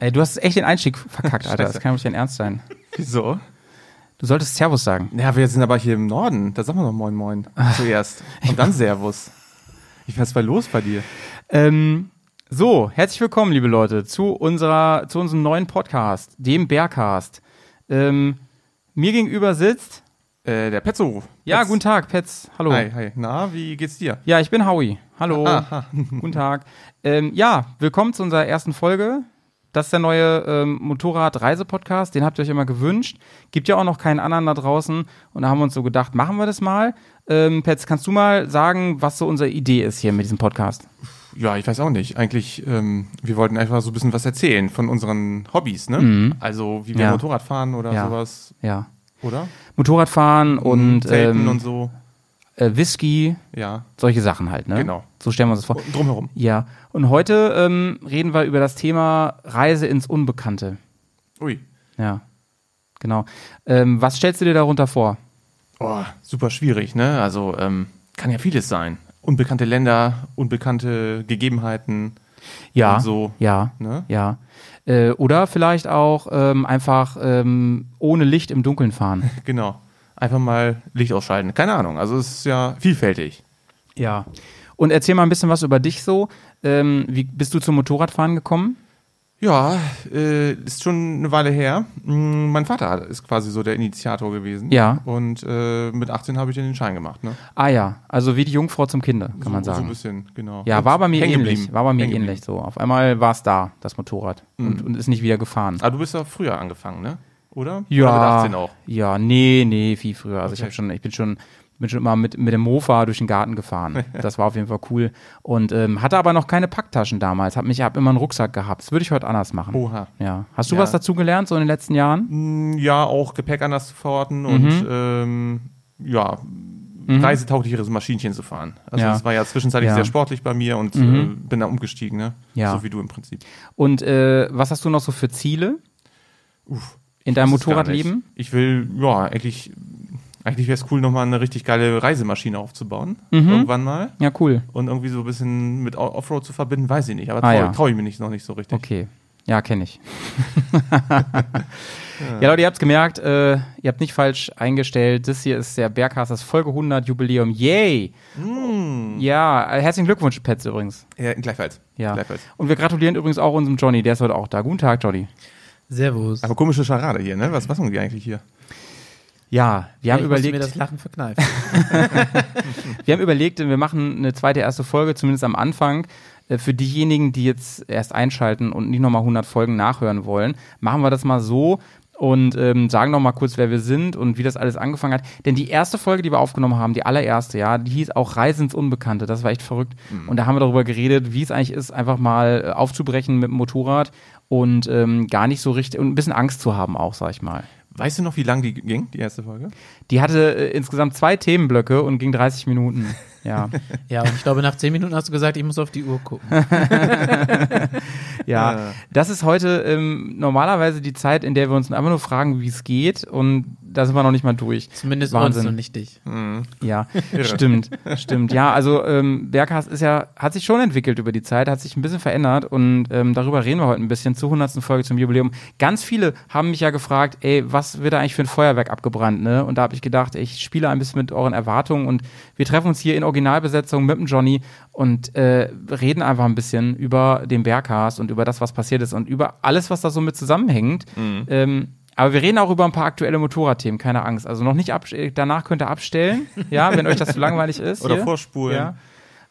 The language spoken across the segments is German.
Ey, du hast echt den Einstieg verkackt, Alter. Das kann doch nicht dein Ernst sein. Wieso? Du solltest Servus sagen. Ja, wir sind aber hier im Norden. Da sagen wir noch Moin Moin zuerst. Und dann Servus. Ich weiß, was los bei dir? Ähm, so, herzlich willkommen, liebe Leute, zu unserer, zu unserem neuen Podcast, dem Bearcast. Ähm, mir gegenüber sitzt. Äh, der Petzo. Ja, Petz. guten Tag, Petz. Hallo. Hi, hi. Na, wie geht's dir? Ja, ich bin Howie. Hallo. Aha. Guten Tag. Ähm, ja, willkommen zu unserer ersten Folge. Das ist der neue ähm, Motorrad-Reise-Podcast. Den habt ihr euch immer gewünscht. Gibt ja auch noch keinen anderen da draußen. Und da haben wir uns so gedacht, machen wir das mal. Ähm, Petz, kannst du mal sagen, was so unsere Idee ist hier mit diesem Podcast? Ja, ich weiß auch nicht. Eigentlich, ähm, wir wollten einfach so ein bisschen was erzählen von unseren Hobbys, ne? Also, wie wir Ja. Motorrad fahren oder Ja. sowas, Ja. oder? Motorradfahren und Zelten ähm, und so. Äh, Whisky, Ja, solche Sachen halt, ne? Genau. So stellen wir uns das vor. und drumherum. Ja. Und heute ähm, reden wir über das Thema Reise ins Unbekannte. Ui. Ja. Genau. Ähm, was stellst du dir darunter vor? Oh, super schwierig, ne? Also, ähm, kann ja vieles sein. Unbekannte Länder, unbekannte Gegebenheiten. Ja. Und so. Ja. Ne? Ja. Äh, oder vielleicht auch ähm, einfach ähm, ohne Licht im Dunkeln fahren. Genau. Einfach mal Licht ausschalten. Keine Ahnung. Also, es ist ja vielfältig. Ja. Und erzähl mal ein bisschen was über dich so. Ähm, wie bist du zum Motorradfahren gekommen? Ja, äh, ist schon eine Weile her. Mm, Mein Vater ist quasi so der Initiator gewesen. Ja. Und äh, mit 18 habe ich den Schein gemacht, ne? Ah ja, also wie die Jungfrau zum Kinde, kann so, man So ein sagen. bisschen, genau. Ja, war bei mir ähnlich. War bei mir ähnlich so. Auf einmal war es da, das Motorrad. Und, und ist nicht wieder gefahren. Ah, du bist ja früher angefangen, ne? Oder? Ja, Oder mit 18 auch. ja, nee, nee, viel früher. Also ich Okay. habe schon, ich bin schon, bin schon immer mit, mit dem Mofa durch den Garten gefahren. Das war auf jeden Fall cool. Und ähm, hatte aber noch keine Packtaschen damals. Hab mich, hab immer einen Rucksack gehabt. Das würde ich heute anders machen. Oha. Ja. Hast du Ja. was dazu gelernt, so in den letzten Jahren? Mm, Ja, auch Gepäck anders zu verorten Mhm. und ähm, ja, reisetauglicheres Maschinchen zu fahren. Also Ja. das war ja zwischenzeitlich Ja. sehr sportlich bei mir und äh, bin da umgestiegen, ne? Ja. So wie du im Prinzip. Und äh, was hast du noch so für Ziele Uff. In deinem Motorradleben? Ich will, ja, eigentlich, eigentlich wäre es cool, nochmal eine richtig geile Reisemaschine aufzubauen. Mhm. Irgendwann mal. Ja, cool. Und irgendwie so ein bisschen mit Offroad zu verbinden, weiß ich nicht. Aber Ah, traue ja. trau ich mir nicht, noch nicht so richtig. Okay. Ja, kenne ich. ja, Leute, ihr habt es gemerkt, äh, ihr habt nicht falsch eingestellt. Das hier ist der Berghasters Folge 100 Jubiläum. Yay! Ja, äh, herzlichen Glückwunsch, Pets übrigens. Ja, gleichfalls. Ja. Gleichfalls. Und wir gratulieren übrigens auch unserem Johnny, der ist heute auch da. Guten Tag, Johnny. Servus. Aber komische Scharade hier, ne? Was machen die eigentlich hier? Ja, wir haben ich musste überlegt, mir das Lachen verkneifen. wir haben überlegt, wir machen eine zweite erste Folge, zumindest am Anfang. Äh, Für diejenigen, die jetzt erst einschalten und nicht nochmal 100 Folgen nachhören wollen, machen wir das mal so und ähm, sagen noch mal kurz, wer wir sind und wie das alles angefangen hat. Denn die erste Folge, die wir aufgenommen haben, die allererste, ja, die hieß auch Reise ins Unbekannte. Das war echt verrückt. Und da haben wir darüber geredet, wie es eigentlich ist, einfach mal äh, aufzubrechen mit dem Motorrad und ähm, gar nicht so richtig und ein bisschen Angst zu haben auch, sag ich mal. Weißt du noch, wie lang die ging, die erste Folge? Die hatte äh, insgesamt zwei Themenblöcke und ging 30 Minuten. Ja. ja, und ich glaube, nach zehn Minuten hast du gesagt, ich muss auf die Uhr gucken. Ja, Ja. das ist heute ähm, normalerweise die Zeit, in der wir uns einfach nur fragen, wie es geht und da sind wir noch nicht mal durch. Zumindest Wahnsinn. uns und nicht dich. Ja, stimmt, stimmt. Ja, also ähm, Berghast ist ja, hat sich schon entwickelt über die Zeit, hat sich ein bisschen verändert und ähm, darüber reden wir heute ein bisschen zur 100. Folge zum Jubiläum. Ganz viele haben mich ja gefragt, ey, was wird da eigentlich für ein Feuerwerk abgebrannt, ne? Und da habe ich gedacht, ich spiele ein bisschen mit euren Erwartungen und wir treffen uns hier in Originalbesetzung mit dem Johnny und äh, reden einfach ein bisschen über den Berghast und über das, was passiert ist und über alles, was da so mit zusammenhängt. Ähm, aber wir reden auch über ein paar aktuelle Motorradthemen, keine Angst. Also noch nicht abs- danach könnt ihr abstellen, ja, wenn euch das zu langweilig ist. Oder hier. vorspulen. Ja.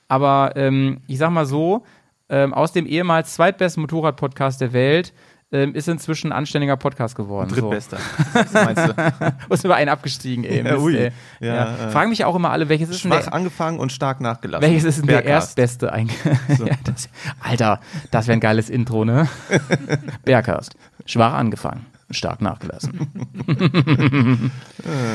Aber ähm, ich sag mal so, ähm, aus dem ehemals zweitbesten Motorrad-Podcast der Welt ähm, ist inzwischen ein anständiger Podcast geworden. Drittbester. Was meinst du? So. Ist über einen abgestiegen, ey. Ja, ui. Ja, Ja, äh, Fragen mich auch immer alle, welches ist denn Schwach der, angefangen und stark nachgelassen. welches ist denn der Bergcast. erstbeste eigentlich? ja, das, Alter, das wäre ein geiles Intro, ne? Bergcast. Schwach angefangen, stark nachgelassen.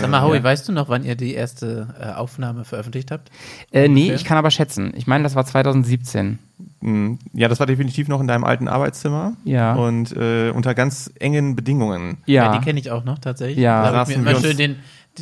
Sag mal, Howie, weißt du noch, wann ihr die erste äh, Aufnahme veröffentlicht habt? Äh, nee, Okay. ich kann aber schätzen. Ich meine, das war 2017. Mm, Ja, das war definitiv noch in deinem alten Arbeitszimmer. Ja. Und äh, unter ganz engen Bedingungen. Ja. die kenne ich auch noch tatsächlich. Ja. Da habe ich Saßen mir immer wir schön den,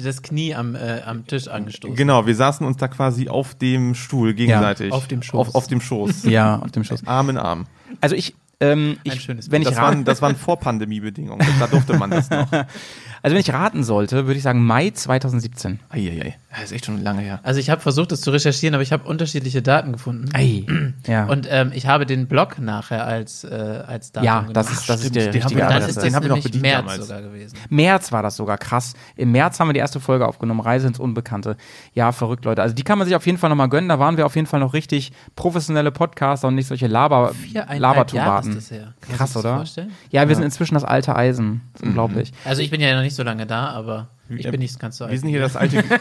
das Knie am, äh, am Tisch angestoßen. Genau, wir saßen uns da quasi auf dem Stuhl gegenseitig. auf dem Schoß. Auf, auf dem Schoß. ja, auf dem Schuss. Arm in Arm. Also ich, Ähm, ich, schönes wenn ich Das waren, das waren Vor-Pandemie-Bedingungen. Da durfte man das noch. also wenn ich raten sollte, würde ich sagen Mai 2017. Eieiei. Das ist echt schon lange her. Also ich habe versucht, das zu recherchieren, aber ich habe unterschiedliche Daten gefunden. Ei. Ja. Und ähm, ich habe den Blog nachher als, äh, als Datum ja, genommen. das ist, das ist die den richtige Adresse. ist Den haben wir noch bedient März damals. sogar gewesen. März war das sogar krass. Im März haben wir die erste Folge aufgenommen, Reise ins Unbekannte. Ja, verrückt, Leute. Also die kann man sich auf jeden Fall nochmal gönnen. Da waren wir auf jeden Fall noch richtig professionelle Podcaster und nicht solche Laber, sich Krass, das oder? vorstellen? Ja, wir sind inzwischen das alte Eisen. Das ist unglaublich. Also ich bin ja noch nicht so lange da, aber ich bin nicht ganz so alt. Wir sind hier das alte, wir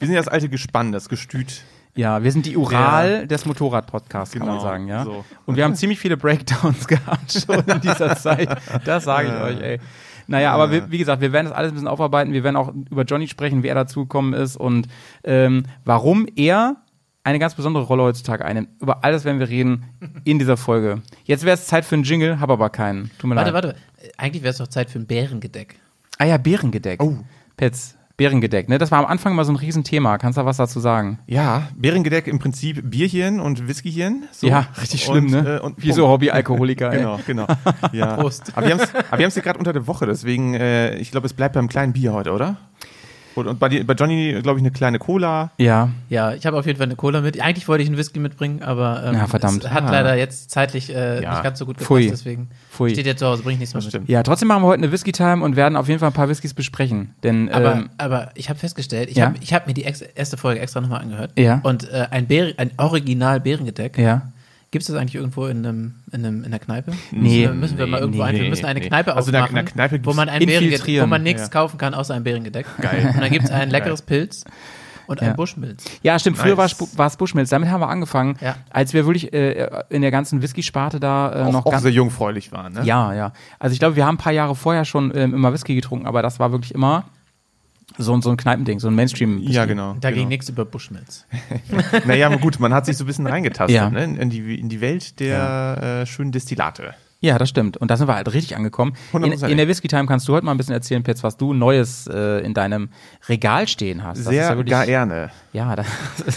sind hier das alte Gespann, das Gestüt. Ja, wir sind die Ural des Motorrad-Podcasts, kann man Genau, sagen, ja. so. Und wir haben ziemlich viele Breakdowns gehabt schon in dieser Zeit. Das sage ich euch, ey. Naja, aber wir, wie gesagt, wir werden das alles ein bisschen aufarbeiten. Wir werden auch über Johnny sprechen, wie er dazugekommen ist und ähm, warum er eine ganz besondere Rolle heutzutage einnimmt. Über alles werden wir reden in dieser Folge. Jetzt wäre es Zeit für einen Jingle, habe aber keinen. Tut mir Warte, leid. warte. Eigentlich wäre es doch Zeit für ein Bärengedeck. Ah ja, Bärengedeck. Oh. Petz, Bärengedeck, ne? Das war am Anfang mal so ein Riesenthema. Kannst du da was dazu sagen? Ja, Bärengedeck im Prinzip Bierchen und Whiskychen. So. Ja, richtig schlimm, und, ne? Äh, und Wie so Hobby-Alkoholiker, ey. Genau, genau. Ja. Prost. Aber wir haben es aber wir haben's hier gerade unter der Woche, deswegen, äh, ich glaube, es bleibt beim kleinen Bier heute, oder? Und, und bei, dir, bei Johnny, glaube ich, eine kleine Cola. Ja, Ja, ich habe auf jeden Fall eine Cola mit. Eigentlich wollte ich einen Whisky mitbringen, aber ähm, Ja, verdammt. es hat Ah. leider jetzt zeitlich äh, Ja. nicht ganz so gut gepasst, Pfui. deswegen Pfui. steht jetzt zu Hause, bringe ich nichts mehr mit. Ja, trotzdem machen wir heute eine Whisky-Time und werden auf jeden Fall ein paar Whiskys besprechen. Denn, Aber, ähm, aber ich habe festgestellt, ich Ja. habe ich hab mir die ex erste Folge extra nochmal angehört. Ja. Und äh, ein, ein Original Bärengedeck, ja. Gibt es das eigentlich irgendwo in, einem, in, einem, in einer Kneipe? Nee. Müssen wir, müssen wir mal Nee, irgendwo nee, ein, wir müssen eine nee. Kneipe Also in der- aufmachen, in der Kneipe wo man ein. Bärengedeck, wo man nichts Ja. kaufen kann außer ein Bärengedeck. Geil. Und dann gibt es ein leckeres Pilz und Ja. ein Buschmilz. Ja, stimmt. Früher Nice. war es Bushmills. Damit haben wir angefangen, Ja. als wir wirklich äh, in der ganzen Whisky-Sparte da äh, Auch, noch auch ganz. sehr jungfräulich waren, ne? Ja, ja. Also ich glaube, wir haben ein paar Jahre vorher schon ähm, immer Whisky getrunken, aber das war wirklich immer so, ein- so ein Kneipending, so ein Mainstream. -Whisky. Ja, genau. Da ging genau. nichts über Buschmilz. Naja, aber gut, man hat sich so ein bisschen reingetastet, Ja. ne? in, die, in die Welt der äh, schönen Destillate. Ja, das stimmt. Und da sind wir halt richtig angekommen. In, 100%. in der Whisky Time kannst du heute mal ein bisschen erzählen, Petz, was du Neues äh, in deinem Regal stehen hast. Das ist Sehr ja wirklich- gerne. Ja, das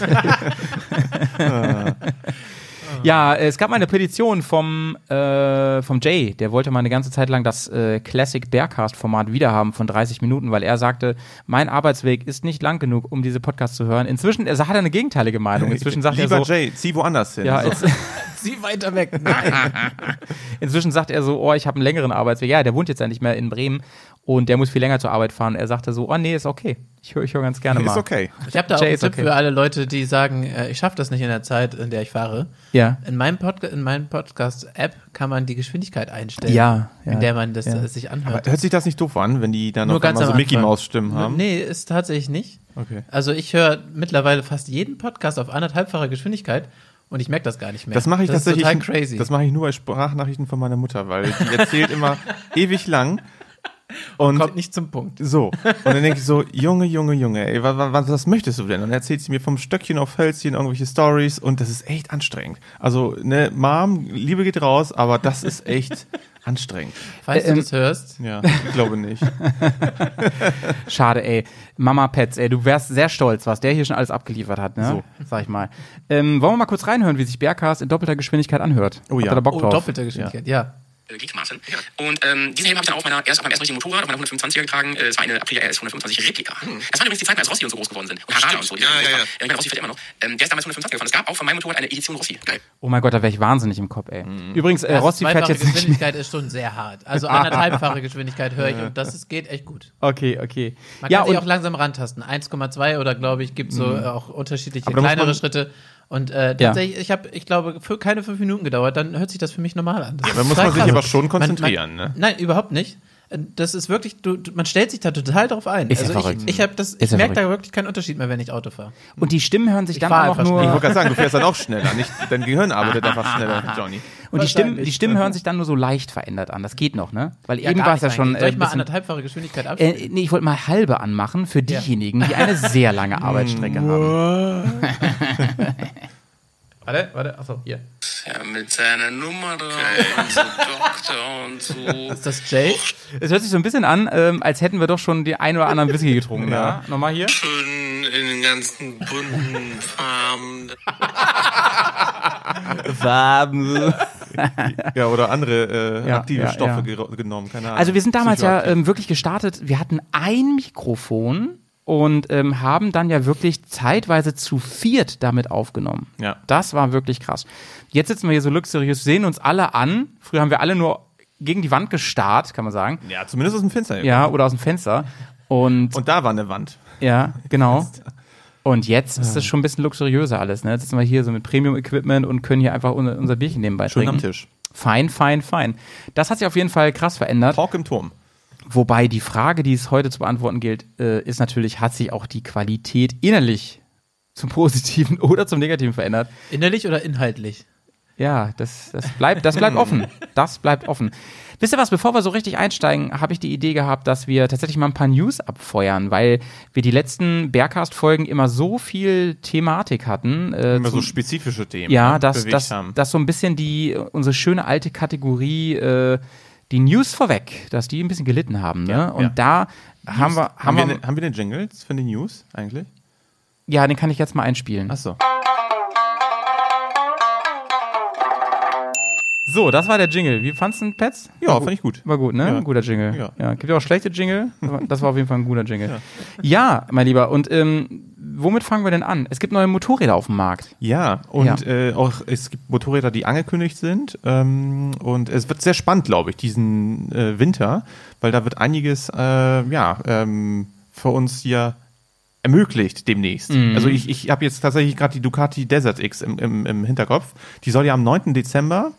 Ja, es gab mal eine Petition vom, äh, vom Jay, der wollte mal eine ganze Zeit lang das äh, Classic Bearcast-Format wiederhaben von 30 Minuten, weil er sagte, mein Arbeitsweg ist nicht lang genug, um diese Podcasts zu hören. Inzwischen also hat er eine gegenteilige Meinung. Inzwischen sagt Lieber er so, Jay, zieh woanders hin. ja, so. Sieh weiter weg. Nein. inzwischen sagt er so, oh, ich habe einen längeren Arbeitsweg. Ja, der wohnt jetzt ja nicht mehr in Bremen und der muss viel länger zur Arbeit fahren. Er sagte so, oh nee, ist okay. Ich höre hör ganz gerne mal. Ist okay. Ich habe da auch Jay einen Tipp okay. für alle Leute, die sagen, äh, ich schaffe das nicht in der Zeit, in der ich fahre. Ja. In meinem, Podca in meinem Podcast-App kann man die Geschwindigkeit einstellen, Ja, ja, in der man das ja. äh, sich anhört. Hört sich das nicht doof an, wenn die dann Nur noch ganz einmal so am Mickey Anfang. Maus Stimmen haben? Nee, ist tatsächlich nicht. Okay. Also ich höre mittlerweile fast jeden Podcast auf anderthalbfacher Geschwindigkeit und ich merke das gar nicht mehr. Das mache ich das tatsächlich. Ist total crazy. Das mache ich nur bei Sprachnachrichten von meiner Mutter, weil die erzählt immer ewig lang. Und kommt nicht zum Punkt. so. Und dann denke ich so, Junge, Junge, Junge, ey, was, was, was möchtest du denn? Und dann erzählt sie mir vom Stöckchen auf Hölzchen irgendwelche Stories und das ist echt anstrengend. Also, ne, Mom, Liebe geht raus, aber das ist echt anstrengend. Falls Ähm, du das hörst, Ja, ich glaube nicht. Schade, ey. Mama Pets, ey, du wärst sehr stolz, was der hier schon alles abgeliefert hat, ne? So. Sag ich mal. Ähm, wollen wir mal kurz reinhören, wie sich Bearcast in doppelter Geschwindigkeit anhört? Oh ja. Habt ihr da Bock oh, drauf? doppelte Geschwindigkeit, ja. Äh, Gliedmaßen. Und ähm, diesen Helm habe ich dann auf meiner, erst auf meinem ersten richtigen Motorrad, auf meiner 125er getragen. Äh, Es war eine Aprilia RS 125 Replika. Das waren übrigens die Zeiten, als Rossi und so groß geworden sind. Und Harada und so. die Ja, ja, ja. Ich meine, Rossi fährt immer noch. Ähm, der ist damals 125 gefahren. Es gab auch von meinem Motorrad eine Edition Rossi. Geil. Oh mein Gott, da wäre ich wahnsinnig im Kopf, ey. Übrigens, äh, Also Rossi fährt jetzt nicht mehr. Geschwindigkeit ist schon sehr hart. Also anderthalbfache Geschwindigkeit höre ich und das ist, geht echt gut. Okay, okay. Man ja, kann sich und auch langsam rantasten. 1,2 oder glaube ich, gibt so äh, auch unterschiedliche kleinere Schritte. Und äh, Ja. tatsächlich, ich habe, ich glaube, für keine fünf Minuten gedauert, dann hört sich das für mich normal an. Das Da ist muss man sich krass. aber schon Man- konzentrieren, man, ne? Nein, überhaupt nicht. Äh, Das ist wirklich, du, du, man stellt sich da total drauf ein. Ist ja also verrückt. ich, ich, hab das, Ist ich ja merke da wirklich keinen Unterschied mehr, wenn ich Auto fahre. und die Stimmen hören sich Ich dann auch einfach Ich nur. wollte gerade sagen, du fährst dann auch schneller. Nicht, dein Gehirn arbeitet einfach schneller, Johnny. Und die Stimmen, die Stimmen hören sich dann nur so leicht verändert an. Das geht noch, ne? Weil eben gar war es ja schon. Soll Äh, ich mal bisschen, anderthalbfache Geschwindigkeit abstellen? äh, nee, ich wollte mal halbe anmachen für Ja. diejenigen, die eine sehr lange Arbeitsstrecke haben. warte, warte, achso, hier. Ja, mit seiner Nummer drauf und so Doktor und so. Ist das Jay? Es hört sich so ein bisschen an, ähm, als hätten wir doch schon die ein oder anderen Whisky getrunken. ja. Nochmal hier. Schön in den ganzen bunten Farben. Farben. ja, oder andere äh, Ja, aktive ja, Stoffe ja. genommen. Keine Ahnung. Also wir sind damals ja ähm, wirklich gestartet. Wir hatten ein Mikrofon und ähm, haben dann ja wirklich zeitweise zu viert damit aufgenommen. Ja. Das war wirklich krass. Jetzt sitzen wir hier so luxuriös, sehen uns alle an. Früher haben wir alle nur gegen die Wand gestarrt, kann man sagen. ja, zumindest aus dem Fenster. Ja, oder aus dem Fenster. Und, Und da war eine Wand. ja, genau. Und jetzt ist das schon ein bisschen luxuriöser alles. Ne? Jetzt sitzen wir hier so mit Premium-Equipment und können hier einfach unser, unser Bierchen nebenbei Schön trinken. am Tisch. Fein, fein, fein. Das hat sich auf jeden Fall krass verändert. Talk im Turm. Wobei die Frage, die es heute zu beantworten gilt, äh, ist natürlich, hat sich auch die Qualität innerlich zum Positiven oder zum Negativen verändert? Innerlich oder inhaltlich? Ja, das, das bleibt, das bleibt offen. Das bleibt offen. Wisst ihr was, bevor wir so richtig einsteigen, habe ich die Idee gehabt, dass wir tatsächlich mal ein paar News abfeuern, weil wir die letzten Bergcast-Folgen immer so viel Thematik hatten. Äh, Immer so spezifische Themen ja, ne, dass, dass, haben. dass so ein bisschen die, unsere schöne alte Kategorie, äh, die News vorweg, dass die ein bisschen gelitten haben. Ne? Ja, Und ja. da haben wir, haben haben, wir, wir, ne- haben wir den Jingles für die News eigentlich? ja, den kann ich jetzt mal einspielen. Achso. So, das war der Jingle. Wie fandst du den, Pets? Ja, fand ich gut. War gut, ne? Ja. Ein guter Jingle. Ja. Ja. Gibt ja auch schlechte Jingle. Das war auf jeden Fall ein guter Jingle. Ja, mein Lieber. Und ähm, womit fangen wir denn an? Es gibt neue Motorräder auf dem Markt. Ja, und Ja. Äh, auch es gibt Motorräder, die angekündigt sind. Ähm, und es wird sehr spannend, glaube ich, diesen äh, Winter, weil da wird einiges äh, ja, ähm, für uns hier ermöglicht demnächst. Also ich, ich habe jetzt tatsächlich gerade die Ducati Desert X im, im, im Hinterkopf. Die soll ja am 9. Dezember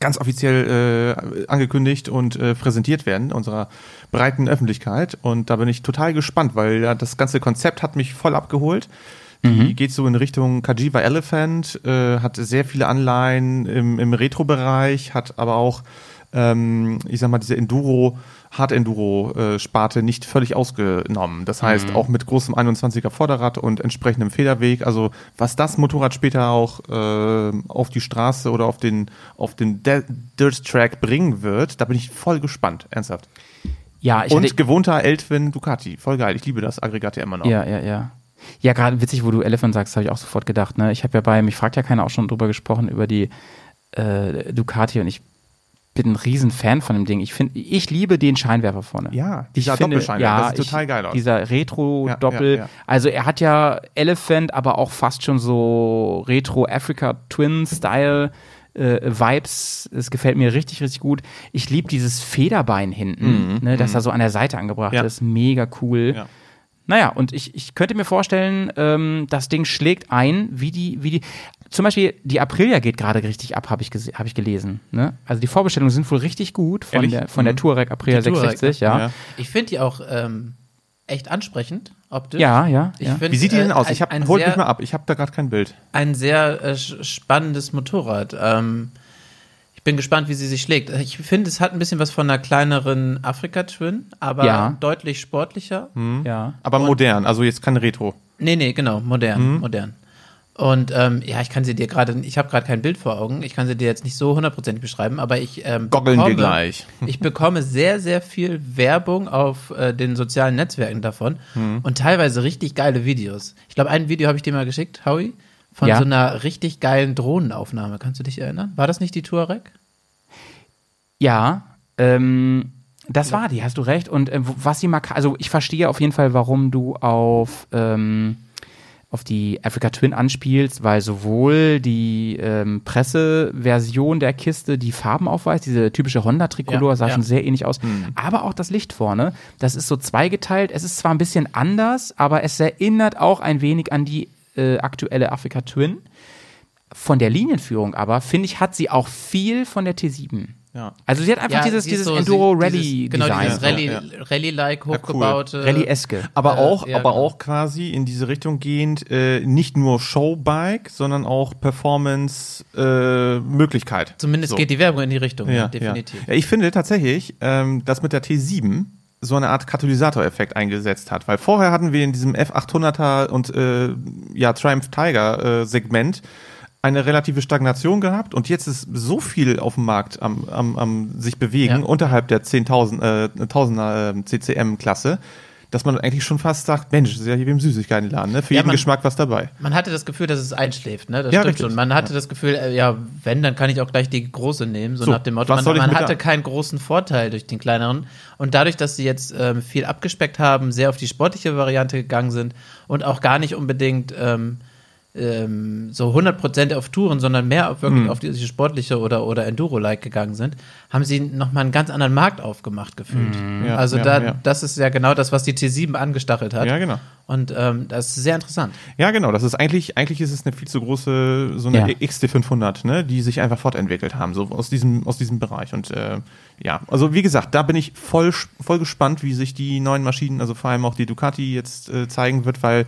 ganz offiziell äh, angekündigt und äh, präsentiert werden unserer breiten Öffentlichkeit. Und da bin ich total gespannt, weil ja, das ganze Konzept hat mich voll abgeholt. Die geht so in Richtung Kajiva Elephant, äh, hat sehr viele Anleihen im, im Retro-Bereich, hat aber auch, ähm, ich sag mal, diese Enduro, Hard-Enduro-Sparte nicht völlig ausgenommen. Das heißt, auch mit großem 21er Vorderrad und entsprechendem Federweg. Also was das Motorrad später auch äh, auf die Straße oder auf den, auf den De Dirt Track bringen wird, da bin ich voll gespannt, ernsthaft. Ja, ich und gewohnter Eltwin Ducati, voll geil. Ich liebe das Aggregat ja immer noch. Ja, ja, ja. Ja, gerade witzig, wo du Elephant sagst, habe ich auch sofort gedacht. Ne? Ich habe ja bei, mich fragt ja keiner auch schon drüber gesprochen, über die äh, Ducati und ich bin ein riesen Fan von dem Ding. Ich finde, ich liebe den Scheinwerfer vorne. Ja, ich dieser finde, Doppelscheinwerfer, ja, das sieht total ich, geil aus. Dieser Retro-Doppel. Ja, ja, ja. Also er hat ja Elephant, aber auch fast schon so Retro-Africa-Twin-Style. Äh, Vibes, es gefällt mir richtig, richtig gut. Ich liebe dieses Federbein hinten, ne, das da so an der Seite angebracht Mhm, ist. Mega cool. Ja. Naja, und ich, ich könnte mir vorstellen, ähm, das Ding schlägt ein, wie die, wie die. Zum Beispiel, die Aprilia geht gerade richtig ab, habe ich, hab ich gelesen. Ne? Also die Vorbestellungen sind wohl richtig gut von Ehrlich? der, von der Mhm. Touareg Aprilia Die Touareg, 660, ja. Ja. Ich finde die auch ähm, echt ansprechend, optisch. Ja, ja. Ich ja. find, Wie sieht die denn äh, aus? ein- Ich hab, holt sehr, mich mal ab, ich habe da gerade kein Bild. Ein sehr äh, spannendes Motorrad. Ähm, ich bin gespannt, wie sie sich schlägt. Ich finde, es hat ein bisschen was von einer kleineren Afrika-Twin, aber Ja. deutlich sportlicher. ja. Aber modern, also jetzt kein Retro. Nee, nee, genau, modern, modern. Und ähm, ja, ich kann sie dir gerade, ich habe gerade kein Bild vor Augen, ich kann sie dir jetzt nicht so hundertprozentig beschreiben, aber ich ähm, Goggeln wir bekomme- gleich. Ich bekomme sehr, sehr viel Werbung auf äh, den sozialen Netzwerken davon und teilweise richtig geile Videos. Ich glaube, ein Video habe ich dir mal geschickt, Howie, von Ja. so einer richtig geilen Drohnenaufnahme. Kannst du dich erinnern? War das nicht die Touareg? Ja, ähm, das war die, hast du recht. Und äh, was sie mag, also ich verstehe auf jeden Fall, warum du auf, ähm, auf die Africa Twin anspielst, weil sowohl die ähm, Presseversion der Kiste die Farben aufweist, diese typische Honda-Tricolor, Ja, sah ja. schon sehr ähnlich aus, aber auch das Licht vorne, das ist so zweigeteilt. Es ist zwar ein bisschen anders, aber es erinnert auch ein wenig an die äh, aktuelle Africa Twin. Von der Linienführung aber, finde ich, hat sie auch viel von der T7. Ja. Also sie hat einfach dieses, sie ist dieses so- Enduro Rally dieses- Genau, dieses Rally, Ja, Rally-like cool. hochgebaute. Rallye-eske. Aber Äh, auch, ja, aber genau. auch quasi in diese Richtung gehend, äh, nicht nur Showbike, sondern auch Performance-Möglichkeit. Zumindest So. geht die Werbung in die Richtung, ja, ja, definitiv. Ja. Ja, ich finde tatsächlich, ähm, dass mit der T7 so eine Art Katalysatoreffekt eingesetzt hat, weil vorher hatten wir in diesem F800er und äh, ja Triumph Tiger äh, Segment eine relative Stagnation gehabt und jetzt ist so viel auf dem Markt am, am, am sich bewegen Ja. unterhalb der 10.000 äh, 1000er äh, CCM Klasse, dass man eigentlich schon fast sagt, Mensch, das ist ja hier wie im Süßigkeitenladen, ne? Für Ja, jeden man- Geschmack was dabei. Man hatte das Gefühl, dass es einschläft, ne? Das Ja, stimmt richtig. schon. Man hatte das Gefühl, äh, ja, wenn, dann kann ich auch gleich die große nehmen, so, So, nach dem Motto. Man, man hatte keinen großen Vorteil durch den kleineren. Und dadurch, dass sie jetzt ähm, viel abgespeckt haben, sehr auf die sportliche Variante gegangen sind und auch gar nicht unbedingt ähm, ähm, so 100% auf Touren, sondern mehr auf wirklich auf diese sportliche oder, oder Enduro-like gegangen sind, haben sie nochmal einen ganz anderen Markt aufgemacht gefühlt. Ja, also ja, da, ja. das ist ja genau das, was die T7 angestachelt hat. Ja, genau. Und ähm, das ist sehr interessant. Ja, genau. Das ist eigentlich, eigentlich ist es eine viel zu große, so eine Ja. XT500, ne, die sich einfach fortentwickelt haben, so aus diesem, aus diesem Bereich. Und äh, ja, also wie gesagt, da bin ich voll, voll gespannt, wie sich die neuen Maschinen, also vor allem auch die Ducati jetzt äh, zeigen wird, weil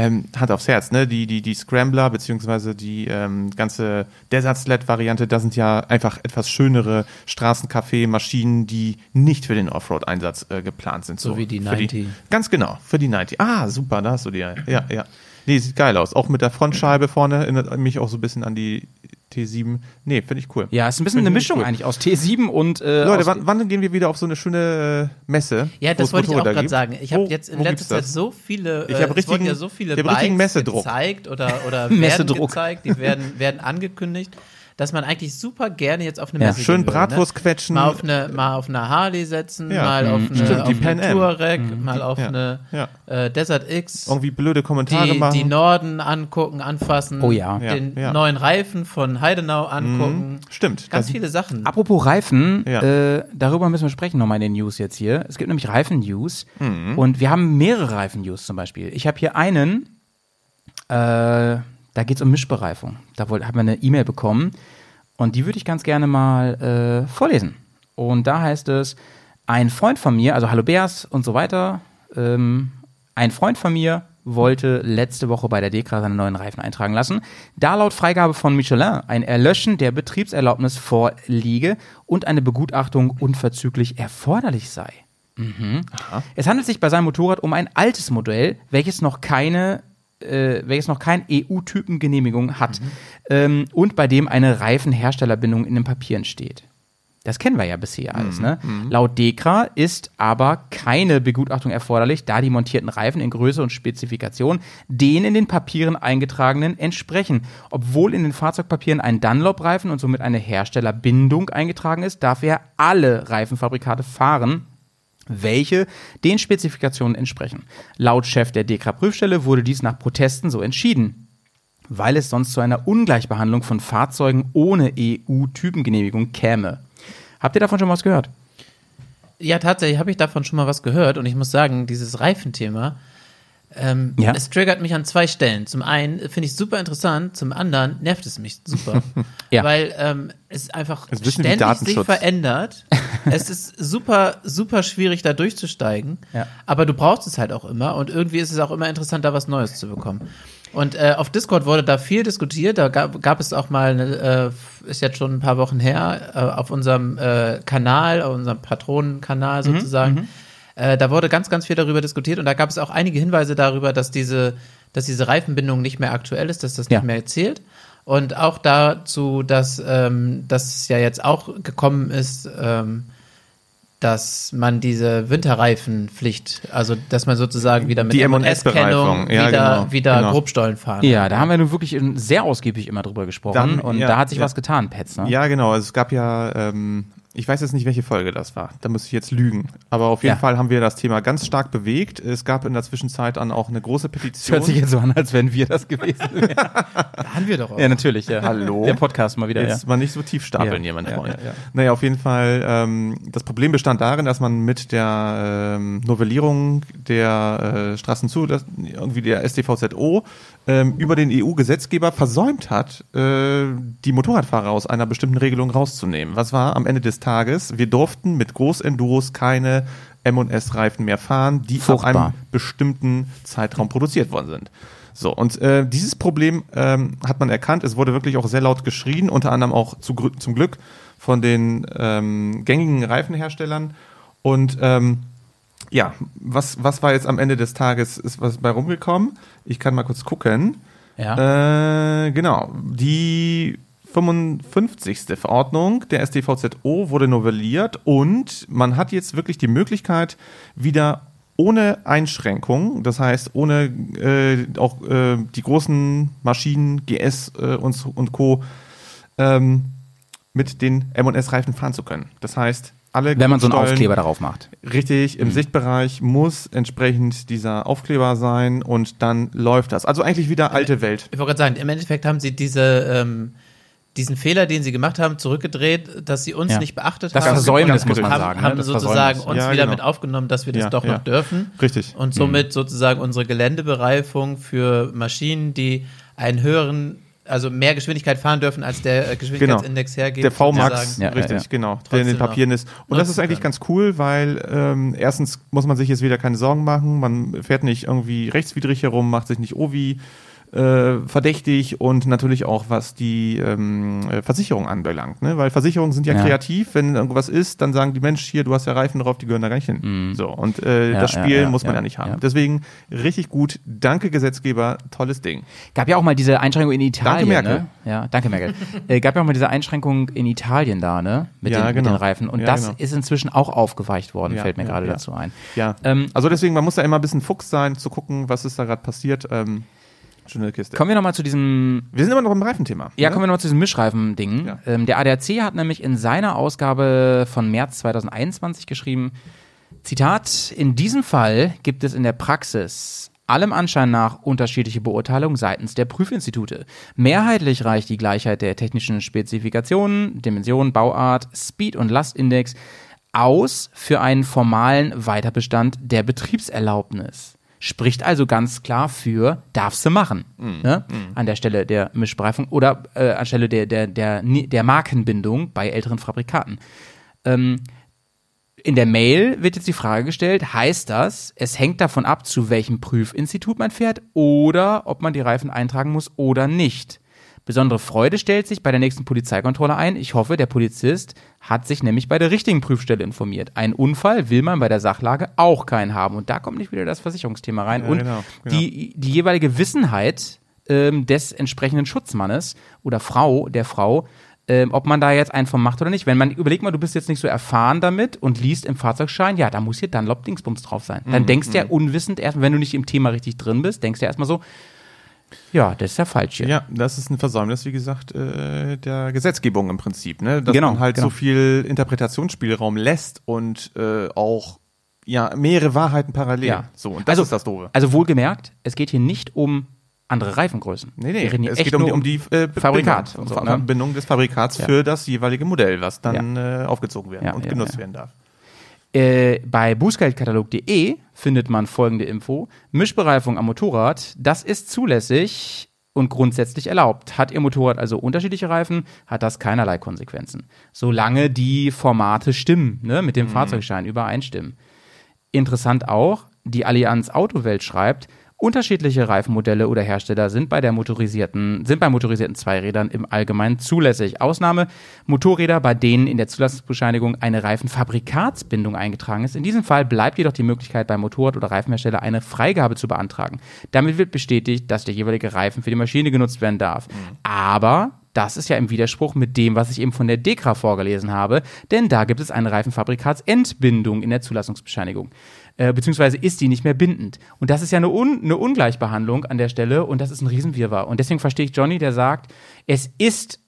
ähm, Hand aufs Herz, ne, die, die, die Scrambler beziehungsweise die ähm, ganze Desert Sled-Variante, da sind ja einfach etwas schönere Straßencafé-Maschinen, die nicht für den Offroad-Einsatz äh, geplant sind. So wie die für 90. Ganz genau, für die 90. Ah, super, da hast du die. Ja, ja. ja. Nee, sieht geil aus. Auch mit der Frontscheibe vorne erinnert mich auch so ein bisschen an die T7. Nee, finde ich cool. Ja, ist ein bisschen Find eine Mischung cool. eigentlich aus T7 und äh, Leute, aus, wann, wann gehen wir wieder auf so eine schöne äh, Messe? Ja, das wollte ich auch gerade sagen. Ich habe jetzt in letzter Zeit so viele, Ich äh, hab es richtigen- wurden ja so viele ich hab richtigen Bikes Messedruck. gezeigt oder, oder werden Messedruck. gezeigt, die werden, werden angekündigt, dass man eigentlich super gerne jetzt auf eine Ja. Messe Schön gehen würde, Bratwurst ne? quetschen. Mal auf eine, mal auf eine Harley setzen, Ja. mal auf Mhm. eine, Stimmt, auf die eine. Touareg, mal auf Ja. eine Ja. äh, Desert X. Irgendwie blöde Kommentare Die, machen. die Norden angucken, anfassen, Oh ja. den Ja, ja. neuen Reifen von Heidenau angucken. Stimmt. Ganz das- viele Sachen. Apropos Reifen, Ja. äh, darüber müssen wir sprechen nochmal in den News jetzt hier. Es gibt nämlich Reifen-News Mhm. und wir haben mehrere Reifen-News zum Beispiel. Ich habe hier einen, äh, da geht es um Mischbereifung. Da wollt- haben wir eine E-Mail bekommen und die würde ich ganz gerne mal äh, vorlesen. Und da heißt es, ein Freund von mir, also Hallo Bears und so weiter, ähm, ein Freund von mir wollte letzte Woche bei der DEKRA seine neuen Reifen eintragen lassen, da laut Freigabe von Michelin ein Erlöschen der Betriebserlaubnis vorliege und eine Begutachtung unverzüglich erforderlich sei. Mhm. Es handelt sich bei seinem Motorrad um ein altes Modell, welches noch keine äh, welches noch kein EU-Typengenehmigung hat ähm, und bei dem eine Reifenherstellerbindung in den Papieren steht. Das kennen wir ja bisher alles. Ne? Laut DEKRA ist aber keine Begutachtung erforderlich, da die montierten Reifen in Größe und Spezifikation den in den Papieren eingetragenen entsprechen. Obwohl in den Fahrzeugpapieren ein Dunlop-Reifen und somit eine Herstellerbindung eingetragen ist, darf er alle Reifenfabrikate fahren, welche den Spezifikationen entsprechen. Laut Chef der DEKRA-Prüfstelle wurde dies nach Protesten so entschieden weil es sonst zu einer Ungleichbehandlung von Fahrzeugen ohne EU-Typengenehmigung käme. Habt ihr davon schon was gehört? Ja, tatsächlich habe ich davon schon mal was gehört und ich muss sagen, dieses Reifenthema, ähm, Ja. es triggert mich an zwei Stellen. Zum einen finde ich es super interessant, zum anderen nervt es mich super, Ja. weil ähm, es einfach Es ständig sich verändert. es ist super, super schwierig, da durchzusteigen, Ja. aber du brauchst es halt auch immer und irgendwie ist es auch immer interessant, da was Neues zu bekommen. Und äh, auf Discord wurde da viel diskutiert. Da gab, gab es auch mal, eine, äh, ist jetzt schon ein paar Wochen her, äh, auf unserem äh, Kanal, auf unserem Patronenkanal sozusagen. Äh, da wurde ganz, ganz viel darüber diskutiert und da gab es auch einige Hinweise darüber, dass diese, dass diese Reifenbindung nicht mehr aktuell ist, dass das Ja. nicht mehr zählt. Und auch dazu, dass, ähm, dass es ja jetzt auch gekommen ist, ähm, dass man diese Winterreifenpflicht, also dass man sozusagen wieder mit Die M&S-Kennung ja, wieder, genau, wieder genau. Grobstollen fahren. Ja, da haben wir nun wirklich sehr ausgiebig immer drüber gesprochen Dann, und ja, da hat sich ja. was getan, Pets. Ne? Ja, genau. Also es gab ja, ähm, ich weiß jetzt nicht, welche Folge das war. Da muss ich jetzt lügen. Aber auf jeden Ja. Fall haben wir das Thema ganz stark bewegt. Es gab in der Zwischenzeit dann auch eine große Das Petition. hört sich jetzt so an, als wären wir das gewesen. Haben wir doch auch. ja, natürlich. Ja. Hallo? Der Podcast mal wieder. Ja. Jetzt mal nicht so tief stapeln Ja. hier, mein Ja, Freund. ja, ja. Naja, auf jeden Fall, ähm, das Problem bestand darin, dass man mit der ähm, Novellierung der äh, Straßenzu, das, irgendwie der StVZO, ähm, über den EU-Gesetzgeber versäumt hat, äh, die Motorradfahrer aus einer bestimmten Regelung rauszunehmen. Was war am Ende des Tages? Wir durften mit Großenduros keine M&S-Reifen mehr fahren, die Furchtbar. einem bestimmten Zeitraum produziert worden sind. So, und äh, dieses Problem ähm, hat man erkannt. Es wurde wirklich auch sehr laut geschrien, unter anderem auch zu, zum Glück von den ähm, gängigen Reifenherstellern. Und ähm, ja, was, was war jetzt am Ende des Tages, ist was bei rumgekommen? Ich kann mal kurz gucken. Ja. Äh, genau, die 55. Verordnung der StVZO wurde novelliert und man hat jetzt wirklich die Möglichkeit, wieder ohne Einschränkung, das heißt ohne äh, auch äh, die großen Maschinen, GS äh, und, und Co. Ähm, mit den M&S-Reifen fahren zu können. Das heißt, alle Wenn man so einen Aufkleber darauf macht. Richtig, Mhm. im Sichtbereich muss entsprechend dieser Aufkleber sein und dann läuft das. Also eigentlich wieder alte Welt. Ich wollte gerade sagen, im Endeffekt haben sie diese, ähm, diesen Fehler, den sie gemacht haben, zurückgedreht, dass sie uns Ja. nicht beachtet Das haben. Versäumnis, Und muss man haben, sagen, ne? Haben Das sozusagen Versäumnis. uns Ja, wieder genau. mit aufgenommen, dass wir das Ja, doch ja. noch dürfen. Richtig. Und somit sozusagen unsere Geländebereifung für Maschinen, die einen höheren, also mehr Geschwindigkeit fahren dürfen, als der äh, Geschwindigkeitsindex hergibt. Der VMAX. Ja, richtig, ja. genau, der in den Papieren ist. Und das ist eigentlich können. ganz cool, weil ähm, erstens muss man sich jetzt wieder keine Sorgen machen, man fährt nicht irgendwie rechtswidrig herum, macht sich nicht Ovi äh, verdächtig und natürlich auch was die ähm, äh, Versicherung anbelangt, ne? weil Versicherungen sind ja, Ja. kreativ, wenn irgendwas ist, dann sagen die Mensch hier, du hast ja Reifen drauf, die gehören da gar nicht hin. So und äh, Mhm. Ja, das Spiel ja, muss man ja, nicht haben. Deswegen richtig gut, danke Gesetzgeber, tolles Ding. Gab ja auch mal diese Einschränkung in Italien. Merkel. Ne? Ja, danke Merkel. äh, gab ja auch mal diese Einschränkung in Italien da, ne? Mit, Ja, den, mit genau. den Reifen. Und das genau. ist inzwischen auch aufgeweicht worden, fällt mir gerade dazu ein. Ja, Ähm, also deswegen, man muss da immer ein bisschen Fuchs sein, zu gucken, was ist da gerade passiert. Ähm, schöne Kiste. Kommen wir nochmal zu diesem Wir sind immer noch im Reifenthema. Ja, ne? kommen wir nochmal zu diesem Mischreifen-Ding. Ja. Ähm, der ADAC hat nämlich in seiner Ausgabe von März 2021 geschrieben, Zitat, in diesem Fall gibt es in der Praxis allem Anschein nach unterschiedliche Beurteilungen seitens der Prüfinstitute. Mehrheitlich reicht die Gleichheit der technischen Spezifikationen, Dimension, Bauart, Speed und Lastindex aus für einen formalen Weiterbestand der Betriebserlaubnis. Spricht also ganz klar für darfst du machen. Ne? An der Stelle der Mischbereifung oder äh, anstelle der, der, der, der Markenbindung bei älteren Fabrikaten. Ähm, in der Mail wird jetzt die Frage gestellt, heißt das, es hängt davon ab, zu welchem Prüfinstitut man fährt oder ob man die Reifen eintragen muss oder nicht. Besondere Freude stellt sich bei der nächsten Polizeikontrolle ein. Ich hoffe, der Polizist hat sich nämlich bei der richtigen Prüfstelle informiert. Ein Unfall will man bei der Sachlage auch keinen haben. Und da kommt nicht wieder das Versicherungsthema rein. Ja, und genau, genau. Die, die jeweilige Wissenheit ähm, des entsprechenden Schutzmannes oder Frau, der Frau, ähm, ob man da jetzt einen von macht oder nicht. Wenn man, überleg mal, du bist jetzt nicht so erfahren damit und liest im Fahrzeugschein, ja, da muss hier Dunlop Dingsbums drauf sein. Mhm, Dann denkst du ja unwissend erst, wenn du nicht im Thema richtig drin bist, denkst du ja erstmal so, ja, das ist ja falsch hier. Ja, das ist ein Versäumnis, wie gesagt, äh, der Gesetzgebung im Prinzip, ne? Dass Genau, man halt genau. so viel Interpretationsspielraum lässt und äh, auch ja mehrere Wahrheiten parallel. Ja. So, und das Also- ist das Doofe. Also wohlgemerkt, es geht hier nicht um andere Reifengrößen. Nee, nee, es geht um die, um die äh, Fabrikat Bindung, und so, ne? Bindung des Fabrikats Ja. für das jeweilige Modell, was dann äh, aufgezogen werden Ja, und ja, genutzt ja. werden darf. Äh, bei bußgeldkatalog.de findet man folgende Info. Mischbereifung am Motorrad, das ist zulässig und grundsätzlich erlaubt. Hat Ihr Motorrad also unterschiedliche Reifen, hat das keinerlei Konsequenzen. Solange die Formate stimmen, ne, mit dem Fahrzeugschein übereinstimmen. Interessant auch, die Allianz Autowelt schreibt, unterschiedliche Reifenmodelle oder Hersteller sind bei der motorisierten, sind bei motorisierten Zweirädern im Allgemeinen zulässig. Ausnahme Motorräder, bei denen in der Zulassungsbescheinigung eine Reifenfabrikatsbindung eingetragen ist. In diesem Fall bleibt jedoch die Möglichkeit, beim Motorrad oder Reifenhersteller eine Freigabe zu beantragen. Damit wird bestätigt, dass der jeweilige Reifen für die Maschine genutzt werden darf. Aber das ist ja im Widerspruch mit dem, was ich eben von der DEKRA vorgelesen habe, denn da gibt es eine Reifenfabrikatsentbindung in der Zulassungsbescheinigung. Äh, beziehungsweise ist die nicht mehr bindend. Und das ist ja eine, Un eine Ungleichbehandlung an der Stelle und das ist ein Riesenwirrwarr. Und deswegen verstehe ich Johnny, der sagt, es ist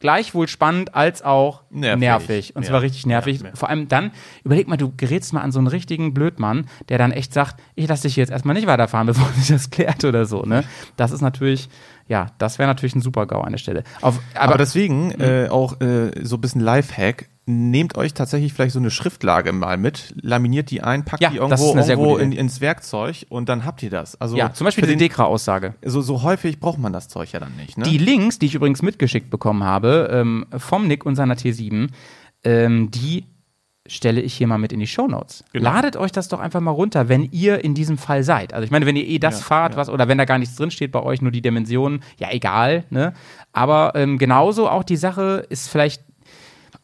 gleichwohl spannend als auch nervig. Nervig. Und Ja. zwar richtig nervig. Ja. Vor allem dann, überleg mal, du gerätst mal an so einen richtigen Blödmann, der dann echt sagt, ich lasse dich jetzt erstmal nicht weiterfahren, bevor sich das klärt oder so. Ne? Das ist natürlich, ja, das wäre natürlich ein super GAU an der Stelle. Auf, aber, Aber, deswegen äh, auch äh, so ein bisschen Lifehack. Nehmt euch tatsächlich vielleicht so eine Schriftlage mal mit, laminiert die ein, packt Ja, die irgendwo, irgendwo in, ins Werkzeug und dann habt ihr das. Also ja, zum Beispiel die DEKRA-Aussage. so, so häufig braucht man das Zeug ja dann nicht. Ne? Die Links, die ich übrigens mitgeschickt bekommen habe, ähm, vom Nick und seiner T7, ähm, die stelle ich hier mal mit in die Shownotes. Genau. Ladet euch das doch einfach mal runter, wenn ihr in diesem Fall seid. Also ich meine, wenn ihr eh das Ja, fahrt, ja. was, oder wenn da gar nichts drinsteht bei euch, nur die Dimensionen, ja egal, ne? Aber ähm, genauso auch die Sache ist vielleicht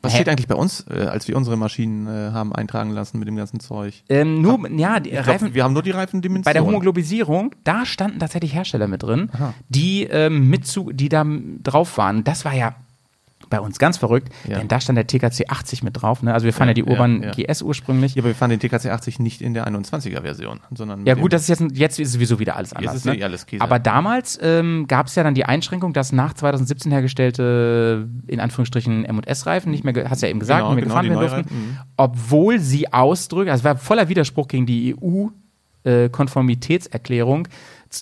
Was Hä? steht eigentlich bei uns, äh, als wir unsere Maschinen äh, haben eintragen lassen mit dem ganzen Zeug? ähm, nur, ja, die Ich Reifen, glaub, wir haben nur die Reifendimension. bei der Homoglobisierung, da standen tatsächlich Hersteller mit drin, die ähm, mit zu, die da drauf waren. Das war ja bei uns ganz verrückt, Ja. denn da stand der TKC 80 mit drauf. Ne? Also wir fahren ja, Ja, die Urban ja. GS ursprünglich. Ja, aber wir fahren den TKC 80 nicht in der 21er-Version, sondern. Ja gut, das ist jetzt, jetzt ist sowieso wieder alles anders. ist ne? alles Käse. Aber damals ähm, gab es ja dann die Einschränkung, dass nach 2017 hergestellte, in Anführungsstrichen, M&S-Reifen nicht mehr, hast du ja eben gesagt, Genau, nicht mehr genau, gefahren werden durften, mhm. obwohl sie ausdrücken, also es war voller Widerspruch gegen die EU-Konformitätserklärung,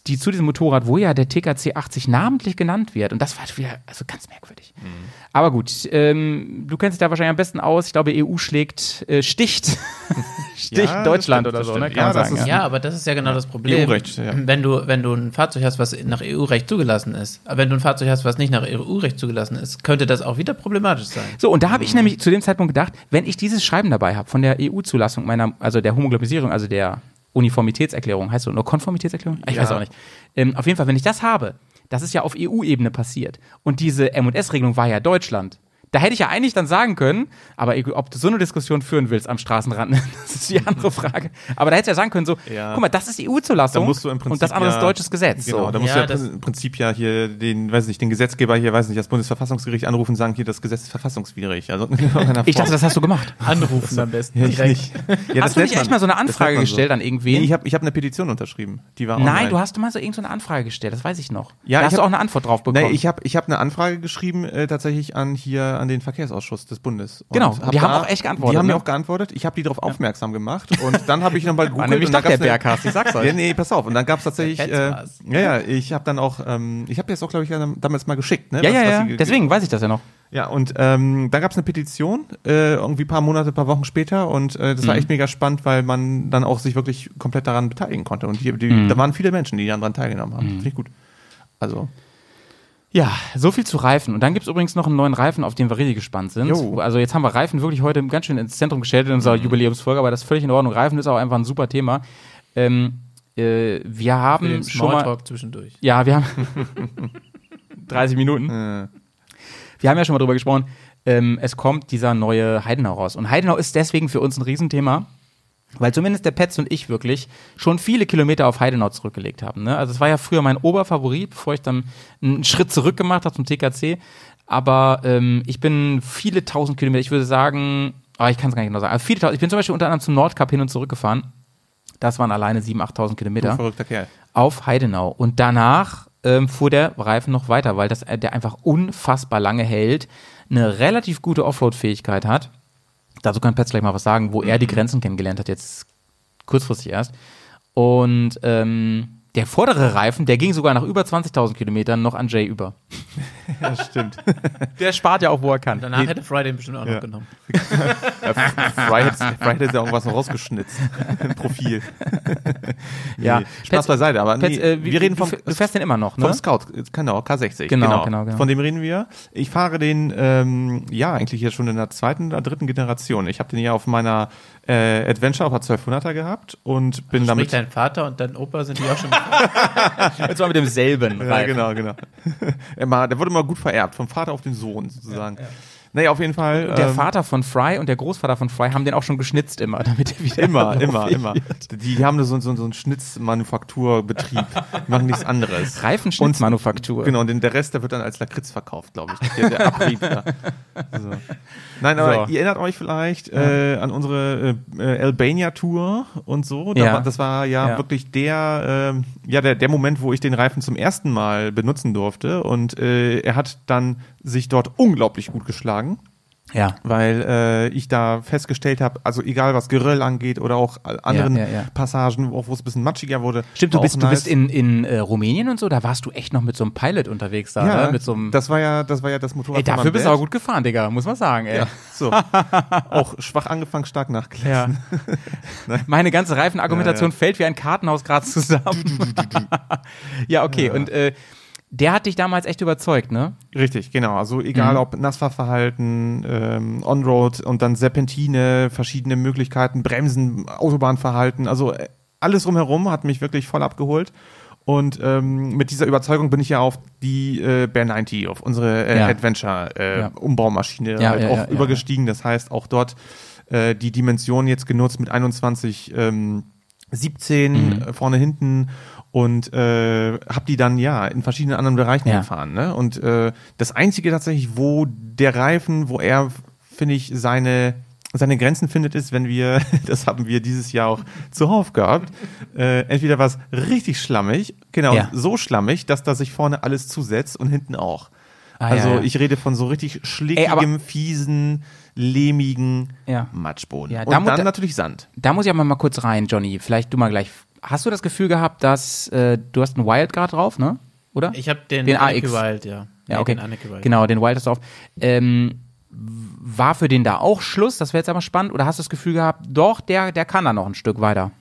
die zu diesem Motorrad, wo ja der TKC 80 namentlich genannt wird. Und das war wieder also ganz merkwürdig. Mhm. Aber gut, ähm, du kennst dich da wahrscheinlich am besten aus. Ich glaube, EU schlägt, äh, sticht, sticht Ja, Deutschland stimmt, oder so, ne? Ja, man das sagen, ist- Ja, aber das ist ja genau das Problem. EU-Recht, ja. Wenn du, wenn du ein Fahrzeug hast, was nach EU-Recht zugelassen ist, aber wenn du ein Fahrzeug hast, was nicht nach EU-Recht zugelassen ist, könnte das auch wieder problematisch sein. So, und da habe ich nämlich zu dem Zeitpunkt gedacht, wenn ich dieses Schreiben dabei habe von der EU-Zulassung meiner, also der Homoglobisierung, also der Uniformitätserklärung, heißt so, nur Konformitätserklärung? Ich Ja. weiß auch nicht. Ähm, auf jeden Fall, wenn ich das habe, das ist ja auf EU-Ebene passiert. Und diese M&S-Regelung war ja Deutschland. Da hätte ich ja eigentlich dann sagen können, aber ob du so eine Diskussion führen willst am Straßenrand, das ist die andere Frage. Aber da hättest du ja sagen können, so, Ja. guck mal, das ist EU-Zulassung du und das andere ja, ist deutsches Gesetz. Genau, so. da musst Ja, du ja das- im Prinzip ja hier den, weiß nicht, den Gesetzgeber hier, weiß nicht, das Bundesverfassungsgericht anrufen und sagen, hier, das Gesetz ist verfassungswidrig. Also, Ich dachte, das hast du gemacht. Anrufen am besten. ja, ich nicht. Ja, hast du nicht nennt echt mal so eine das Anfrage man so. gestellt an irgendwen? Nee, ich habe ich hab eine Petition unterschrieben. Die war Nein, online. du hast mal so irgendeine Anfrage gestellt, das weiß ich noch. Ja, da ich hast du hab- auch eine Antwort drauf bekommen. Nee, ich habe ich hab eine Anfrage geschrieben, äh, tatsächlich an hier an den Verkehrsausschuss des Bundes. Und Genau, hab die haben auch echt geantwortet, Die haben ne? mir auch geantwortet. Ich habe die darauf aufmerksam gemacht und dann habe ich nochmal War gegoogelt. nämlich und dann doch der Berghast, ich sag's euch. Ja, nee, pass auf. Und dann gab es tatsächlich, äh, ja, ja, ich habe dann auch, ähm, ich habe das auch, glaube ich, ja damals mal geschickt. Ne? ja, was- ja, ja, ge- deswegen weiß ich das ja noch. Ja, und ähm, da gab es eine Petition, äh, irgendwie ein paar Monate, ein paar Wochen später und äh, das war Mhm. echt mega spannend, weil man dann auch sich wirklich komplett daran beteiligen konnte. Und die, die, Mhm. da waren viele Menschen, die daran teilgenommen haben. Finde ich gut. Also, Ja, so viel zu Reifen. Und dann gibt's übrigens noch einen neuen Reifen, auf den wir richtig gespannt sind. Jo. Also jetzt haben wir Reifen wirklich heute ganz schön ins Zentrum gestellt in unserer Jubiläumsfolge, aber das ist völlig in Ordnung. Reifen ist auch einfach ein super Thema. Ähm, äh, wir haben schon mal... Zwischendurch. Ja, wir haben 30 Minuten. äh, Wir haben ja schon mal drüber gesprochen. Ähm, es kommt dieser neue Heidenau raus. Und Heidenau ist deswegen für uns ein Riesenthema, weil zumindest der Petz und ich wirklich schon viele Kilometer auf Heidenau zurückgelegt haben. Ne? Also es war ja früher mein Oberfavorit, bevor ich dann einen Schritt zurück gemacht habe zum TKC. Aber ähm, ich bin viele tausend Kilometer, ich würde sagen, ah, ich kann es gar nicht genau sagen, aber viele tausend, ich bin zum Beispiel unter anderem zum Nordkap hin und zurück gefahren. Das waren alleine 7.000, 8.000 du Kilometer verrückter Kerl. auf Heidenau. Und danach ähm, fuhr der Reifen noch weiter, weil das, äh, der einfach unfassbar lange hält, eine relativ gute Offroad-Fähigkeit hat. Dazu kann Petz gleich mal was sagen, wo er die Grenzen kennengelernt hat, jetzt kurzfristig erst. Und ähm, der vordere Reifen, der ging sogar nach über 20.000 Kilometern noch an Jay über. Ja, stimmt. Der spart ja auch, wo er kann. Danach hätte Friday ihn bestimmt auch Ja. noch genommen. Fry hätte Fry hätte ja irgendwas noch rausgeschnitzt. Im Profil. Ja. Nee, Spaß Petz- beiseite, aber nee, äh, wie, wir reden du, vom, du fährst den immer noch, ne? Vom Scout, genau, K60. Genau, genau, genau. Von dem reden wir. Ich fahre den, ähm, ja, eigentlich jetzt schon in der zweiten oder dritten Generation. Ich habe den ja auf meiner äh, Adventure auf der 1200er gehabt und bin Sprich, damit. dein Vater und dein Opa sind die auch schon. Und zwar mit demselben Ja, genau, genau. Er mal- der wurde mal gut vererbt, vom Vater auf den Sohn sozusagen. Naja, auf jeden Fall. Der ähm, Vater von Fry und der Großvater von Fry haben den auch schon geschnitzt immer, damit er wieder Immer, immer, immer. Die, die haben so, so, so einen Schnitzmanufakturbetrieb. Die machen nichts anderes. Reifenschnitzmanufaktur. Genau, und der Rest, der wird dann als Lakritz verkauft, glaube ich. Der, der Abrieb da. So. Nein, aber So. ihr erinnert euch vielleicht äh, an unsere äh, äh, Albania-Tour und so. Da Ja. war, das war ja, Ja. wirklich der, ähm, ja, der, der Moment, wo ich den Reifen zum ersten Mal benutzen durfte. Und äh, er hat dann sich dort unglaublich gut geschlagen Ja. weil äh, ich da festgestellt habe, also egal was Geröll angeht oder auch anderen Ja, ja, ja. Passagen, auch wo es ein bisschen matschiger wurde. Stimmt, du bist, auch du nice. bist in, in äh, Rumänien und so, da warst du echt noch mit so einem Pilot unterwegs da, ja, ne? Mit so einem. das war ja, das war ja das Motorrad. ey, dafür bist du aber gut gefahren, Digga, muss man sagen, ey. Ja, so. auch schwach angefangen, stark nachgelassen. Meine ganze Reifenargumentation fällt wie ein Kartenhaus gerade zusammen. ja, okay, und äh, der hat dich damals echt überzeugt, ne? Richtig, genau. Also egal Mhm. ob Nassfahrverhalten, ähm, Onroad und dann Serpentine, verschiedene Möglichkeiten, Bremsen, Autobahnverhalten, also äh, alles drumherum hat mich wirklich voll abgeholt. Und ähm, mit dieser Überzeugung bin ich ja auf die äh, Bear 90, auf unsere äh, Ja. Adventure äh, Ja. Halt ja, auch übergestiegen. Das heißt auch dort äh, die Dimension jetzt genutzt mit 21 ähm, 17 Mhm. äh, vorne hinten und äh, habe die dann ja in verschiedenen anderen Bereichen Ja. gefahren. Ne? Und äh, das einzige tatsächlich, wo der Reifen, wo er, finde ich, seine seine Grenzen findet, ist, wenn wir, das haben wir dieses Jahr auch zuhauf gehabt, äh, entweder was richtig schlammig, genau, Ja. so schlammig, dass da sich vorne alles zusetzt und hinten auch. Ah, also ja, ja. ich rede von so richtig schlickigem, fiesen, lehmigen Ja. Matschboden. Ja, und dann da- natürlich Sand. Da muss ich aber mal kurz rein, Johnny. Vielleicht du mal gleich. Hast du das Gefühl gehabt, dass äh, du hast einen Wildcard drauf, ne? Oder? Ich habe den, Den AX. Wild, ja. ja, Nee, okay. Den. Genau, den Wild hast du auf. Ähm, war für den da auch Schluss? Das wäre jetzt aber spannend. Oder hast du das Gefühl gehabt, doch, der, der kann da noch ein Stück weiter?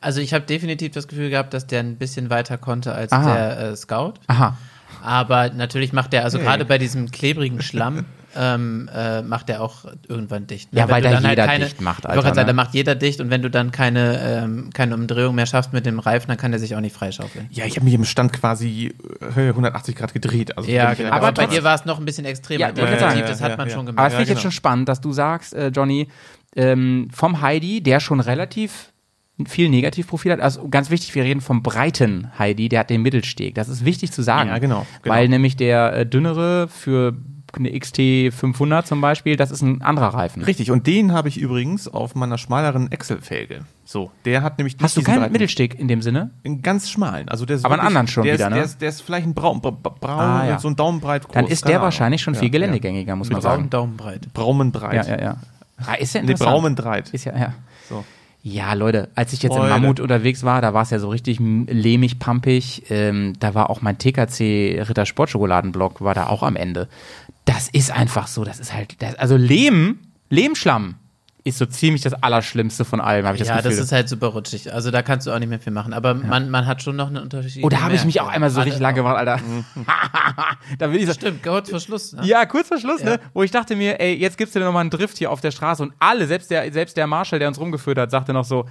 Also ich habe definitiv das Gefühl gehabt, dass der ein bisschen weiter konnte als Aha. der äh, Scout. Aha. Aber natürlich macht der, also gerade bei diesem klebrigen Schlamm, ähm, äh, macht der auch irgendwann dicht. ne? Ja, Wenn weil da dann halt jeder keine, dicht macht, Ich wollte gerade Alter, sagen, ne? da macht jeder dicht und wenn du dann keine, ähm, keine Umdrehung mehr schaffst mit dem Reifen, dann kann der sich auch nicht freischaufeln. Ja, ich habe mich im Stand quasi äh, 180 Grad gedreht. Also Ja, genau. ja aber bei dir war es noch ein bisschen extremer. Ja, definitiv, sagen. das Ja, hat ja, man ja. schon Aber gemerkt. das finde ich genau. jetzt schon spannend, dass du sagst, äh, Johnny, ähm, vom Heidi, der schon relativ viel Negativprofil hat. Also ganz wichtig, wir reden vom breiten Heidi, der hat den Mittelsteg. Das ist wichtig zu sagen. Ja, genau, genau. Weil nämlich der äh, dünnere für eine XT 500 zum Beispiel, das ist ein anderer Reifen. Richtig, und den habe ich übrigens auf meiner schmaleren Excel-Felge. So, der hat nämlich Hast du keinen breiten- Mittelsteg in dem Sinne? Einen ganz schmalen. Also der ist Aber einen anderen schon der wieder, ist, ne? Der ist, der ist vielleicht ein braun, bra- bra- braun Ah, ja. so ein Daumenbreit groß. Dann ist der Ahnung. wahrscheinlich schon Ja, viel geländegängiger, muss man Mit sagen. Daumen, Daumenbreit. Braumenbreit. Ja, ja, ja. Ah, ist ja Nee, interessant. Braumenbreit. Ist ja, ja. So. Ja, Leute, als ich jetzt Leute. in Mammut unterwegs war, da war es ja so richtig lehmig, pampig. Ähm, da war auch mein TKC Ritter Sportschokoladenblock, war da auch am Ende. Das ist einfach so, das ist halt, das, also Lehm, Lehmschlamm ist so ziemlich das Allerschlimmste von allem, habe ich das ja, Gefühl. das ist halt super rutschig. Also da kannst du auch nicht mehr viel machen. Aber man, man hat schon noch einen Unterschied. oh, da habe ich mich auch einmal so richtig lang gemacht, Alter. da will ich so, Stimmt, kurz vor Schluss. Ne? Ja, kurz vor Schluss, Ja. ne? Wo ich dachte mir, ey, jetzt gibst du dir nochmal einen Drift hier auf der Straße und alle, selbst der, selbst der Marshall, der uns rumgeführt hat, sagte noch so,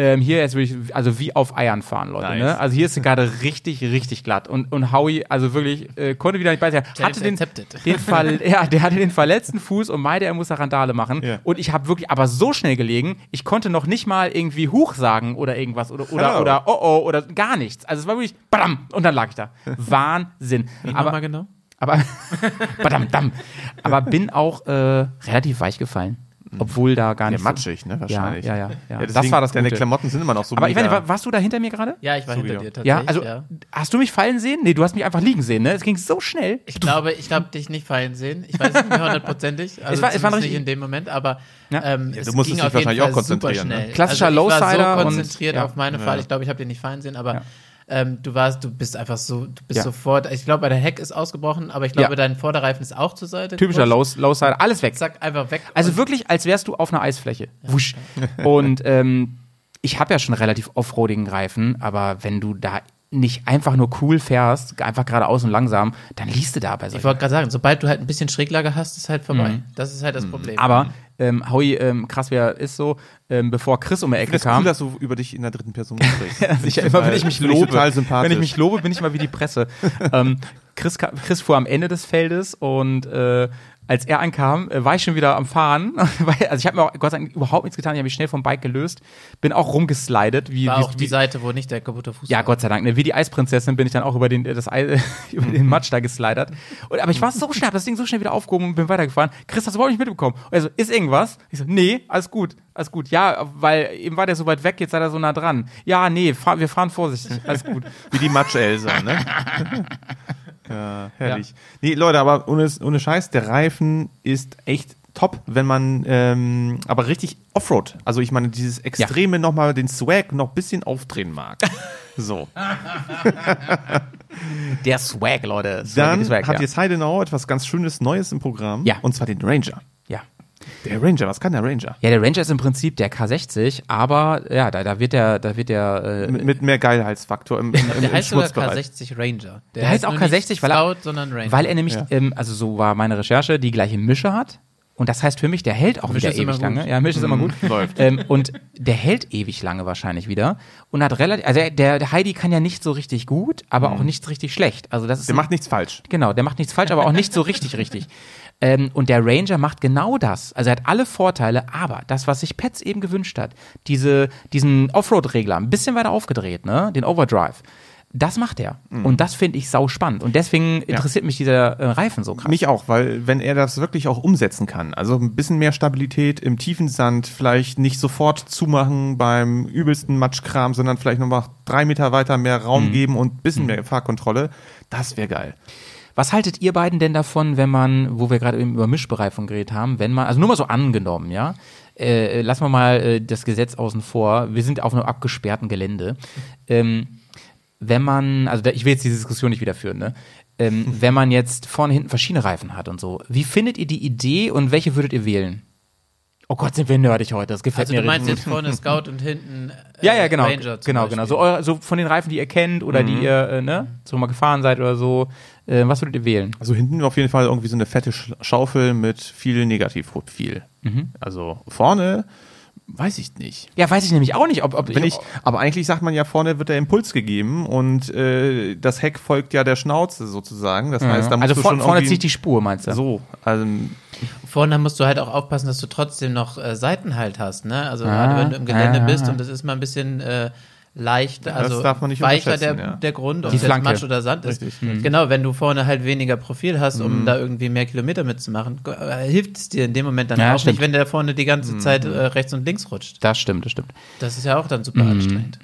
ähm, hier jetzt will ich, also wie auf Eiern fahren, Leute, Nice. ne? Also hier ist sie gerade richtig, richtig glatt und, und Howie, also wirklich, äh, konnte wieder nicht bei sich. James Hatte den, den Fall, ja, der hatte den verletzten Fuß und meinte, er muss da Randale machen. Ja. Und ich habe wirklich, aber so schnell gelegen, ich konnte noch nicht mal irgendwie Huch sagen oder irgendwas oder, oder, Hello. oder oh oh oder gar nichts. Also es war wirklich, badam, und dann lag ich da. Wahnsinn. Wie aber, nochmal genau? aber, badam, dam. aber bin auch äh, relativ weich gefallen. Obwohl da gar Ja, nicht. matschig, ne? so, Wahrscheinlich. Ja, ja, ja. ja. deswegen, das war das Deine. Klamotten sind immer noch so Aber ich mega. meine, wa- warst du da hinter mir gerade? Ja, ich war So hinter dir Ja, tatsächlich. also ja. hast du mich fallen sehen? Nee, du hast mich einfach liegen sehen, ne? Es ging so schnell. Ich glaube, ich glaube dich nicht fallen sehen. Ich weiß es nicht mehr hundertprozentig. Also Es war- es war nicht in dem Moment, aber Ja. ähm, Ja, es du musstest ging dich wahrscheinlich auch Fall konzentrieren, ne? Klassischer also ich war Lowsider so und- konzentriert ja. auf meine Fall. Ich glaube, ich habe dir nicht fallen sehen, aber Ja. Ähm, du warst, du bist einfach so, du bist Ja. sofort. Ich glaube, der Heck ist ausgebrochen, aber ich glaube, Ja. dein Vorderreifen ist auch zur Seite. Typischer gerutscht. Low, Lowsider, alles weg. Zack, einfach weg. Also wirklich, als wärst du auf einer Eisfläche. Wusch. Und ähm, ich habe ja schon relativ offroadigen Reifen, aber wenn du da nicht einfach nur cool fährst, einfach geradeaus und langsam, dann liest du da bei Ich solchen. wollte gerade sagen, sobald du halt ein bisschen Schräglage hast, ist halt vorbei. Das ist halt das Problem. Mhm. Aber ähm, Howie, ähm, krass wie er ist so, ähm, bevor Chris um die Ecke das ist kam, cool, dass du über dich in der dritten Person sprichst. Sicher, immer wenn ich mich Finde ich lobe, total sympathisch. wenn ich mich lobe, bin ich mal wie die Presse. ähm, Chris, Chris fuhr am Ende des Feldes und äh, als er ankam, äh, war ich schon wieder am Fahren. Weil- also ich habe mir auch Gott sei Dank überhaupt nichts getan, ich habe mich schnell vom Bike gelöst, bin auch rumgeslidet, wie, war wie, auch die wie Seite, wo nicht der kaputte Fuß ja, war. Gott sei Dank. Ne? Wie die Eisprinzessin bin ich dann auch über den, das Ei, über den Matsch da geslidert. Und, aber ich war so schnell, hab das Ding so schnell wieder aufgehoben und bin weitergefahren. Chris, hast du überhaupt nicht mitbekommen? Und er so, ist irgendwas? Ich so, nee, alles gut, alles gut. Ja, weil eben war der so weit weg, jetzt sei er so nah dran. Ja, nee, fahr, wir fahren vorsichtig, alles gut. Wie die Matsch-Elsa, ne? ja, herrlich. Nee, Leute, aber ohne, ohne Scheiß, der Reifen ist echt top, wenn man ähm, aber richtig Offroad, also ich meine, dieses Extreme nochmal den Swag noch ein bisschen aufdrehen mag. So. Der Swag, Leute. Swag Dann Swag, hat ja. jetzt Heidenau etwas ganz Schönes Neues im Programm. Ja. Und zwar den Ranger. Der Ranger, was kann der Ranger? Ja, der Ranger ist im Prinzip der K60, aber ja, da, da wird der, da wird der, äh, Mit, mit mehr Geilheitsfaktor im, im, im, Der im heißt sogar Schmutzbereich. K60 Ranger. Der heißt auch nur nicht K60, weil er- Scout, sondern Ranger. weil er nämlich, Ja. ähm, also so war meine Recherche, die gleiche Mische hat Und das heißt für mich, der hält auch Misch wieder ewig lange. Ja, Misch ist immer gut. läuft. Ähm, und der hält ewig lange wahrscheinlich wieder. Und hat relativ, also der, der Heidi kann ja nicht so richtig gut, aber auch nichts richtig schlecht. Also das ist Der ein- macht nichts falsch. Genau, der macht nichts falsch, aber auch nicht so richtig richtig. Ähm, und der Ranger macht genau das. Also er hat alle Vorteile, aber das, was sich Pets eben gewünscht hat, diese, diesen Offroad-Regler ein bisschen weiter aufgedreht, ne, den Overdrive, das macht er. Und das finde ich sau spannend. Und deswegen interessiert mich dieser äh, Reifen so krass. Mich auch, weil wenn er das wirklich auch umsetzen kann, also ein bisschen mehr Stabilität im tiefen Sand, vielleicht nicht sofort zumachen beim übelsten Matschkram, sondern vielleicht nochmal drei Meter weiter mehr Raum geben und ein bisschen mehr Fahrkontrolle, das wäre geil. Was haltet ihr beiden denn davon, wenn man, wo wir gerade eben über Mischbereifung geredet haben, wenn man, also nur mal so angenommen, ja, äh, lassen wir mal äh, das Gesetz außen vor, wir sind auf einem abgesperrten Gelände. Ähm, wenn man, also da, ich will jetzt diese Diskussion nicht wieder führen, ne? Ähm, wenn man jetzt vorne hinten verschiedene Reifen hat und so, wie findet ihr die Idee und welche würdet ihr wählen? Oh Gott, sind wir nerdig heute, das gefällt Also mir du meinst richtig. jetzt vorne Scout und hinten äh, Ja, ja, genau. Ranger zum genau, Beispiel. genau. So, eure, so von den Reifen, die ihr kennt oder die ihr äh, ne, so mal gefahren seid oder so. Äh, was würdet ihr wählen? Also hinten auf jeden Fall irgendwie so eine fette Sch Schaufel mit viel Negativprofil. Also vorne weiß ich nicht. Ja, weiß ich nämlich auch nicht, ob, ob Wenn ich, aber eigentlich sagt man ja, vorne wird der Impuls gegeben und äh, das Heck folgt ja der Schnauze sozusagen. Das heißt, da musst also du vor, schon vorne zieht die Spur, meinst du? so. Also, Vorne musst du halt auch aufpassen, dass du trotzdem noch äh, Seitenhalt hast, ne? Also Ah, gerade wenn du im Gelände ah, bist ah. und es ist mal ein bisschen äh, leicht, also darf man nicht weicher der, ja. der Grund, ob es jetzt. Matsch oder Sand ist. Richtig, Mhm. Genau, wenn du vorne halt weniger Profil hast, um da irgendwie mehr Kilometer mitzumachen, äh, hilft es dir in dem Moment dann Ja, auch stimmt. nicht, wenn der vorne die ganze Mhm. Zeit äh, rechts und links rutscht. Das stimmt, das stimmt. Das ist ja auch dann Mhm. super anstrengend.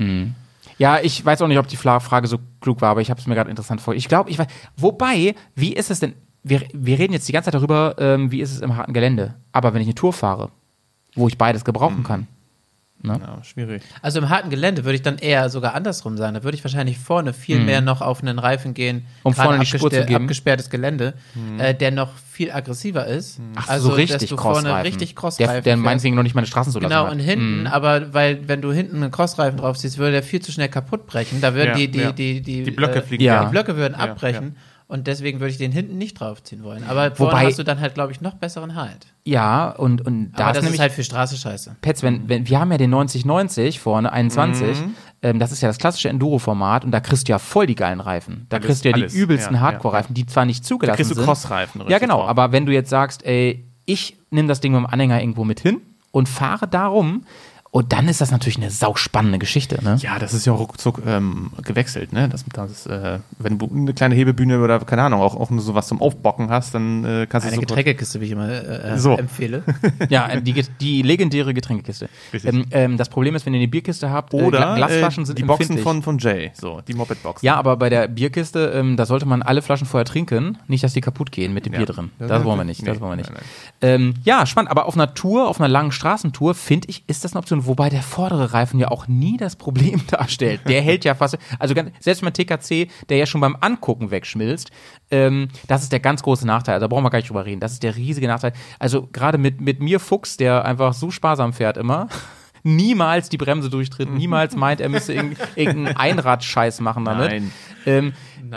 Ja, ich weiß auch nicht, ob die Frage so klug war, aber ich habe es mir gerade interessant vor. Ich glaube, ich weiß. Wobei, wie ist es denn? Wir, wir reden jetzt die ganze Zeit darüber, ähm, wie ist es im harten Gelände. Aber wenn ich eine Tour fahre, wo ich beides gebrauchen kann. Ja, schwierig. Also im harten Gelände würde ich dann eher sogar andersrum sein. Da würde ich wahrscheinlich vorne viel mehr noch auf einen Reifen gehen, Mhm. Um vorne die Spur zu geben. abgesperrtes Gelände, Mhm. äh, der noch viel aggressiver ist. Ach, also so richtig dass du vorne Crossreifen. richtig der, Crossreifen der fährst. meinetwegen noch nicht mal eine Straßenzulassung Genau, hat. und hinten, Mhm. aber weil, wenn du hinten einen Crossreifen drauf ziehst, würde der viel zu schnell kaputt brechen. Da würden Ja, die, die, ja. die, die, Die Blöcke äh, fliegen Ja. Die Blöcke würden Ja, abbrechen. Und deswegen würde ich den hinten nicht draufziehen wollen. Aber vorne Wobei- hast du dann halt, glaube ich, noch besseren Halt. Ja, und, und da aber ist das nämlich ist halt für Straße scheiße. Pets, wenn, wenn, wir haben ja den 9090 vorne, 21, Mhm. ähm, das ist ja das klassische Enduro-Format und da kriegst du ja voll die geilen Reifen. Da Alles, kriegst du ja alles. die übelsten Ja, ja, Hardcore-Reifen, die zwar nicht zugelassen kriegst du sind. Crossreifen. Ja, genau, drauf. aber wenn du jetzt sagst, ey, ich nehme das Ding mit dem Anhänger irgendwo mit hin und fahre darum, und dann ist das natürlich eine sauspannende Geschichte, ne? Ja, das ist ja auch ruckzuck ähm, gewechselt, ne? Das, das, äh, wenn du eine kleine Hebebühne oder keine Ahnung, auch, auch nur sowas zum Aufbocken hast, dann äh, kannst du Eine Getränkekiste, wie ich immer äh, So. empfehle. Ja, äh, die, die legendäre Getränkekiste. Richtig. Ähm, ähm, das Problem ist, wenn ihr eine Bierkiste habt, äh, Oder Gla- Glasflaschen äh, sind die Boxen von, von Jay, so, die Moped-Boxen. Ja, aber bei der Bierkiste, ähm, da sollte man alle Flaschen vorher trinken, nicht, dass die kaputt gehen mit dem Ja. Bier drin. Das Das, wollen wir nicht. Das nee, wollen wir nicht. nein, Ähm, ja, spannend. Aber auf einer Tour, auf einer langen Straßentour, finde ich, ist das eine Option. Wobei der vordere Reifen ja auch nie das Problem darstellt. Der hält ja fast, also ganz, selbst mein TKC, der ja schon beim Angucken wegschmilzt, ähm, das ist der ganz große Nachteil. Also da brauchen wir gar nicht drüber reden. Das ist der riesige Nachteil. Also gerade mit, mit mir Fuchs, der einfach so sparsam fährt immer. Niemals die Bremse durchtritt, niemals meint, er müsse irgend- irgendeinen Einradscheiß machen damit Nein. ähm,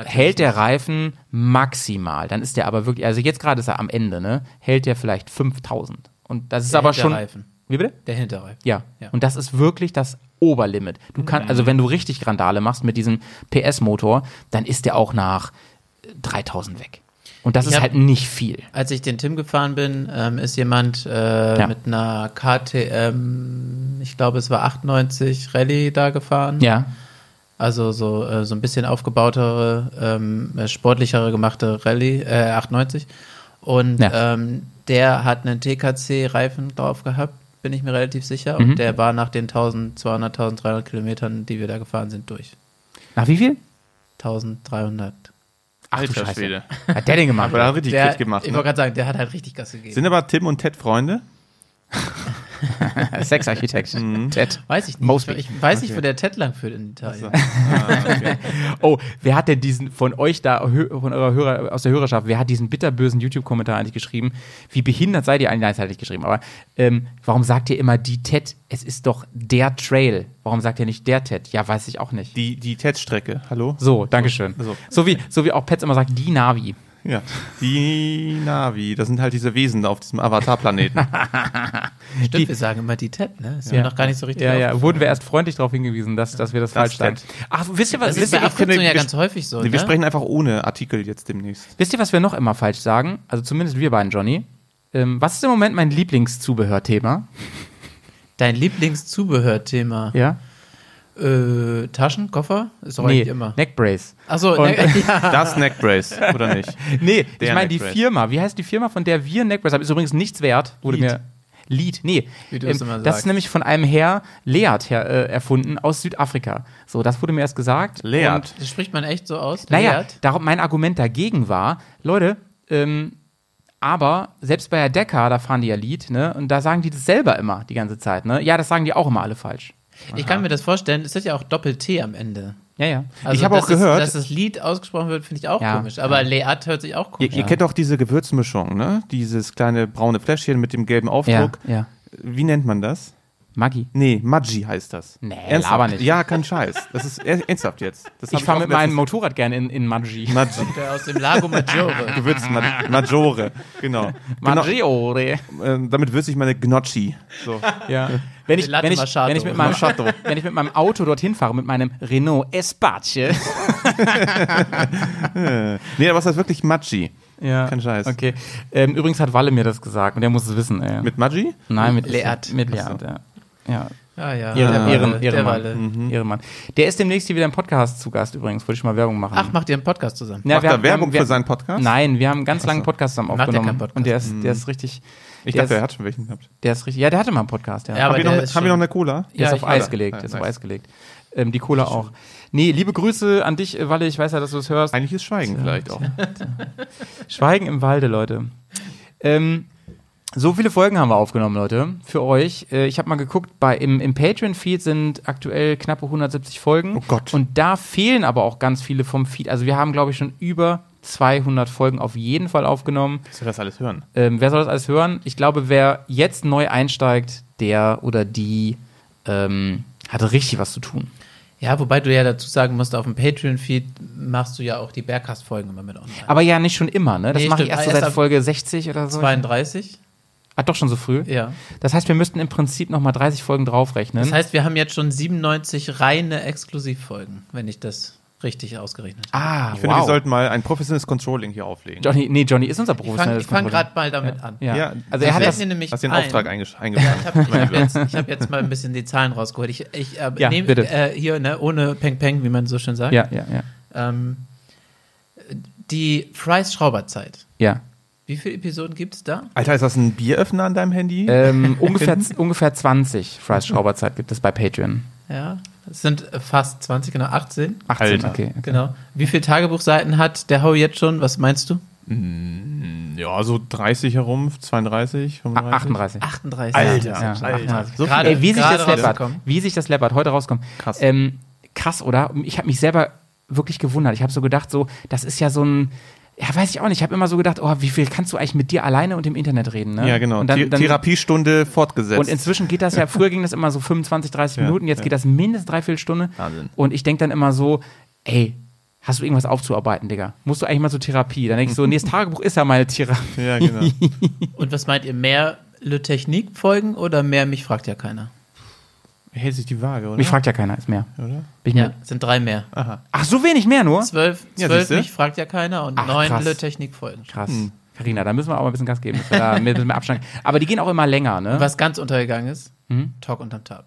hält der Reifen maximal. Dann ist der aber wirklich, also jetzt gerade ist er am Ende, ne? Hält der vielleicht 5000. Und das ist Der aber schon. Hinterreifen. Wie bitte? Der Hinterreifen. Ja. Ja. Und das ist wirklich das Oberlimit. Du kannst, also wenn du richtig Randale machst mit diesem PS-Motor, dann ist der auch nach äh, 3000 weg. Und das Ich ist hab- halt nicht viel. Als ich den Tim gefahren bin, ähm, ist jemand äh, Ja. mit einer KTM, ich glaube es war 98 Rallye da gefahren. Ja. Also so, äh, so ein bisschen aufgebautere, ähm, äh, sportlichere gemachte Rallye, äh, 98. Und Ja. ähm, der hat einen TKC-Reifen drauf gehabt, bin ich mir relativ sicher. Mhm. Und der war nach den 1200, 1300 Kilometern, die wir da gefahren sind, durch. Nach wie viel? 1300. Ach Alter Scheiße. Schwede. Hat der den gemacht? Aber da hat richtig Der, Kit gemacht. ich Ne? wollte gerade sagen, der hat halt richtig Gas gegeben. Sind aber Tim und Ted Freunde? Sexarchitekt. Mhm. Ted. weiß ich nicht. Mosby. Ich weiß nicht, wo der Ted lang führt in Italien. Oh, wer hat denn diesen von euch da, von eurer Hörer, aus der Hörerschaft, wer hat diesen bitterbösen YouTube-Kommentar eigentlich geschrieben? Wie behindert seid ihr eigentlich? Nein, das hat er nicht geschrieben, aber ähm, warum sagt ihr immer die Ted? Es ist doch der Trail. Warum sagt ihr nicht der Ted? Ja, weiß ich auch nicht. Die, die Ted-Strecke, hallo? So, Dankeschön. So. So wie, so wie auch Pets immer sagt, die Navi. Ja. Die Navi, das sind halt diese Wesen auf diesem Avatar-Planeten. Stimmt, wir sagen immer die Ted, ne? Ist mir noch gar nicht so richtig Ja, ja, wurden wir erst freundlich darauf hingewiesen, dass, dass wir das, falsch sagen. Ach, wisst ihr was? Das ist Wisst bei ihr, finde, ja wir ganz häufig so, Nee, ne? wir sprechen einfach ohne Artikel jetzt demnächst. wisst ihr, was wir noch immer falsch sagen? Also zumindest wir beiden, Johnny. Ähm, was ist im Moment mein Lieblingszubehörthema? Dein Lieblingszubehörthema. Ja? Äh, Taschen, Koffer? Ist doch eigentlich immer. Neckbrace. Achso, ne, ja. Das Neckbrace, oder nicht? Nee, ich Der meine die. Firma. Wie heißt die Firma, von der wir Neckbrace haben? Ist übrigens nichts wert. Wurde Lied. mir. Lied, nee. Wie du es immer das sagst. ist nämlich von einem Herr Leat her, äh, erfunden aus Südafrika. So, das wurde mir erst gesagt. Leat. Das spricht man echt so aus? naja, Leert? darum, mein Argument dagegen war, Leute, ähm, aber selbst bei der Decker, da fahren die ja Lied, ne? Und da sagen die das selber immer die ganze Zeit, ne? Ja, das sagen die auch immer alle falsch. Ich kann mir das vorstellen, es hat ja auch Doppel-T am Ende. Ja, ja. Also, Ich habe dass auch gehört- Es, dass das Lied ausgesprochen wird, finde ich auch Ja, komisch. Aber Leat hört sich auch Ihr, komisch ihr an. kennt doch diese Gewürzmischung, ne? Dieses kleine braune Fläschchen mit dem gelben Ja, Aufdruck. ja. Wie nennt man das? Maggi. Nee, Maggi heißt das. Nee, Ernsthaft? laber nicht. Ja, kein Scheiß. Das ist er- ernsthaft jetzt. Ich fahre auch mit meinem Motorrad gerne in, in Maggi. Maggi. Der aus dem Lago Maggiore. Gewürz Ma- Maggiore. Genau. genau Maggiore. äh, damit würze ich meine Gnocchi. So. Ja. Wenn ich, wenn, ich, wenn, ich mit meinem, Machado. wenn ich mit meinem Auto dorthin fahre, mit meinem Renault Espace. Nee, aber was heißt wirklich Maggi? Ja. Kein Scheiß. Okay. Ähm, übrigens hat Walle mir das gesagt und der muss es wissen. Ey. Mit Maggi? Nein, mit Leert. Mit Leert, ja. ja. Ja, ja. Ehre, Der Ehren, der Ehrenmann. Mhm. Ehrenmann. Der ist demnächst hier wieder im Podcast zu Gast übrigens. Wollte ich mal Werbung machen. Ach, macht ihr einen Podcast zusammen? Ja, Macht er haben- Werbung haben- wir- für seinen Podcast? Nein, wir haben einen ganz langen Podcast zusammen Macht der aufgenommen. keinen Podcast? Und der ist, der ist richtig. Ich der dachte, er ist, hat schon welchen gehabt. der ist richtig. Ja, der hatte mal einen Podcast, ja. Ja, aber Haben wir, noch, haben ist wir noch eine Cola? Der ist Ja, auf ich Eis gelegt. Ja, Der ist auf nice. Eis gelegt. Ähm, die Cola auch. Nee, liebe Grüße an dich, äh, Walle. Ich weiß ja, dass du es hörst. Eigentlich ist Schweigen vielleicht auch. Schweigen im Walde, Leute. Ähm, so viele Folgen haben wir aufgenommen, Leute, für euch. Äh, ich habe mal geguckt, bei, im, im Patreon-Feed sind aktuell knappe 170 Folgen. Oh Gott. Und da fehlen aber auch ganz viele vom Feed. Also wir haben, glaube ich, schon über 200 Folgen auf jeden Fall aufgenommen. Dass wir das alles hören. Ähm, wer soll das alles hören? Ich glaube, wer jetzt neu einsteigt, der oder die ähm, hatte richtig was zu tun. Ja, wobei du ja dazu sagen musst, auf dem Patreon-Feed machst du ja auch die Bergcast-Folgen immer mit online. Aber ja, nicht schon immer, ne? Das Nee, mache ich erst so Erst seit Folge 60 oder so. 32? Ah, doch schon so früh? Ja. Das heißt, wir müssten im Prinzip nochmal 30 Folgen draufrechnen. Das heißt, wir haben jetzt schon 97 reine Exklusivfolgen, wenn ich das richtig ausgerechnet ah, Ich finde, wow. wir sollten mal ein professionelles Controlling hier auflegen. Johnny, nee, Johnny ist unser Ich fange professionelles fang Controller. gerade mal damit an. Ja. Ja, also er hat Ich das. nämlich Hast den ein- Auftrag eingesch- ich habe ich hab jetzt, ich hab jetzt mal ein bisschen die Zahlen rausgeholt. Ich, ich äh, Ja, nehme bitte. äh, hier, ne, ohne Peng Peng, wie man so schön sagt, Ja, ja, ja. ähm, die Fry's Schrauberzeit. Ja. Wie viele Episoden gibt es da? Alter, ist das ein Bieröffner an deinem Handy? Ähm, ungefähr, ungefähr 20 Fries Schrauberzeit gibt es bei Patreon. Ja, es sind fast 20, genau 18. 18, Alter. okay. Genau. Wie viele Tagebuchseiten hat der Hau jetzt schon? Was meinst du? ja, so 30 herum, 32, 35. Ah, 38. 38. Alter, Ja, Alter. 38. So Gerade- Ey, wie sich das läppert. rausgekommen. Wie sich das läppert. Heute rauskommt. Krass. Ähm, krass, oder? Ich habe mich selber wirklich gewundert. Ich habe so gedacht, so, das ist ja so ein. Ja, weiß ich auch nicht. Ich habe immer so gedacht, oh, wie viel kannst du eigentlich mit dir alleine und im Internet reden, ne? Ja, genau. Und, dann, dann, Therapiestunde fortgesetzt. und inzwischen geht das ja, früher ging das immer so 25, 30 Ja, Minuten, jetzt ja. geht das mindestens dreiviertel Stunde. Wahnsinn. Und ich denke dann immer so, ey, hast du irgendwas aufzuarbeiten, Digga? Musst du eigentlich mal zur Therapie? Dann denke ich so, nee, das Tagebuch ist ja meine Therapie. ja, genau. Und was meint ihr, mehr Le Technique folgen oder mehr Mich fragt ja keiner? Hält sich die Waage, oder? Mich fragt ja keiner, ist mehr. oder? Bin ich Ja, mir- sind drei mehr. Aha. Ach, so wenig mehr nur? Zwölf, Ja, zwölf. Mich fragt ja keiner und Ach, neun. Le Technique folgen. Krass. Carina, da müssen wir auch mal ein bisschen Gas geben, dass wir da mit, mit Abstand. Aber die gehen auch immer länger, ne? Was ganz untergegangen ist, Mhm. Talk unterm Tab.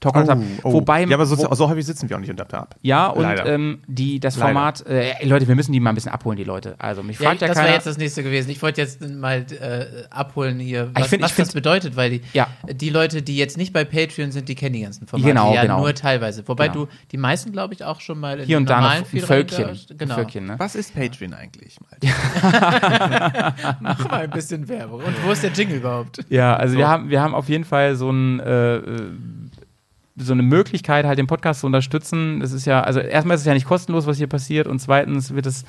Talk. Oh, oh. Wobei, ja, aber so, wo, so häufig sitzen wir auch nicht unter Tab. ja, und ähm, die, das Leider. Format, äh, Leute, wir müssen die mal ein bisschen abholen, die Leute. Also, mich Ja, fragt ja, das war keiner. jetzt das nächste gewesen. Ich wollte jetzt mal äh, abholen hier, was, Ich find- was ich find- das bedeutet, weil die, Ja. die Leute, die jetzt nicht bei Patreon sind, die kennen die ganzen Formate Genau, ja genau. nur teilweise. Wobei Genau. du die meisten, glaube ich, auch schon mal in Hier und da ein Völkchen. reingerscht- Ein Genau. Völkchen, ne? Was ist Patreon eigentlich? Mach mal ein bisschen Werbung. Und wo ist der Jingle überhaupt? Ja, also wir haben, wir haben auf jeden Fall so ein, äh, äh, so eine Möglichkeit, halt den Podcast zu unterstützen. Das ist ja, also erstmal ist es ja nicht kostenlos, was hier passiert, und zweitens wird es,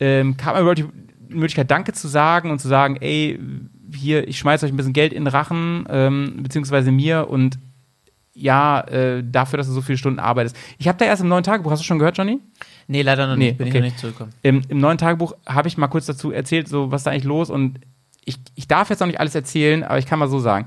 ähm, kam mir überhaupt die Möglichkeit, Danke zu sagen und zu sagen, ey, hier, ich schmeiß euch ein bisschen Geld in den Rachen, ähm, beziehungsweise mir und ja, äh, dafür, dass du so viele Stunden arbeitest. Ich habe da erst im neuen Tagebuch, hast du schon gehört, Johnny? Nee, leider noch Nee, nicht. Bin ich okay. noch nicht zurückgekommen. Im, im neuen Tagebuch habe ich mal kurz dazu erzählt, so was da eigentlich los und ich, ich darf jetzt noch nicht alles erzählen, aber ich kann mal so sagen.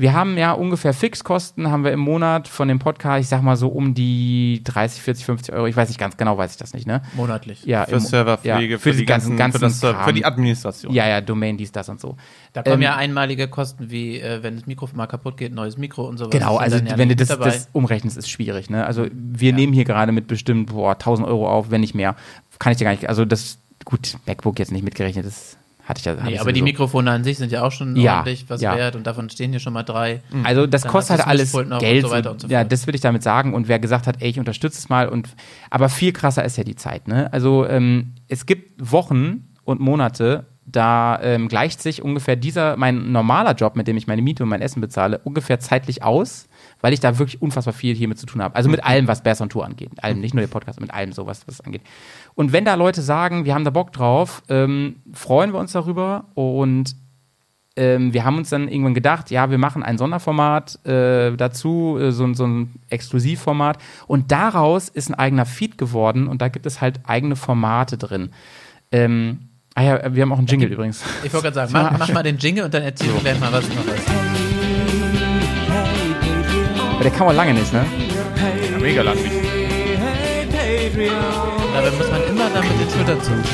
Wir haben ja ungefähr Fixkosten, haben wir im Monat von dem Podcast, ich sag mal so um die 30, 40, 50 Euro. Ich weiß nicht ganz genau, weiß ich das nicht, ne? Monatlich. Ja, Für im- Serverpflege, ja, für, die ganzen, ganzen für, das, für die Administration. Ja, ja, Domain, dies, das und so. Da kommen Ähm, ja einmalige Kosten, wie äh, wenn das Mikro mal kaputt geht, neues Mikro und sowas. Genau, also ja wenn du das, das umrechnest, ist schwierig. Ne? Also wir nehmen hier gerade mit bestimmt boah, 1000 Euro auf, wenn nicht mehr. Kann ich dir gar nicht, also das, gut, MacBook jetzt nicht mitgerechnet, das hatte ich ja. Nee, aber die. Mikrofone an sich sind ja auch schon Ja, ordentlich was ja. wert und davon stehen hier schon mal drei. Also das Dann kostet halt alles Geld. und so weiter und so ja, das will ich damit sagen. Und wer gesagt hat, ey, ich unterstütze es mal und aber viel krasser ist ja die Zeit. Ne? Also ähm, es gibt Wochen und Monate, da ähm, gleicht sich ungefähr dieser mein normaler Job, mit dem ich meine Miete und mein Essen bezahle, ungefähr zeitlich aus, weil ich da wirklich unfassbar viel hiermit zu tun habe. Also mit allem, was Bears on Tour angeht. Mit allem, nicht nur der Podcast, mit allem sowas, was es angeht. Und wenn da Leute sagen, wir haben da Bock drauf, ähm, freuen wir uns darüber und ähm, wir haben uns dann irgendwann gedacht, ja, wir machen ein Sonderformat äh, dazu, äh, so, ein- so ein Exklusivformat. Und daraus ist ein eigener Feed geworden und da gibt es halt eigene Formate drin. Ähm, ah ja, wir haben auch einen Jingle übrigens. Ich wollte gerade sagen, mach, mach mal den Jingle und dann erzähl mir gleich mal, was noch ist. Aber der kann man lange nicht, ne? Ja, mega langweilig. Dabei muss man immer dann mit den Schultern zucken.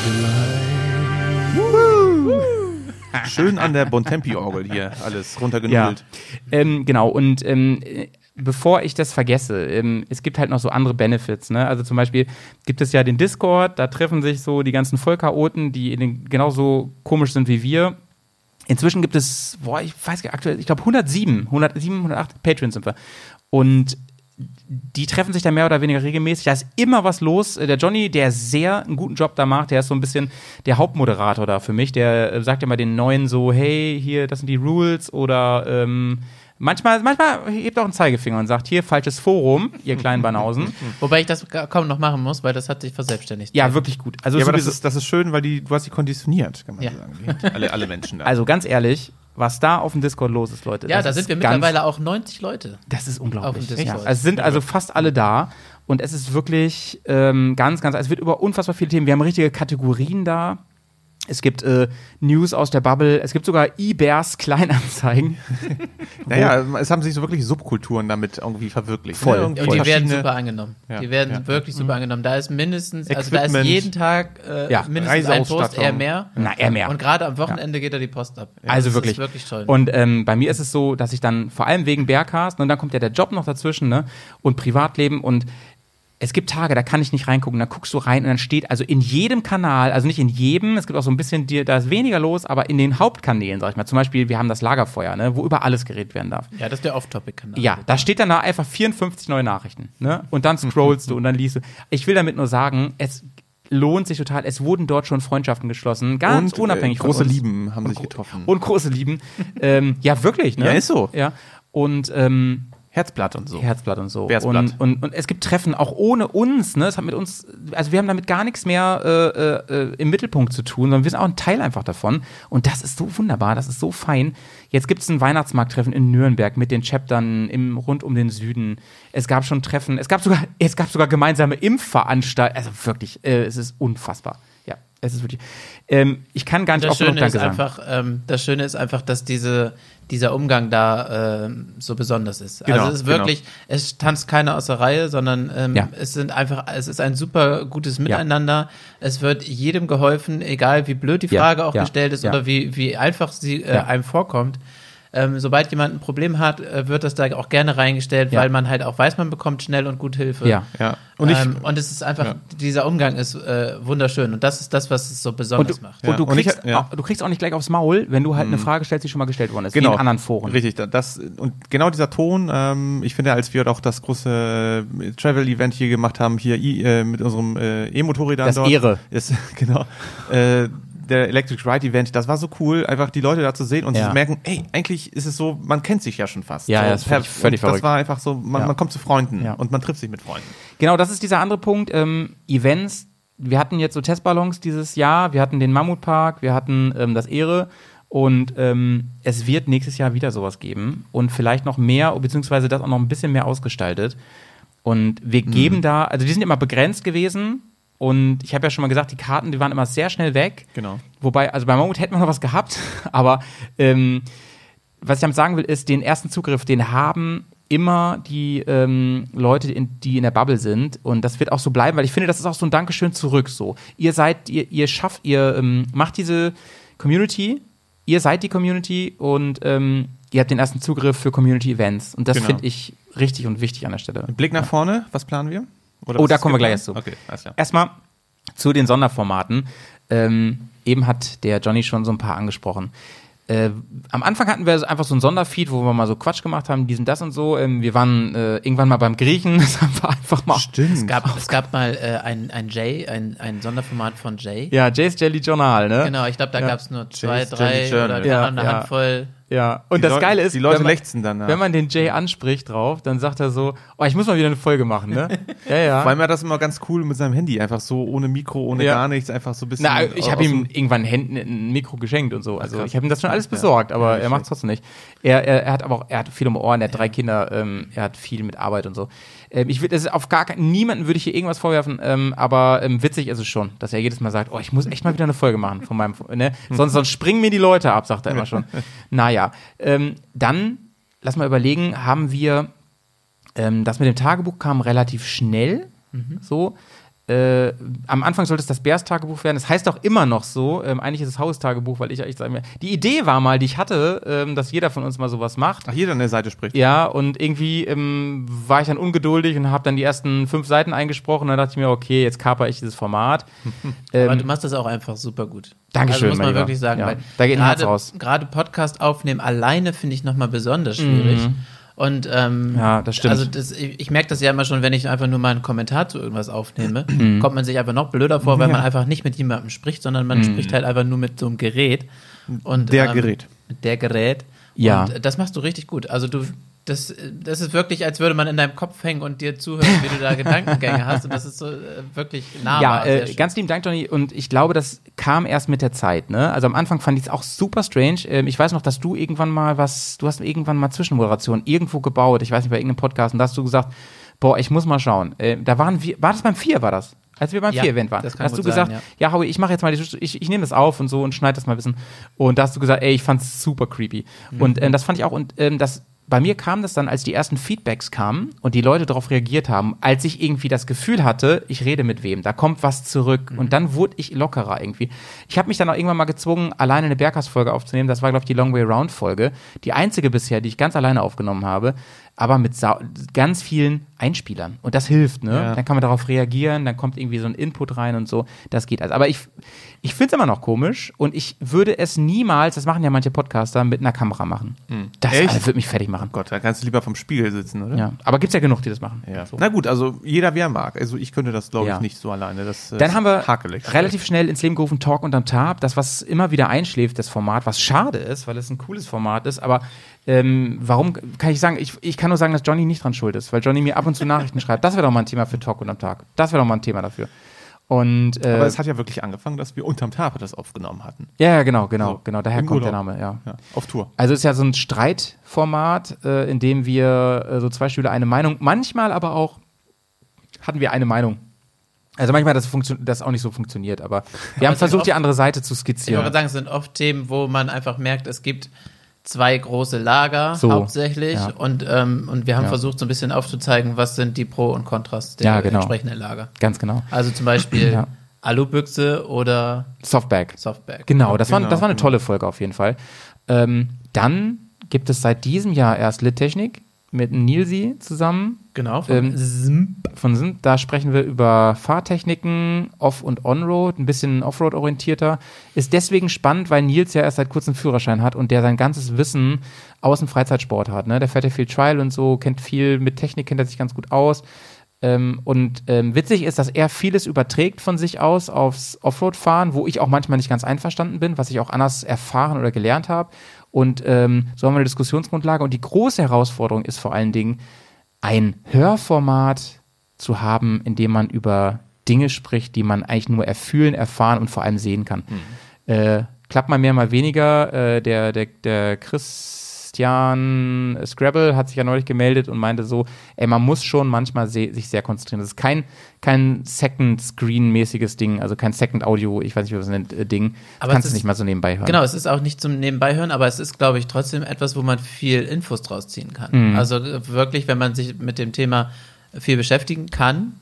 Schön an der Bontempi-Orgel hier alles runtergenudelt. Ähm, genau, und ähm, äh, bevor ich das vergesse, ähm, es gibt halt noch so andere Benefits. Ne? Also zum Beispiel gibt es ja den Discord, da treffen sich so die ganzen Vollchaoten, die in den, genauso komisch sind wie wir. Inzwischen gibt es, boah, ich weiß gar nicht, aktuell, ich glaube 107, 107, 108 Patreons sind wir. Und die treffen sich da mehr oder weniger regelmäßig. Da ist immer was los. Äh, Der Johnny, der sehr einen guten Job da macht, der ist so ein bisschen der Hauptmoderator da für mich. Der äh, sagt immer den Neuen so, hey, hier, das sind die Rules oder ähm, manchmal, manchmal hebt auch einen Zeigefinger und sagt, hier, falsches Forum, ihr kleinen Banausen. Wobei ich das kaum noch machen muss, weil das hat sich verselbstständigt. ja, wirklich gut. Also, Ja, aber das ist, das ist schön, weil die, du hast sie konditioniert, kann man Ja. so sagen. Alle, alle Menschen da. also ganz ehrlich, was da auf dem Discord los ist, Leute. Ja, da sind wir mittlerweile auch 90 Leute. Das ist unglaublich. Auf dem Discord. Ja, es sind also fast alle da und es ist wirklich ähm, ganz, ganz, es wird über unfassbar viele Themen. Wir haben richtige Kategorien da. Es gibt äh, News aus der Bubble. Es gibt sogar eBears Kleinanzeigen. naja, es haben sich so wirklich Subkulturen damit irgendwie verwirklicht. Voll. Ne? Und die werden super angenommen. Ja, Die werden ja. wirklich super angenommen. Da ist mindestens, also da ist Equipment. jeden Tag äh, Ja, mindestens ein Post, eher mehr. Na, eher mehr. Und gerade am Wochenende geht da die Post ab. Also das wirklich. Ist wirklich toll. Und ähm, bei mir ist es so, dass ich dann vor allem wegen Bearcast, und dann kommt ja der Job noch dazwischen, ne? Und Privatleben und es gibt Tage, da kann ich nicht reingucken, da guckst du rein und dann steht also in jedem Kanal, also nicht in jedem, es gibt auch so ein bisschen, da ist weniger los, aber in den Hauptkanälen, sag ich mal, zum Beispiel, wir haben das Lagerfeuer, ne, wo über alles geredet werden darf. ja, das ist der Off-Topic-Kanal. Ja, da steht dann da einfach 54 neue Nachrichten. Ne? Und dann scrollst du und dann liest du. Ich will damit nur sagen, es lohnt sich total. Es wurden dort schon Freundschaften geschlossen, ganz Und, unabhängig äh, große von uns. Lieben haben Und sich getroffen. Und große Lieben. ähm, ja, wirklich, ne? Ja, ist so. Ja. Und ähm, Herzblatt und so. Herzblatt und so. Bärsblatt. Und, und, und es gibt Treffen auch ohne uns, ne? Es hat mit uns, also wir haben damit gar nichts mehr äh, äh, im Mittelpunkt zu tun, sondern wir sind auch ein Teil einfach davon. Und das ist so wunderbar, das ist so fein. Jetzt gibt es ein Weihnachtsmarkttreffen in Nürnberg mit den Chaptern im, rund um den Süden. Es gab schon Treffen, es gab sogar, es gab sogar gemeinsame Impfveranstaltungen. Also wirklich, äh, es ist unfassbar. Ja, es ist wirklich. Ähm, ich kann gar nicht oft genug Schöne, ist Danke sagen. einfach, ähm, das Schöne ist einfach, dass diese, dieser Umgang da ähm, so besonders ist. Genau, also es ist wirklich, es tanzt keiner aus der Reihe, sondern ähm, Ja. es sind einfach, es ist ein super gutes Miteinander. Es wird jedem geholfen, egal wie blöd die Ja, Frage auch ja, gestellt ist ja. oder wie, wie einfach sie äh, Ja. einem vorkommt. Ähm, sobald jemand ein Problem hat, äh, wird das da auch gerne reingestellt, Ja. weil man halt auch weiß, man bekommt schnell und gut Hilfe. Ja. Ja. Und ich, ähm, und es ist einfach, Ja. dieser Umgang ist äh, wunderschön und das ist das, was es so Und besonders du, macht. und du, Ja. Und ich- kriegst, ja. auch, du kriegst auch nicht gleich aufs Maul, wenn du halt eine Frage stellst, die schon mal gestellt worden ist, wie genau. in anderen Foren. Richtig, da- das, und genau dieser Ton, ähm, ich finde, als wir auch das große äh, Travel-Event hier gemacht haben, hier äh, mit unserem äh, E-Motorrädern Das dort. Ehre. Ist, genau. Äh, der Electric Ride Event, das war so cool, einfach die Leute da zu sehen und Ja. zu merken, ey, eigentlich ist es so, man kennt sich ja schon fast. Ja, so, ja, das ist völlig- völlig Das verrückt. war einfach so, man, Ja. man kommt zu Freunden und man trifft sich mit Freunden. Genau, das ist dieser andere Punkt. Ähm, Events. Wir hatten jetzt so Testballons dieses Jahr. Wir hatten den Mammutpark. Wir hatten ähm, das Ehre. Und ähm, es wird nächstes Jahr wieder sowas geben. Und vielleicht noch mehr, beziehungsweise das auch noch ein bisschen mehr ausgestaltet. Und wir geben da, also die sind immer begrenzt gewesen. Und ich habe ja schon mal gesagt, die Karten, die waren immer sehr schnell weg. Genau. Wobei, also bei Mammut hätten wir noch was gehabt, aber ähm, was ich damit sagen will, ist, den ersten Zugriff, den haben immer die ähm, Leute, in, die in der Bubble sind. Und das wird auch so bleiben, weil ich finde, das ist auch so ein Dankeschön zurück. So, ihr seid, ihr, ihr schafft, ihr ähm, macht diese Community, ihr seid die Community und ähm, ihr habt den ersten Zugriff für Community-Events. Und das Genau. finde ich richtig und wichtig an der Stelle. Blick nach vorne, was planen wir? Oder Oh, da kommen wir gleich erst zu. Okay, alles klar. Erstmal zu den Sonderformaten. Ähm, eben hat der Johnny schon so ein paar angesprochen. Äh, am Anfang hatten wir einfach so ein Sonderfeed, wo wir mal so Quatsch gemacht haben, diesen, das und so. Ähm, wir waren äh, irgendwann mal beim Griechen, das haben wir einfach mal. Es gab, es gab mal äh, ein, ein Jay, ein, ein Sonderformat von Jay. Ja, Jay's Jelly Journal, ne? Genau, ich glaube, da Ja. gab es nur zwei, Jay's drei oder Ja, eine ja. Handvoll. Ja. Und Die das Leute- Geile ist, die Leute wenn man, lechzen danach. wenn man den Jay anspricht drauf, dann sagt er so, oh, ich muss mal wieder eine Folge machen, ne? ja, ja. Vor allem war das immer ganz cool mit seinem Handy, einfach so ohne Mikro, ohne Ja. gar nichts, einfach so ein bisschen. Na, ich habe ihm irgendwann Händen ein Mikro geschenkt und so. Also krass. ich habe ihm das schon alles besorgt, aber er macht es trotzdem nicht. Er, er, er hat aber auch, er hat viel um Ohren, er hat drei Kinder, ähm, er hat viel mit Arbeit und so. Ähm, ich ist auf gar keinen, niemanden würde ich hier irgendwas vorwerfen, ähm, aber ähm, witzig ist es schon, dass er jedes Mal sagt, oh, ich muss echt mal wieder eine Folge machen von meinem, ne? Sonst, sonst springen mir die Leute ab, sagt er immer schon. Naja, ähm, dann lass mal überlegen, haben wir ähm, das mit dem Tagebuch kam relativ schnell. So. Äh, am Anfang sollte es das Bärs-Tagebuch werden. Es heißt auch immer noch so. Ähm, eigentlich ist es Haus-Tagebuch, weil ich eigentlich sagen will. Die Idee war mal, die ich hatte, ähm, dass jeder von uns mal sowas macht. Ach, jeder an der Seite spricht. Ja, und irgendwie ähm, war ich dann ungeduldig und habe dann die ersten fünf Seiten eingesprochen. Dann dachte ich mir, okay, jetzt kaper ich dieses Format. Aber ähm, du machst das auch einfach super gut. Dankeschön, Also muss man wirklich sagen. Ja, weil da geht ein Herz gerade- raus. Gerade Podcast aufnehmen alleine finde ich nochmal besonders schwierig. Und ähm, Mhm. Ja, das stimmt. Also das, ich, ich merke das ja immer schon, wenn ich einfach nur mal einen Kommentar zu irgendwas aufnehme, Mhm. kommt man sich einfach noch blöder vor, weil man einfach nicht mit jemandem spricht, sondern Mhm. man spricht halt einfach nur mit so einem Gerät. Und, Der ähm, Gerät. Mit der Gerät. Ja. Und das machst du richtig gut. Also du, das, das ist wirklich, als würde man in deinem Kopf hängen und dir zuhören, wie du da Gedankengänge hast. Und das ist so äh, wirklich nahbar. Ja, äh, ganz lieben Dank, Johnny. Und ich glaube, das kam erst mit der Zeit. Ne? Also am Anfang fand ich es auch super strange. Ähm, ich weiß noch, dass du irgendwann mal was, du hast irgendwann mal Zwischenmoderation irgendwo gebaut. Ich weiß nicht, bei irgendeinem Podcast. Und da hast du gesagt, boah, ich muss mal schauen. Äh, da waren wir, war das beim Vier, war das? Als wir beim Ja, Vier-Event waren. das hast du gesagt, sein, ja, Howie, ich mache jetzt mal die, ich, ich nehme das auf und so und schneide das mal ein bisschen. Und da hast du gesagt, ey, ich fand's super creepy. Und ähm, das fand ich auch, und ähm, das bei mir kam das dann, als die ersten Feedbacks kamen und die Leute darauf reagiert haben, als ich irgendwie das Gefühl hatte, ich rede mit wem, da kommt was zurück. Und dann wurde ich lockerer irgendwie. Ich habe mich dann auch irgendwann mal gezwungen, alleine eine Berghaus-Folge aufzunehmen. Das war, glaube ich, die Long Way Round-Folge. Die einzige bisher, die ich ganz alleine aufgenommen habe, aber mit ganz vielen Einspielern. Und das hilft, ne? Ja. Dann kann man darauf reagieren, dann kommt irgendwie so ein Input rein und so. Das geht also. Aber ich, ich finde es immer noch komisch und ich würde es niemals, das machen ja manche Podcaster, mit einer Kamera machen. Das Echt? Alter, würde mich fertig machen. Gott, da kannst du lieber vom Spiegel sitzen, oder? Ja, aber gibt's ja genug, die das machen. Ja. So. Na gut, also jeder wer mag. Also ich könnte das, glaube Ja. ich, nicht so alleine. Das, Dann haben wir hakelig. relativ schnell ins Leben gerufen Talk unterm Tab, das was immer wieder einschläft, das Format, was schade ist, weil es ein cooles Format ist, aber ähm, warum kann ich sagen, ich, ich kann nur sagen, dass Johnny nicht dran schuld ist, weil Johnny mir ab und zu Nachrichten schreibt. Das wäre doch mal ein Thema für Talk unterm Tag. Das wäre doch mal ein Thema dafür. Und äh, Aber es hat ja wirklich angefangen, dass wir unterm Tag das aufgenommen hatten. ja, ja, genau, genau, So, genau, daher kommt der Urlaub. Name, ja. Ja, auf Tour. Also es ist ja so ein Streitformat, äh, in dem wir äh, so zwei Stühle eine Meinung, manchmal aber auch hatten wir eine Meinung. Also manchmal hat das, funktio- das auch nicht so funktioniert, aber wir haben versucht, die oft- andere Seite zu Ich wollte skizzieren. sagen, es sind oft Themen, wo man einfach merkt, es gibt zwei große Lager So, hauptsächlich ja. und, ähm, und wir haben Ja. versucht, so ein bisschen aufzuzeigen, was sind die Pro und Kontras der Ja, genau. entsprechenden Lager. Ganz genau. Also zum Beispiel Ja. Alubüchse oder Softback. Softback. Genau, das, war, Genau, das war eine genau. tolle Folge auf jeden Fall. Ähm, dann gibt es seit diesem Jahr erst Lit-Technik mit Nilsi zusammen Genau. Von Ähm, Zimp. von sind. Da sprechen wir über Fahrtechniken, Off- und On-Road, ein bisschen Offroad-orientierter. Ist deswegen spannend, weil Nils ja erst seit kurzem Führerschein hat und der sein ganzes Wissen aus dem Freizeitsport hat. Ne? Der fährt ja viel Trial und so, kennt viel mit Technik, kennt er sich ganz gut aus. Ähm, und ähm, witzig ist, dass er vieles überträgt von sich aus aufs Offroad-Fahren, wo ich auch manchmal nicht ganz einverstanden bin, was ich auch anders erfahren oder gelernt habe. Und ähm, so haben wir eine Diskussionsgrundlage. Und die große Herausforderung ist vor allen Dingen, ein Hörformat zu haben, in dem man über Dinge spricht, die man eigentlich nur erfühlen, erfahren und vor allem sehen kann. Äh, klappt mal mehr, mal weniger. Äh, der, der, der Chris, Sebastian Scrabble hat sich ja neulich gemeldet und meinte so, ey, man muss schon manchmal se sich sehr konzentrieren. Das ist kein, kein Second-Screen-mäßiges Ding, also kein Second-Audio, ich weiß nicht, wie man es nennt, äh, Ding. Aber du kannst ist- nicht mal so nebenbei hören. Genau, es ist auch nicht zum Nebenbeihören, aber es ist, glaube ich, trotzdem etwas, wo man viel Infos draus ziehen kann. Mhm. Also äh, wirklich, wenn man sich mit dem Thema viel beschäftigen kann.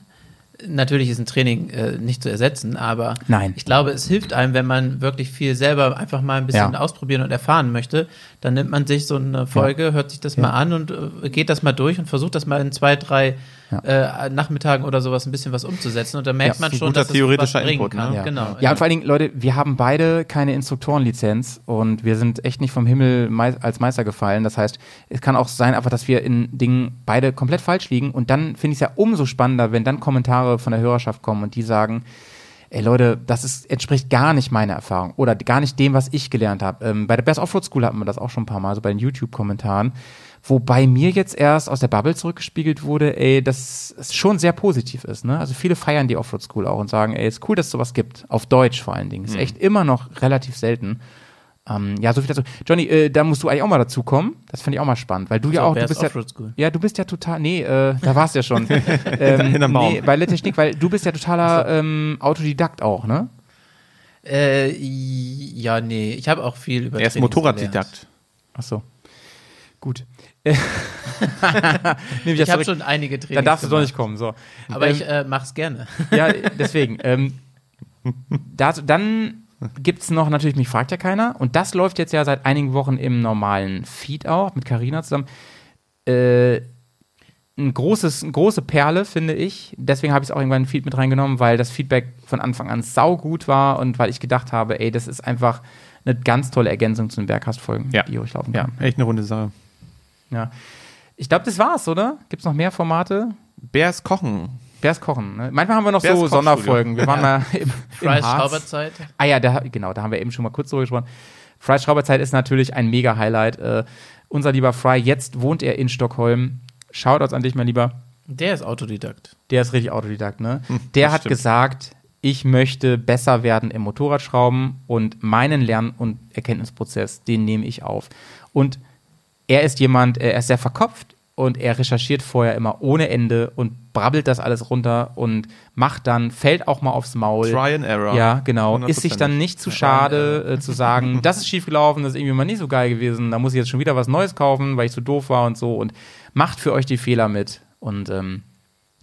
Natürlich ist ein Training äh, nicht zu ersetzen, aber Nein. ich glaube, es hilft einem, wenn man wirklich viel selber einfach mal ein bisschen Ja. ausprobieren und erfahren möchte. Dann nimmt man sich so eine Folge, hört sich das mal an und äh, geht das mal durch und versucht das mal in zwei, drei äh, Nachmittagen oder sowas ein bisschen was umzusetzen. Und dann merkt Ja, man schon, dass es was theoretischer bringen Input, kann. ne? Ja. Genau. Ja, und vor allen Dingen, Leute, wir haben beide keine Instruktorenlizenz und wir sind echt nicht vom Himmel mei als Meister gefallen. Das heißt, es kann auch sein, einfach, dass wir in Dingen beide komplett falsch liegen und dann finde ich es ja umso spannender, wenn dann Kommentare von der Hörerschaft kommen und die sagen, ey Leute, das ist, entspricht gar nicht meiner Erfahrung oder gar nicht dem, was ich gelernt habe. Ähm, bei der Best Offroad School hatten wir das auch schon ein paar Mal, so bei den YouTube-Kommentaren. Wobei mir jetzt erst aus der Bubble zurückgespiegelt wurde, ey, dass es schon sehr positiv ist. Ne? Also viele feiern die Offroad School auch und sagen, ey, ist cool, dass es sowas gibt. Auf Deutsch vor allen Dingen. Ist echt immer noch relativ selten. Ähm, ja, so viel dazu. Johnny, äh, da musst du eigentlich auch mal dazu kommen. Das finde ich auch mal spannend, weil du ja So, auch, du bist ja, ja, du bist ja total, nee, äh, da warst du ja schon. ähm, Hinterm Baum. nee, bei Let Technik, weil du bist ja totaler ähm, Autodidakt auch, ne? Äh, ja, nee, ich habe auch viel über Er ist. Motorraddidakt. Ach so. Gut. Ich das habe schon einige Trainings Dann darfst du doch nicht kommen, so. Aber Ähm, ich äh, mach's gerne. Ja, deswegen. ähm, dazu, dann gibt's noch, natürlich, mich fragt ja keiner. Und das läuft jetzt ja seit einigen Wochen im normalen Feed auch, mit Carina zusammen. Äh, ein großes, eine große Perle, finde ich. Deswegen habe ich es auch irgendwann in den Feed mit reingenommen, weil das Feedback von Anfang an saugut war und weil ich gedacht habe, ey, das ist einfach eine ganz tolle Ergänzung zu den Bergcast-Folgen, Ja. die ruhig laufen Ja, kann. echt eine runde Sache. Ja. Ich glaube, das war's, oder? Gibt's noch mehr Formate? Bärs kochen. Bärs kochen. Ne? Manchmal haben wir noch Bärs so. Sonderfolgen. Wir waren mal im, im. Schrauberzeit. Ah ja, da, genau, da haben wir eben schon mal kurz drüber gesprochen. Fry Schrauberzeit ist natürlich ein mega Highlight. Äh, unser lieber Fry, jetzt wohnt er in Stockholm. Shoutouts an dich, mein Lieber. Der ist Autodidakt. Der ist richtig Autodidakt, ne? Der hat stimmt. gesagt, ich möchte besser werden im Motorradschrauben und meinen Lern- und Erkenntnisprozess, den nehme ich auf. Und er ist jemand, er ist sehr verkopft und er recherchiert vorher immer ohne Ende und brabbelt das alles runter und macht dann, fällt auch mal aufs Maul. Try and Error. Ja, genau. Ist sich dann nicht zu schade äh, zu sagen, das ist schiefgelaufen, das ist irgendwie mal nicht so geil gewesen, da muss ich jetzt schon wieder was Neues kaufen, weil ich so doof war und so und macht für euch die Fehler mit. Und ähm,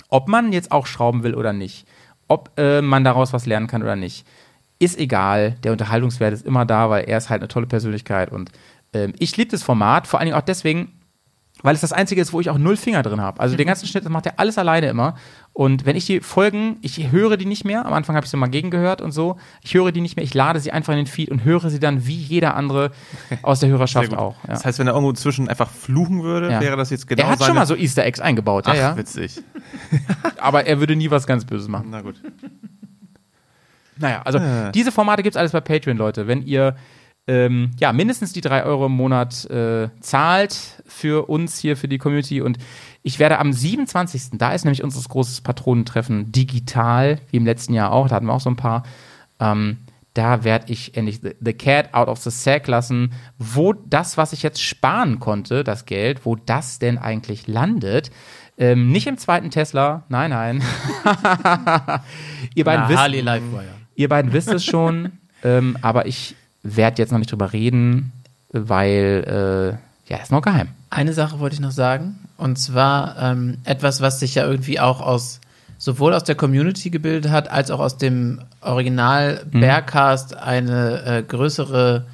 ob man jetzt auch schrauben will oder nicht, ob äh, man daraus was lernen kann oder nicht, ist egal. Der Unterhaltungswert ist immer da, weil er ist halt eine tolle Persönlichkeit und ähm, ich liebe das Format, vor allen Dingen auch deswegen, weil es das einzige ist, wo ich auch null Finger drin habe. Also den ganzen Schnitt, das macht er alles alleine immer. Und wenn ich die Folgen, ich höre die nicht mehr, am Anfang habe ich sie mal gegengehört und so, ich höre die nicht mehr, ich lade sie einfach in den Feed und höre sie dann wie jeder andere aus der Hörerschaft auch. Ja. Das heißt, wenn er irgendwo zwischen einfach fluchen würde, Ja. wäre das jetzt genau er hat seine... schon mal so Easter Eggs eingebaut, ja, Ach, ja. witzig. aber er würde nie was ganz Böses machen. Na gut. Naja, also Ja. diese Formate gibt es alles bei Patreon, Leute. Wenn ihr ähm, ja, mindestens die drei Euro im Monat äh, zahlt für uns hier, für die Community. Und ich werde am 27. Da ist nämlich unser großes Patronentreffen digital, wie im letzten Jahr auch. Da hatten wir auch so ein paar. Ähm, da werde ich endlich the, Cat out of the Sack lassen, wo das, was ich jetzt sparen konnte, das Geld, wo das denn eigentlich landet. Ähm, nicht im zweiten Tesla, nein, nein. ihr beiden Na, wisst. Ihr beiden wisst es schon, ähm, aber ich werde jetzt noch nicht drüber reden, weil, äh, ja, ist noch geheim. Eine Sache wollte ich noch sagen. Und zwar ähm, etwas, was sich ja irgendwie auch aus sowohl aus der Community gebildet hat, als auch aus dem Original Mhm. Bearcast eine äh, größere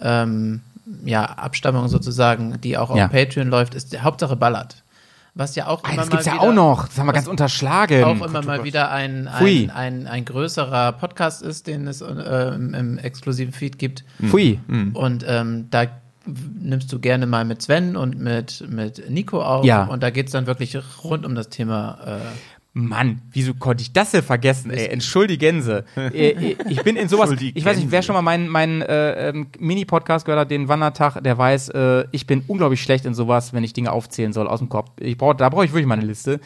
ähm, ja, Abstammung sozusagen, die auch auf Ja. Patreon läuft, ist Hauptsache Ballert. Was ja auch Ah, immer das mal gibt's ja wieder, auch noch. Das haben wir ganz unterschlagen. auch immer mal wieder ein, ein, ein, ein größerer Podcast ist, den es äh, im, im exklusiven Feed gibt. Pfui. Und ähm, da nimmst du gerne mal mit Sven und mit, mit Nico auf. Ja. Und da geht's dann wirklich rund um das Thema. Äh, Mann, wieso konnte ich das denn vergessen? Ey, entschuldigense. Äh, ich bin in sowas, ich weiß nicht, wer schon mal meinen, meinen äh, ähm, Mini-Podcast gehört hat, den Wandertag, der weiß, äh, ich bin unglaublich schlecht in sowas, wenn ich Dinge aufzählen soll aus dem Kopf. Ich brauch, da brauche ich wirklich mal eine Liste.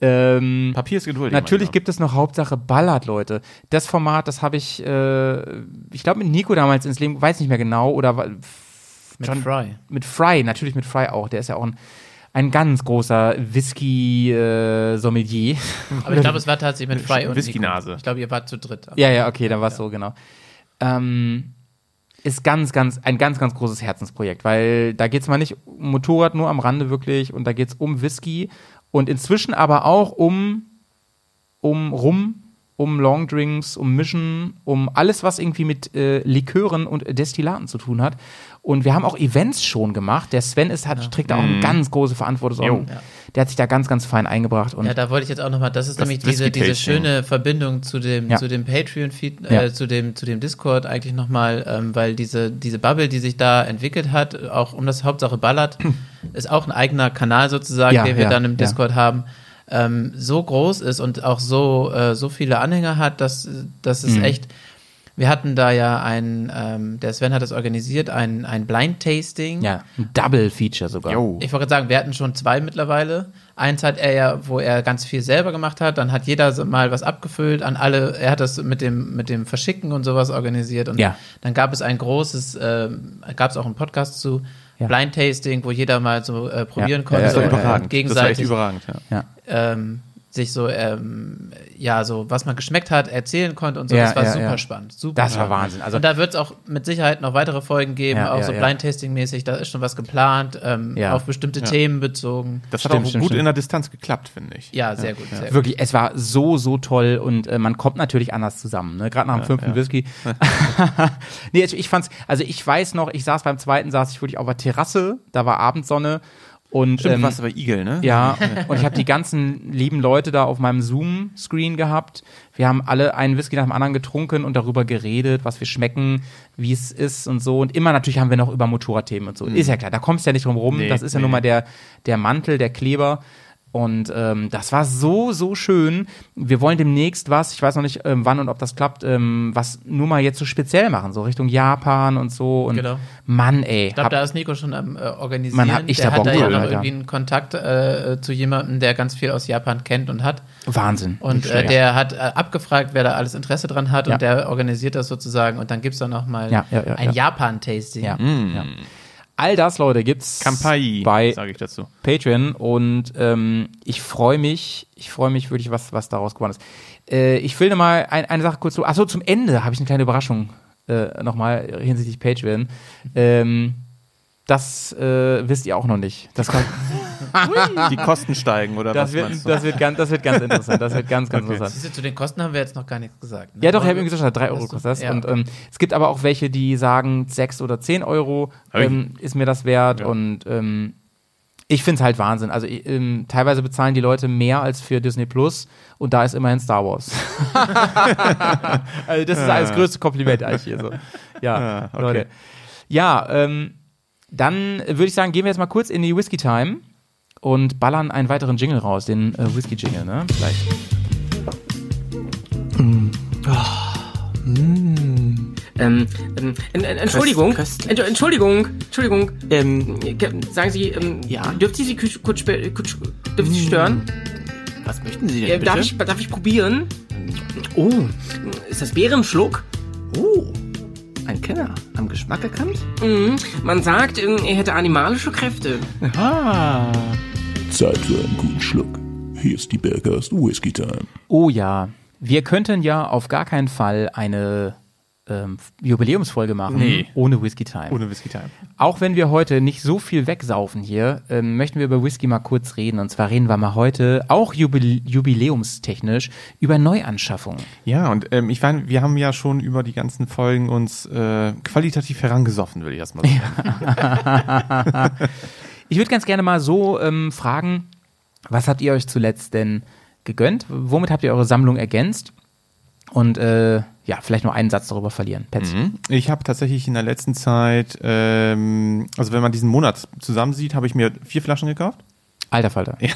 Ähm, Papier ist geduldig. Natürlich gibt es noch Hauptsache Ballard, Leute. Das Format, das habe ich, äh, ich glaube, mit Nico damals ins Leben, weiß nicht mehr genau, oder Mit John, Fry. Mit Fry, natürlich mit Fry auch. Der ist ja auch ein, ein ganz großer Whisky-Sommelier. Aber ich glaube, es war tatsächlich mit Fry und Whisky-Nase. Ich glaube, ihr wart zu dritt. Ja, ja, okay, dann war es so, genau. Ähm, ist ganz, ganz, ein ganz, ganz großes Herzensprojekt, weil da geht es mal nicht um Motorrad nur am Rande wirklich und da geht es um Whisky und inzwischen aber auch um, um Rum, um Longdrinks, um Mischen, um alles, was irgendwie mit äh, Likören und Destillaten zu tun hat. Und wir haben auch Events schon gemacht. Der Sven ist, hat, trägt da auch eine ganz große Verantwortung. Jo. Der hat sich da ganz, ganz fein eingebracht. Und Ja, da wollte ich jetzt auch nochmal, das ist Das nämlich diese, diese schöne Verbindung zu dem, Ja. zu dem Patreon-Feed, Ja. äh, zu dem, zu dem Discord eigentlich nochmal, ähm, weil diese, diese Bubble, die sich da entwickelt hat, auch um das Hauptsache ballert, ist auch ein eigener Kanal sozusagen, Ja, den wir ja, dann im ja. Discord haben, ähm, so groß ist und auch so, äh, so viele Anhänger hat, dass, dass Mhm. es echt, wir hatten da ja ein, ähm, der Sven hat das organisiert, ein, ein Blind-Tasting. ja, ein Double-Feature sogar. Jo. Ich wollte gerade sagen, wir hatten schon zwei mittlerweile. Eins hat er ja, wo er ganz viel selber gemacht hat. Dann hat jeder mal was abgefüllt an alle. Er hat das mit dem, mit dem Verschicken und sowas organisiert. Und Ja. dann gab es ein großes, äh, gab es auch einen Podcast zu Ja. Blind Tasting, wo jeder mal so äh, probieren Ja. konnte. Ja, Das war überragend. Das war echt gegenseitig überragend, ja. Ja. ähm, sich so, ähm, ja, so, was man geschmeckt hat, erzählen konnte und so. Ja, das war ja, super ja. spannend. Super Das war. Wahnsinn. Also- und da wird es auch mit Sicherheit noch weitere Folgen geben, Ja, auch ja, so. Blind-Tasting-mäßig. Da ist schon was geplant, ähm, Ja. auf bestimmte Themen bezogen. Das hat Stimmt, auch stimmt, gut stimmt. in der Distanz geklappt, finde ich. Ja, sehr gut, sehr gut. Wirklich, es war so, so toll und äh, man kommt natürlich anders zusammen. Ne? Gerade nach dem fünften Whisky. nee, ich, ich fand's, also ich weiß noch, ich saß beim zweiten, saß ich wirklich auf der Terrasse, da war Abendsonne und Stimmt, ähm, du warst aber Igel, ne? ja, und ich habe die ganzen lieben Leute da auf meinem Zoom-Screen gehabt. Wir haben alle einen Whisky nach dem anderen getrunken und darüber geredet, was wir schmecken, wie es ist und so. Und immer natürlich haben wir noch über Motorradthemen und so. Ist ja klar, da kommst du ja nicht drum rum. Nee, das ist ja nee. nun mal der, der Mantel, der Kleber. Und ähm, das war so, so schön. Wir wollen demnächst was, ich weiß noch nicht ähm, wann und ob das klappt, ähm, was nur mal jetzt so speziell machen, so Richtung Japan und so. Und Genau. Mann, ey. Ich glaube, da ist Nico schon am äh, Organisieren. Man hat echt der da hat da ja noch irgendwie einen Kontakt äh, zu jemandem, der ganz viel aus Japan kennt und hat. Wahnsinn. Und äh, der hat äh, abgefragt, wer da alles Interesse dran hat Ja. und der organisiert das sozusagen. Und dann gibt's dann noch mal Ja, ja, ja, ein ja. Japan-Tasting. Ja, ja. All das, Leute, gibt's Kampai, bei sage ich dazu. Patreon und ähm, ich freue mich, ich freue mich wirklich, was, was daraus geworden ist. Äh, ich will noch mal ein, eine Sache kurz zu. Achso, zum Ende habe ich eine kleine Überraschung äh, nochmal hinsichtlich Patreon. Ähm, das äh, wisst ihr auch noch nicht. Das, kann, Die Kosten steigen, oder das, was wird, das, wird ganz, das wird ganz interessant. Das wird ganz, ganz Okay. interessant. Du, zu den Kosten haben wir jetzt noch gar nichts gesagt. ne? Ja, doch, ich habe irgendwie gesagt, 3 Euro kostet das. Ja. Und ähm, es gibt aber auch welche, die sagen, 6 oder 10 Euro ähm, ist mir das wert. Ja. Und ähm, ich finde es halt Wahnsinn. Also ähm, teilweise bezahlen die Leute mehr als für Disney Plus und da ist immerhin Star Wars. also das ist das größte Kompliment eigentlich hier so. Ja, Ah, okay. Leute. Ja, ähm, dann würde ich sagen, gehen wir jetzt mal kurz in die Whisky Time und ballern einen weiteren Jingle raus, den äh, Whisky Jingle, ne? Vielleicht. Ähm, ähm, en- en- Entschuldigung, Ent Entschuldigung, Entschuldigung, ähm, ge- sagen Sie, ähm, Ja? dürfte ich Sie kurz, kurz, spe- kurz dürfte Sie stören? Was möchten Sie denn Äh, bitte? darf, ich, darf ich probieren? Oh, ist das Bärenschluck? Oh, ein Kenner. Am Geschmack erkannt? Mhm. Man sagt, ähm, er hätte animalische Kräfte. Ah. Zeit für einen guten Schluck. Hier ist die Bergast Whisky Time. Oh ja, wir könnten ja auf gar keinen Fall eine ähm, Jubiläumsfolge machen Nee. ohne Whisky Time. Ohne Whisky Time. Auch wenn wir heute nicht so viel wegsaufen hier, ähm, möchten wir über Whisky mal kurz reden. Und zwar reden wir mal heute, auch jubil jubiläumstechnisch, über Neuanschaffungen. Ja, und ähm, ich meine, wir haben ja schon über die ganzen Folgen uns äh, qualitativ herangesoffen, würde ich erstmal sagen. Ich würde ganz gerne mal so ähm, fragen, was habt ihr euch zuletzt denn gegönnt? Womit habt ihr eure Sammlung ergänzt? Und äh, ja, vielleicht nur einen Satz darüber verlieren. Pets. Ich habe tatsächlich in der letzten Zeit, ähm, also wenn man diesen Monat zusammensieht, habe ich mir vier Flaschen gekauft. Alter Falter. Ja.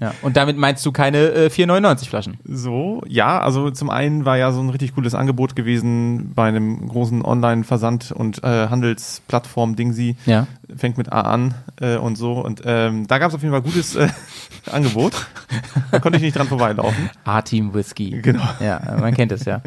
Ja. Und damit meinst du keine äh, 4,99 Flaschen? So, ja, also zum einen war ja so ein richtig cooles Angebot gewesen bei einem großen Online-Versand- und äh, Handelsplattform-Dingsi. Ja. Fängt mit A an äh, und so. Und ähm, da gab es auf jeden Fall gutes äh, Angebot. Da konnte ich nicht dran vorbeilaufen. A-Team Whisky. Genau. Ja, man kennt es ja.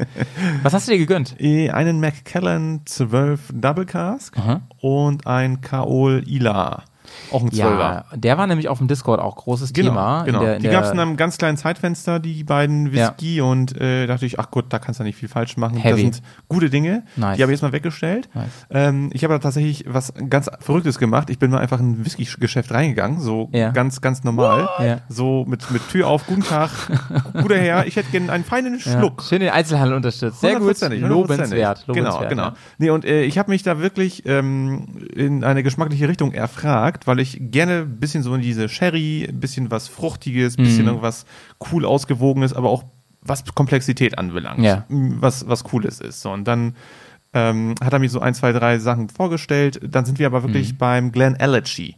Was hast du dir gegönnt? Eh, Einen Macallan 12 Double Cask Aha. und ein Kaol Ila. Auch ein 12er. Ja, der war nämlich auf dem Discord auch großes Thema. Genau. In der, in die gab es in einem ganz kleinen Zeitfenster, die beiden Whisky, und äh, dachte ich, ach gut, da kannst du nicht viel falsch machen. Heavy. Das sind gute Dinge. Nice. Die habe ich jetzt mal weggestellt. Nice. Ähm, ich habe da tatsächlich was ganz Verrücktes gemacht. Ich bin mal einfach in ein Whisky-Geschäft reingegangen, so Ja. ganz, ganz normal. Ja. So mit, mit Tür auf, guten Tag, guter Herr, ich hätte gerne einen feinen ja. Schluck. Schön den Einzelhandel unterstützt. Sehr gut. Lobenswert. lobenswert. Genau, genau. Ja. Nee, und äh, ich habe mich da wirklich ähm, in eine geschmackliche Richtung erfragt, weil ich gerne ein bisschen so in diese Sherry, ein bisschen was Fruchtiges, ein bisschen Mhm. irgendwas cool ausgewogenes, aber auch was Komplexität anbelangt, Ja. was, was Cooles ist. So, und dann ähm, hat er mir so ein, zwei, drei Sachen vorgestellt. Dann sind wir aber wirklich Mhm. beim Glen Allergy.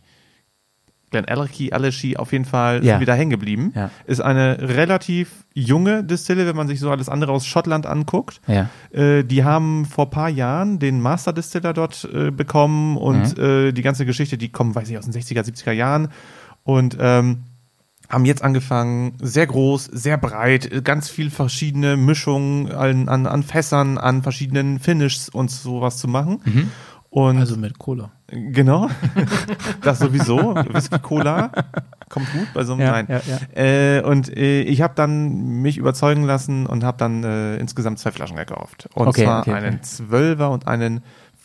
Glen Allergy, Allergy, auf jeden Fall Ja. da hängen geblieben. Ja. Ist eine relativ junge Distille, wenn man sich so alles andere aus Schottland anguckt. Ja. Äh, die haben vor paar Jahren den Master Distiller dort äh, bekommen und Mhm. äh, die ganze Geschichte, die kommen, weiß ich, aus den 60er, 70er Jahren und ähm, haben jetzt angefangen, sehr groß, sehr breit, ganz viel verschiedene Mischungen an, an, an Fässern, an verschiedenen Finishes und sowas zu machen. Mhm. Und Also mit Cola. Genau. Das sowieso. Whisky Cola kommt gut bei so einem Ja, Nein. ja, Äh, und äh, ich habe dann mich überzeugen lassen und habe dann äh, insgesamt zwei Flaschen gekauft. Und Okay, zwar okay, okay. einen 12er und einen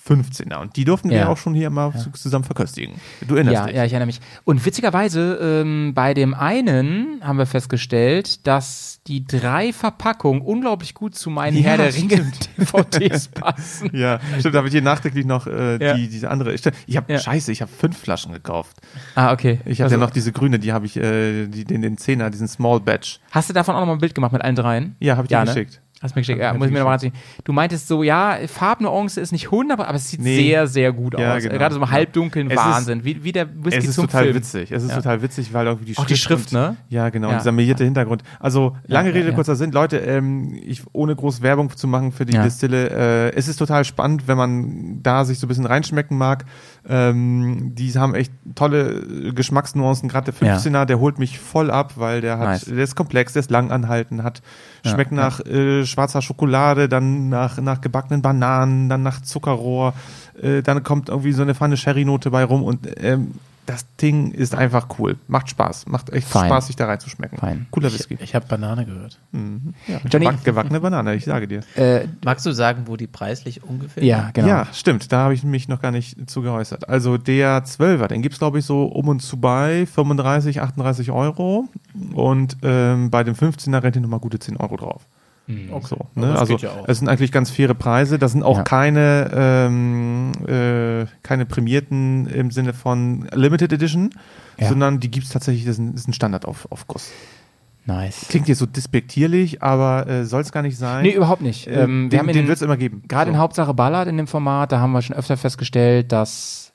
15er. Und die durften wir Ja. auch schon hier mal zusammen verköstigen. Du erinnerst Ja, dich. ja, ich erinnere mich. Und witzigerweise, ähm, bei dem einen haben wir festgestellt, dass die drei Verpackungen unglaublich gut zu meinen Ja, Herr der Ringe DVDs passen. Ja, stimmt, da habe ich hier nachträglich noch äh, Ja. die, diese andere. Stimmt, Ich habe Ja. scheiße, ich habe fünf Flaschen gekauft. Ah, okay. Ich habe Also, ja noch diese grüne, die habe ich, äh, die, den, den Zehner, diesen Small Batch. Hast du davon auch nochmal ein Bild gemacht mit allen dreien? Ja, habe ich dir ne? geschickt. Hast mir geschickt, ja, muss ich mir nochmal anziehen. Du meintest so, ja, Farbnuance ist nicht 100, aber es sieht Nee. sehr, sehr gut Ja, aus. genau. Gerade so im halbdunkeln Es ist- Wahnsinn, wie, wie der Whisky Es ist zum total Film. witzig. Es ist Ja. total witzig, weil irgendwie die Auch die Schrift, und, ne? Ja, genau. Ja. Dieser melierte Hintergrund. Also, lange Rede, kurzer Sinn. Leute, ähm, ich, ohne groß Werbung zu machen für die. Distille, äh, es ist total spannend, wenn man da sich so ein bisschen reinschmecken mag. Ähm, die haben echt tolle Geschmacksnuancen. Gerade der Ja. 15er, der holt mich voll ab, weil der hat, Nice. der ist komplex, der ist langanhaltend, hat, Ja, schmeckt ja. nach äh, schwarzer Schokolade, dann nach, nach gebackenen Bananen, dann nach Zuckerrohr, äh, dann kommt irgendwie so eine feine Sherry-Note bei rum und ähm, das Ding ist einfach cool. Macht Spaß. Macht echt Fein. Spaß, sich da reinzuschmecken. Fein. Cooler Whisky. Ich habe Banane gehört. Ja, Johnny- gebackene Banane, ich sage dir. Äh, Magst du sagen, wo die preislich ungefähr ja, genau. Ja, stimmt. Da habe ich mich noch gar nicht zu geäußert. Also der 12er, den gibt's glaube ich, so um und zu bei 35, 38 Euro. Und ähm, bei dem 15er rennt ihr nochmal gute 10 Euro drauf. Okay. So, ne? das Also ja es sind eigentlich ganz faire Preise. Das sind auch Ja. keine, ähm, äh, keine prämierten im Sinne von Limited Edition, Ja. sondern die gibt's tatsächlich, das ist ein, das ist ein Standard auf, auf Guss. Nice. Klingt jetzt so despektierlich, aber äh, soll es gar nicht sein. Nee, überhaupt nicht. Äh, ähm, wir den haben in den den- wird es immer geben. Gerade So. in Hauptsache Ballard in dem Format, da haben wir schon öfter festgestellt, dass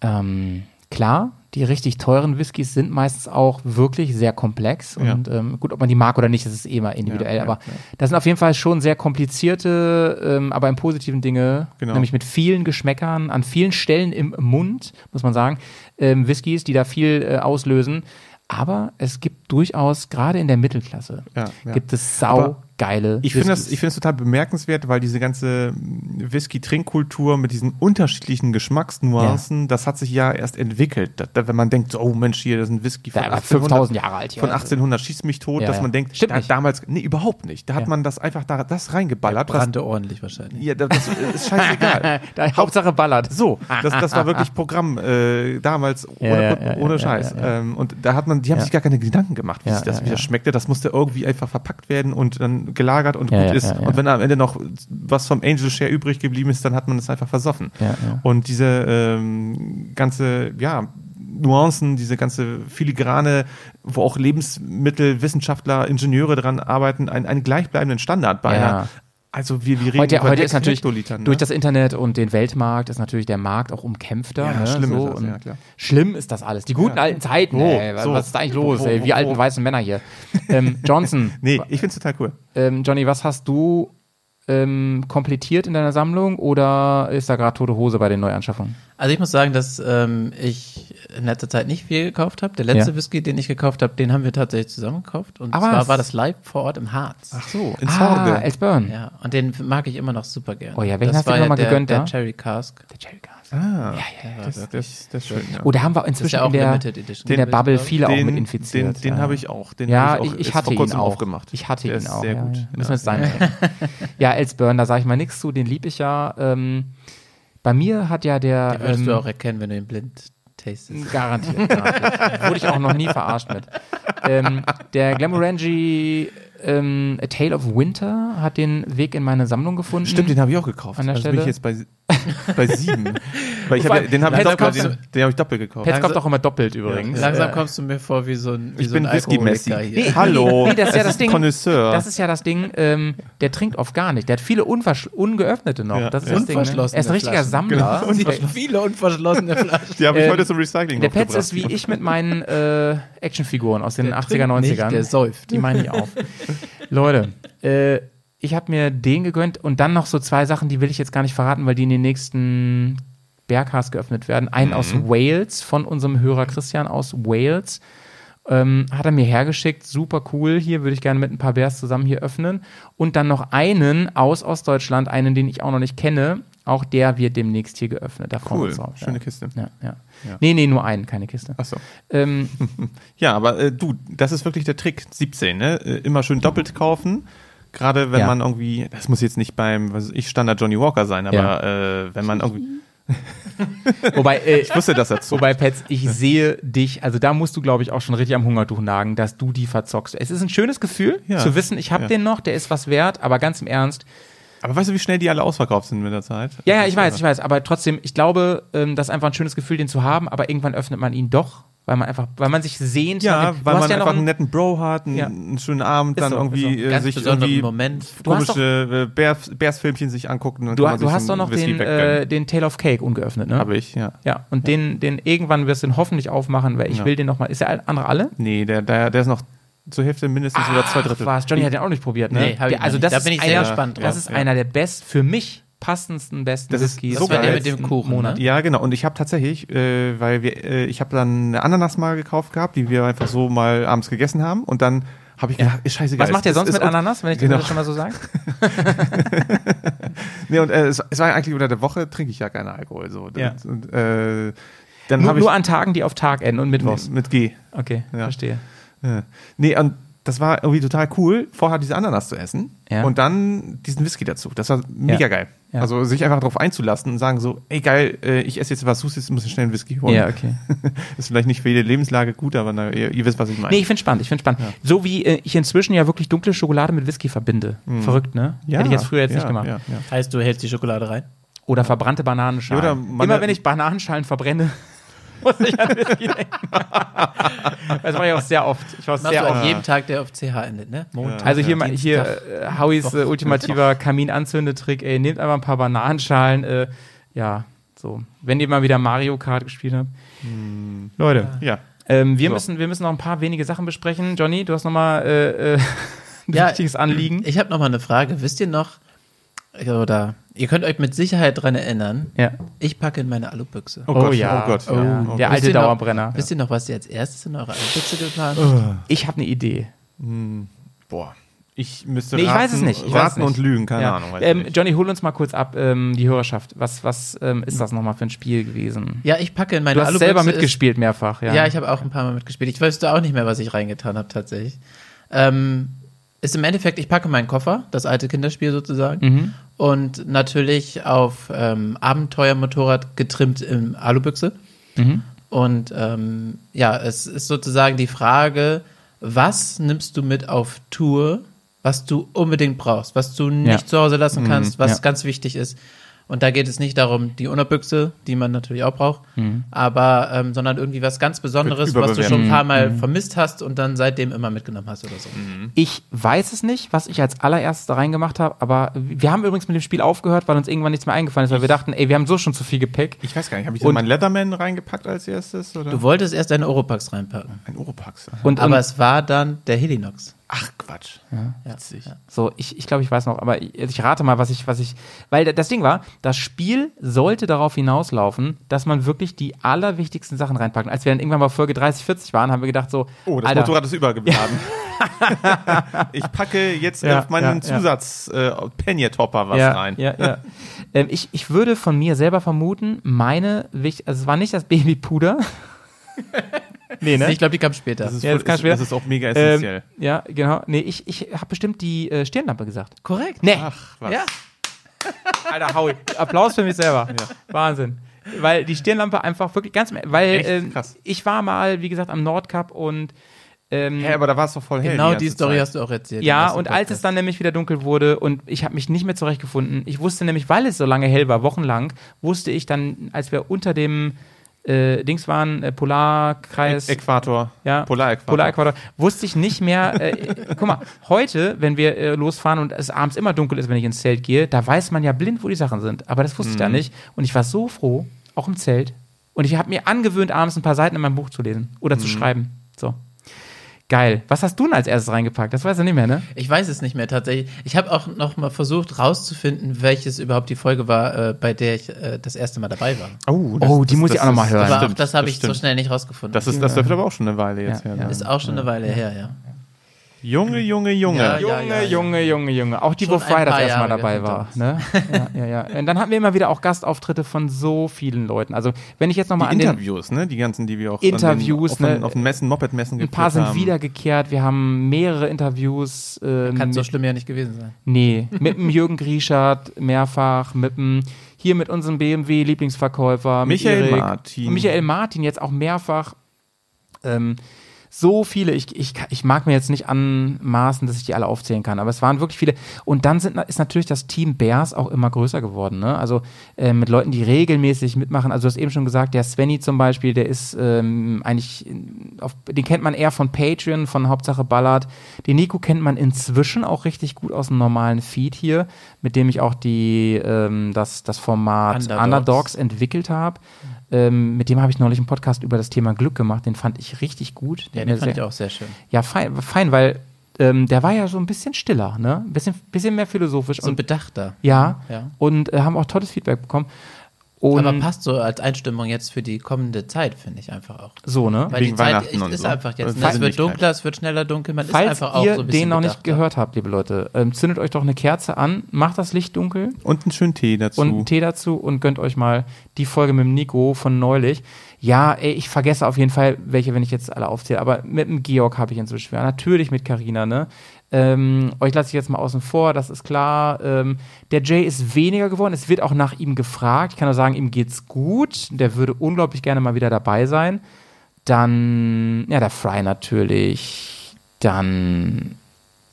ähm, klar, die richtig teuren Whiskys sind meistens auch wirklich sehr komplex. Ja. Und ähm, gut, ob man die mag oder nicht, das ist eh mal individuell. Ja, ja, aber ja. das sind auf jeden Fall schon sehr komplizierte, ähm, aber im positiven Dinge, Genau. nämlich mit vielen Geschmäckern, an vielen Stellen im Mund, muss man sagen, ähm, Whiskys, die da viel äh, auslösen. Aber es gibt durchaus, gerade in der Mittelklasse, Ja, ja. gibt es Aber sau geile Ich finde das, ich finde es total bemerkenswert, weil diese ganze Whisky-Trinkkultur mit diesen unterschiedlichen Geschmacksnuancen, das hat sich ja erst entwickelt. Da, da, wenn man denkt, so, oh Mensch, hier, das ist ein Whisky von Der war 1800, 5000 Jahre alt. hier. von 1800 schießt mich tot, Ja, dass ja. man denkt, da, nicht. damals, nee, überhaupt nicht. Da hat Ja. man das einfach da, das reingeballert. was, Brannte ordentlich wahrscheinlich. ja, das, das ist scheißegal. Hauptsache ballert. So, das, das war wirklich Programm äh, damals ohne, Ja, ja, ja, ohne ja, Scheiß. ja, ja. Ähm, und da hat man, die haben Ja. sich gar keine Gedanken gemacht, wie Ja, sich das ja, wieder ja. schmeckte. Das musste irgendwie einfach verpackt werden und dann gelagert und gut ist. Und wenn am Ende noch was vom Angel Share übrig geblieben ist, dann hat man es einfach versoffen. Und diese ähm, ganze, ja, Nuancen, diese ganze filigrane, wo auch Lebensmittelwissenschaftler, Ingenieure dran arbeiten, einen, einen gleichbleibenden Standard bei Ja. Also wir, wir reden Heute, über heute ist natürlich ne? durch das Internet und den Weltmarkt ist natürlich der Markt auch umkämpfter. Ja, ne? schlimm so, ist das, ja, klar. Schlimm ist das alles. Die guten alten Zeiten, Wo? ey, was, So. was ist da eigentlich los? Wo, ey? wo, Wir alten weißen Männer hier. ähm, Johnson, Nee, ich find's total cool. ähm, Johnny, was hast du ähm, komplettiert in deiner Sammlung oder ist da gerade tote Hose bei den Neuanschaffungen? Also ich muss sagen, dass ähm, ich in letzter Zeit nicht viel gekauft habe. Der letzte Ja. Whisky, den ich gekauft habe, den haben wir tatsächlich zusammen gekauft. Und Aber zwar es- war das live vor Ort im Harz. Ach so, ins Ah, Horde. Elsburn. Ja, und den mag ich immer noch super gerne. Oh ja, welchen das hast du dir ja noch mal der, gegönnt der da? Cherry Cask. Der Cherry Cask. Ah, Ja, das, wirklich. das, das ist schön, ja. Oh, da haben wir inzwischen ja auch in der, in der Den- Bubble viele auch den, mit infiziert. Den, den ja. habe ich auch. Den Ja, habe ich, auch ich hatte vor ihn kurzem auch. aufgemacht. Ich hatte Der ihn ist auch. Sehr ja, gut. Ja, müssen wir Ja. jetzt sein. ja, Elsburn, da sage ich mal nichts zu, den lieb ich ja. Ähm, bei mir hat ja der. Den würdest ähm, du auch erkennen, wenn du ihn blind tastest. Garantiert, garantiert. Wurde ich auch noch nie verarscht mit. Ähm, der Glamorangi ähm, A Tale of Winter hat den Weg in meine Sammlung gefunden. Stimmt, den habe ich auch gekauft. An der also bin ich Stelle. jetzt bei, bei sieben. Weil ich hab, ja- allem, den habe ich, doppelt- den, den hab ich doppelt gekauft. Pets kommt auch immer doppelt übrigens. Langsam Äh, kommst du mir vor wie so ein, wie Ich so bin ein Whisky-Messi. Alkoholiker hier. Hallo, Nee, das ist ja das Ding. Connoisseur. Das ist ja das Ding, ähm, der trinkt oft gar nicht. Der hat viele ungeöffnete noch. Ja, das ist ja. das Ding. Ne? Er ist ein richtiger Flaschen. Sammler. Genau. Der- Viele unverschlossene Flaschen. die habe ich ähm, heute zum Recycling Der Pets ist wie ich mit meinen äh, Actionfiguren aus den Der 80er, trinkt 90ern. nicht, der säuft. Die meine ich auf. Leute, äh, ich habe mir den gegönnt und dann noch so zwei Sachen, die will ich jetzt gar nicht verraten, weil die in den nächsten Berghas geöffnet werden. Einen Mhm. aus Wales von unserem Hörer Christian aus Wales. Ähm, hat er mir hergeschickt, super cool. Hier würde ich gerne mit ein paar Bärs zusammen hier öffnen. Und dann noch einen aus Ostdeutschland, einen, den ich auch noch nicht kenne. Auch der wird demnächst hier geöffnet. Da Cool, uns drauf. schöne ja. Kiste. Ja, ja. Ja. Nee, nee, nur einen, keine Kiste. Achso. Ähm, Ja, aber äh, du, das ist wirklich der Trick. 17, ne? Äh, immer schön doppelt kaufen. Gerade wenn Ja. man irgendwie, das muss jetzt nicht beim, was weiß ich, Standard Johnny Walker sein, aber äh, wenn man irgendwie, wobei, äh, ich wusste das dazu. Wobei, Pets, ich sehe dich, also da musst du, glaube ich, auch schon richtig am Hungertuch nagen, dass du die verzockst. Es ist ein schönes Gefühl, Ja. zu wissen, ich habe Ja. den noch, der ist was wert, aber ganz im Ernst. Aber weißt du, wie schnell die alle ausverkauft sind mit der Zeit? Ja, ja, ich ist weiß, ich weiß, aber trotzdem, ich glaube, ähm, das ist einfach ein schönes Gefühl, den zu haben, aber irgendwann öffnet man ihn doch, weil man einfach, weil man sich sehnt. Ja, dem- weil man ja einfach einen einen, netten Bro hat, einen, Ja. einen schönen Abend, Ist dann so, irgendwie so. äh, Ganz sich besonderen irgendwie Moment. Du hast komische äh, Bears, Bears-Filmchen sich angucken und du, du hast doch noch Whisky den, äh, den Tale of Cake ungeöffnet, ne? Habe ich, ja. Ja, und den, den irgendwann wirst du den hoffentlich aufmachen, weil ich Ja. will den nochmal. Ist der andere alle? Nee, der, der, der ist noch zur Hälfte mindestens oder zwei Drittel. Was? Johnny hat den auch nicht probiert, ne? Nee, hab ich also das Da bin ich einer, sehr gespannt Das drauf, ist ja. einer der best, für mich passendsten, besten Das ist Whiskys. so Das war der mit dem Kuchen, Monat. ne? Ja, genau. Und ich habe tatsächlich, äh, weil wir, äh, ich habe dann eine Ananas mal gekauft gehabt, die wir einfach so mal abends gegessen haben. Und dann habe ich gedacht, ist scheißegal. Was macht ihr sonst mit Ananas, wenn ich Genau. das schon mal so sage? Nee, und äh, es, es war eigentlich unter der Woche trinke ich ja keinen Alkohol. So. Ja. Und, äh, dann Nur, ich nur an Tagen, die auf Tag enden und Mittwochs. mit G. Okay, Ja. verstehe. Ja. Nee, und das war irgendwie total cool, vorher diese Ananas zu essen Ja. und dann diesen Whisky dazu. Das war mega Ja. geil. Ja. Also sich einfach darauf einzulassen und sagen so, ey geil, äh, ich esse jetzt was Süßes, muss ich schnell einen Whisky holen. Ja, okay. ist vielleicht nicht für jede Lebenslage gut, aber na, ihr, ihr wisst, was ich meine. Nee, ich finde spannend, ich finde spannend. So wie äh, ich inzwischen ja wirklich dunkle Schokolade mit Whisky verbinde. Verrückt, ne? ja, Hätte ich jetzt früher jetzt ja, nicht gemacht. Ja, ja. Heißt, du hältst die Schokolade rein? Oder verbrannte Bananenschalen. Oder Immer wenn ich Bananenschalen verbrenne, muss ich an Whisky denken. das mache ich auch sehr oft. Ich war Machst sehr du oft. an jedem Tag, der auf CH endet, ne? Montag. Also hier, mal, hier Dienstag. äh, Howies äh, ultimativer Kaminanzündetrick, ey, nehmt einfach ein paar Bananenschalen, äh, ja, so. Wenn ihr mal wieder Mario Kart gespielt habt. Leute, ja. ähm, wir, So. müssen, wir müssen noch ein paar wenige Sachen besprechen. Johnny, du hast noch mal äh, äh, ein Ja, wichtiges Anliegen. Ich habe noch mal eine Frage. Wisst ihr noch, oder ihr könnt euch mit Sicherheit dran erinnern, ja. ich packe in meine Alubüchse. Oh Gott, ja. oh Gott. Oh, ja. der Gott. alte Wisst ihr noch- Dauerbrenner. Wisst ihr noch, was ihr als erstes in eurer Alubüchse geplant Oh. habt? Ich habe eine Idee. Boah. Ich müsste Nee, ich raten, weiß es nicht. Ich weiß raten es und nicht. lügen, keine Ja. Ahnung. Ähm, nicht. Johnny, hol uns mal kurz ab, ähm, die Hörerschaft. Was, was ähm, ist das nochmal für ein Spiel gewesen? Ja, ich packe in meine Du hast Alubüchse. selber ist- mitgespielt mehrfach, ja. Ja, ich habe auch ein paar Mal mitgespielt. Ich wüsste auch nicht mehr, was ich reingetan habe tatsächlich. Ähm, ist im Endeffekt, ich packe meinen Koffer, das alte Kinderspiel sozusagen, Mhm. und natürlich auf ähm, Abenteuermotorrad getrimmt in Alubüchse. Mhm. Und ähm, ja, es ist sozusagen die Frage, was nimmst du mit auf Tour, was du unbedingt brauchst, was du nicht Ja. Mhm, zu Hause lassen kannst, was ja. ganz wichtig ist. Und da geht es nicht darum, die Unterbüchse, die man natürlich auch braucht, aber ähm, sondern irgendwie was ganz Besonderes, was du schon ein paar Mal vermisst hast und dann seitdem immer mitgenommen hast oder so. Ich weiß es nicht, was ich als allererstes da reingemacht habe, aber wir haben übrigens mit dem Spiel aufgehört, weil uns irgendwann nichts mehr eingefallen ist, weil wir dachten, ey, wir haben so schon zu viel Gepäck. Ich weiß gar nicht, habe ich Und- denn meinen Leatherman reingepackt als erstes? Oder? Du wolltest erst deine Oropax reinpacken, Ein Oropax. Und, aber und es war dann der Helinox. Ach, Quatsch. Witzig. so, ich, ich glaube, ich weiß noch, aber ich, ich rate mal, was ich, was ich, weil das Ding war, das Spiel sollte darauf hinauslaufen, dass man wirklich die allerwichtigsten Sachen reinpackt. Als wir dann irgendwann mal Folge 30, 40 waren, haben wir gedacht so, Oh, das Alter, Motorrad ist übergeladen. ich packe jetzt Ja, auf meinen ja, ja. Zusatz äh, Penny-Topper was ja, rein. Ja, ja. ähm, ich, ich würde von mir selber vermuten, meine, also es war nicht das Babypuder. nee, ne? Ich glaube, die kam später. Das ist, Ja, voll, das ist, schwer. das ist auch mega essentiell. ähm, ja, genau. Nee, ich, ich habe bestimmt die äh, Stirnlampe gesagt. Korrekt. Nee, Ach, was. Ja. Alter, Howie. Applaus für mich selber. Wahnsinn. Weil die Stirnlampe einfach wirklich ganz, weil Echt? ähm, ich war mal, wie gesagt, am Nordkap und ähm, Hä, aber da war es doch voll hell. Genau ganze die Story Zeit. hast du auch erzählt. ja, und als es dann nämlich wieder dunkel wurde und ich habe mich nicht mehr zurechtgefunden, ich wusste nämlich, weil es so lange hell war, wochenlang, wusste ich dann, als wir unter dem äh, Dings waren, äh, Polarkreis, Äquator. ja, Polaräquator. Polaräquator, wusste ich nicht mehr. Äh, guck mal, heute, wenn wir äh, losfahren und es abends immer dunkel ist, wenn ich ins Zelt gehe, da weiß man ja blind, wo die Sachen sind. Aber das wusste ich da Mhm. nicht. Und ich war so froh, auch im Zelt. Und ich habe mir angewöhnt, abends ein paar Seiten in meinem Buch zu lesen oder Mhm. zu schreiben. So. Geil. Was hast du denn als erstes reingepackt? Das weiß er nicht mehr, ne? Ich weiß es nicht mehr tatsächlich. Ich habe auch noch mal versucht rauszufinden, welches überhaupt die Folge war, äh, bei der ich äh, das erste Mal dabei war. Oh, Oh, die muss ich auch noch mal hören. Aber auch das habe ich stimmt. so schnell nicht rausgefunden. Das, ist, das läuft aber auch schon eine Weile jetzt Ja, her. ja. ne? ist auch schon eine Weile her, ja. Junge, Junge, Junge. Ja, Junge, ja, ja. Junge, Junge, Junge. Auch die, Schon wo Fry ein das paar erste Mal Jahre dabei war. Ne? Ja, ja, ja. Und dann hatten wir immer wieder auch Gastauftritte von so vielen Leuten. Also, wenn ich jetzt nochmal an den. Interviews, ne? Die ganzen, die wir auch Interviews, an den, auf, den, ne? auf den Messen, Moped-Messen Ein paar sind haben. wiedergekehrt. Wir haben mehrere Interviews. Ähm, Kann so schlimm ja nicht gewesen sein. nee, mit dem Jürgen Grieschert mehrfach, mit dem, hier mit unserem BMW-Lieblingsverkäufer. mit Michael Erik. Martin. Und Michael Martin jetzt auch mehrfach. Ähm, so viele, ich, ich, ich mag mir jetzt nicht anmaßen, dass ich die alle aufzählen kann, aber es waren wirklich viele. Und dann sind, ist natürlich das Team Bears auch immer größer geworden. Ne? Also äh, mit Leuten, die regelmäßig mitmachen. Also du hast eben schon gesagt, der Svenny zum Beispiel, der ist ähm, eigentlich, auf, den kennt man eher von Patreon, von Hauptsache Ballard. Den Nico kennt man inzwischen auch richtig gut aus dem normalen Feed hier, mit dem ich auch die, ähm, das, das Format Underdogs. Underdogs, entwickelt habe. Ähm, mit dem habe ich neulich einen Podcast über das Thema Glück gemacht. Den fand ich richtig gut. Ja, Der den fand ich sehr- auch sehr schön. Ja, fein, fein weil ähm, der war ja so ein bisschen stiller, ne? Ein bisschen, bisschen mehr philosophisch. So und, bedachter. ja, Ja. und äh, haben auch tolles Feedback bekommen. Und Aber passt so als Einstimmung jetzt für die kommende Zeit, finde ich einfach auch. so, ne? Weil Wegen die Zeit Weihnachten ist, und ist so. einfach jetzt. Ne? Es wird dunkler, es wird schneller dunkel. Man Falls ist einfach auch ihr so ein bisschen den noch nicht bedachter. gehört habt, liebe Leute, ähm, zündet euch doch eine Kerze an, macht das Licht dunkel Und einen schönen Tee dazu. und einen Tee dazu und gönnt euch mal die Folge mit dem Nico von neulich. Ja, ey, ich vergesse auf jeden Fall welche, wenn ich jetzt alle aufzähle, aber mit dem Georg habe ich inzwischen schwer. Natürlich mit Karina, ne? Ähm, euch lasse ich jetzt mal außen vor, das ist klar. Ähm, der Jay ist weniger geworden. Es wird auch nach ihm gefragt. Ich kann nur sagen, ihm geht's gut. Der würde unglaublich gerne mal wieder dabei sein. Dann, ja, der Fry natürlich. Dann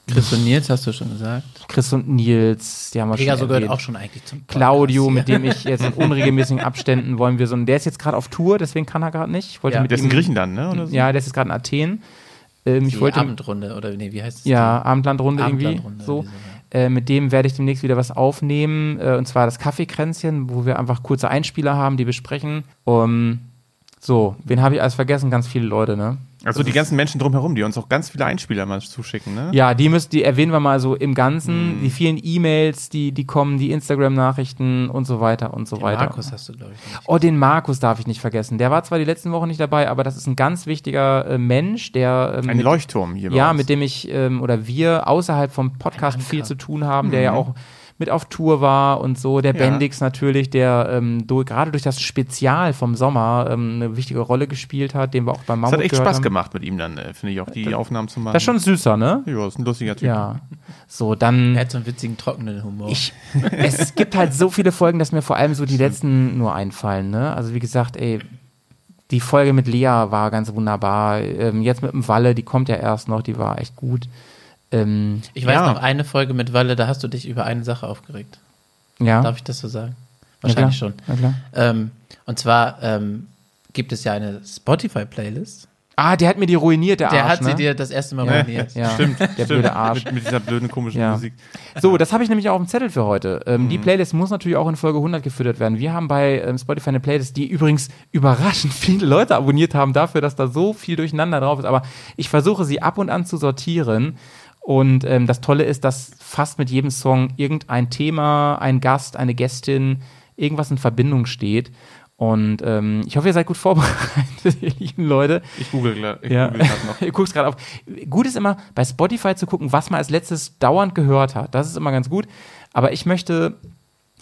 Chris und Nils hast du schon gesagt. Chris und Nils, die haben wir schon Pegaso gehört erwähnt. auch schon eigentlich zum Podcast. Claudio, hier. mit dem ich jetzt in unregelmäßigen Abständen wollen wir so. Der ist jetzt gerade auf Tour, deswegen kann er gerade nicht. Ich wollte Ja. mit Der ist in Griechenland, ne? Oder so? Ja, der ist jetzt gerade in Athen. Ähm, ich wollte Abendrunde, oder nee, wie heißt es? ja Abendlandrunde irgendwie Abendlandrunde, so. wie so, Äh, mit dem werde ich demnächst wieder was aufnehmen äh, und zwar das Kaffeekränzchen, wo wir einfach kurze Einspieler haben, die besprechen. Um, so, wen habe ich alles vergessen? Ganz viele Leute, ne? Also die ganzen Menschen drumherum, die uns auch ganz viele Einspieler mal zuschicken, ne? Ja, die müssen, die erwähnen wir mal so im Ganzen. Die vielen E-Mails, die, die kommen, die Instagram-Nachrichten und so weiter und so Den weiter. Markus hast du, glaube ich. Nicht. Oh, den Markus darf ich nicht vergessen. Der war zwar die letzten Wochen nicht dabei, aber das ist ein ganz wichtiger äh, Mensch, der ähm, Ein mit, Leuchtturm hier bei ja, uns. mit dem ich ähm, oder wir außerhalb vom Podcast viel zu tun haben, der ja auch mit auf Tour war und so. Der. Ja. Bendix natürlich, der ähm, durch, gerade durch das Spezial vom Sommer ähm, eine wichtige Rolle gespielt hat, den wir auch beim Es Mammut hat echt Spaß haben. gemacht mit ihm dann, äh, finde ich, auch die Aufnahmen zu machen. Das ist schon süßer, ne? Ja, ist ein lustiger Typ. Ja. So, dann. Er hat so einen witzigen, trockenen Humor. Ich, es gibt halt so viele Folgen, dass mir vor allem so die letzten nur einfallen. Ne? Also wie gesagt, ey, die Folge mit Lea war ganz wunderbar. Ähm, jetzt mit dem Walle, die kommt ja erst noch, die war echt gut. Ähm, ich weiß Ja. noch eine Folge mit Walle, da hast du dich über eine Sache aufgeregt. ja. Darf ich das so sagen? Wahrscheinlich klar. schon. Klar. Ähm, und zwar ähm, gibt es ja eine Spotify-Playlist. Ah, der hat mir die ruiniert, der, Der Arsch, hat sie ne? dir das erste Mal Ja, ruiniert. Ja, Stimmt, der stimmt. blöde Arsch. Mit, mit dieser blöden, komischen Ja. Musik. So, das habe ich nämlich auch auf dem Zettel für heute. Ähm, Mhm. Die Playlist muss natürlich auch in Folge 100 gefüttert werden. Wir haben bei ähm, Spotify eine Playlist, die übrigens überraschend viele Leute abonniert haben dafür, dass da so viel durcheinander drauf ist. Aber ich versuche sie ab und an zu sortieren. Und ähm, das Tolle ist, dass fast mit jedem Song irgendein Thema, ein Gast, eine Gästin, irgendwas in Verbindung steht. Und ähm, ich hoffe, ihr seid gut vorbereitet, ihr lieben Leute. Ich google, ich Ja. google noch. Ihr guckt gerade auf. Gut ist immer, bei Spotify zu gucken, was man als letztes dauernd gehört hat. Das ist immer ganz gut. Aber ich möchte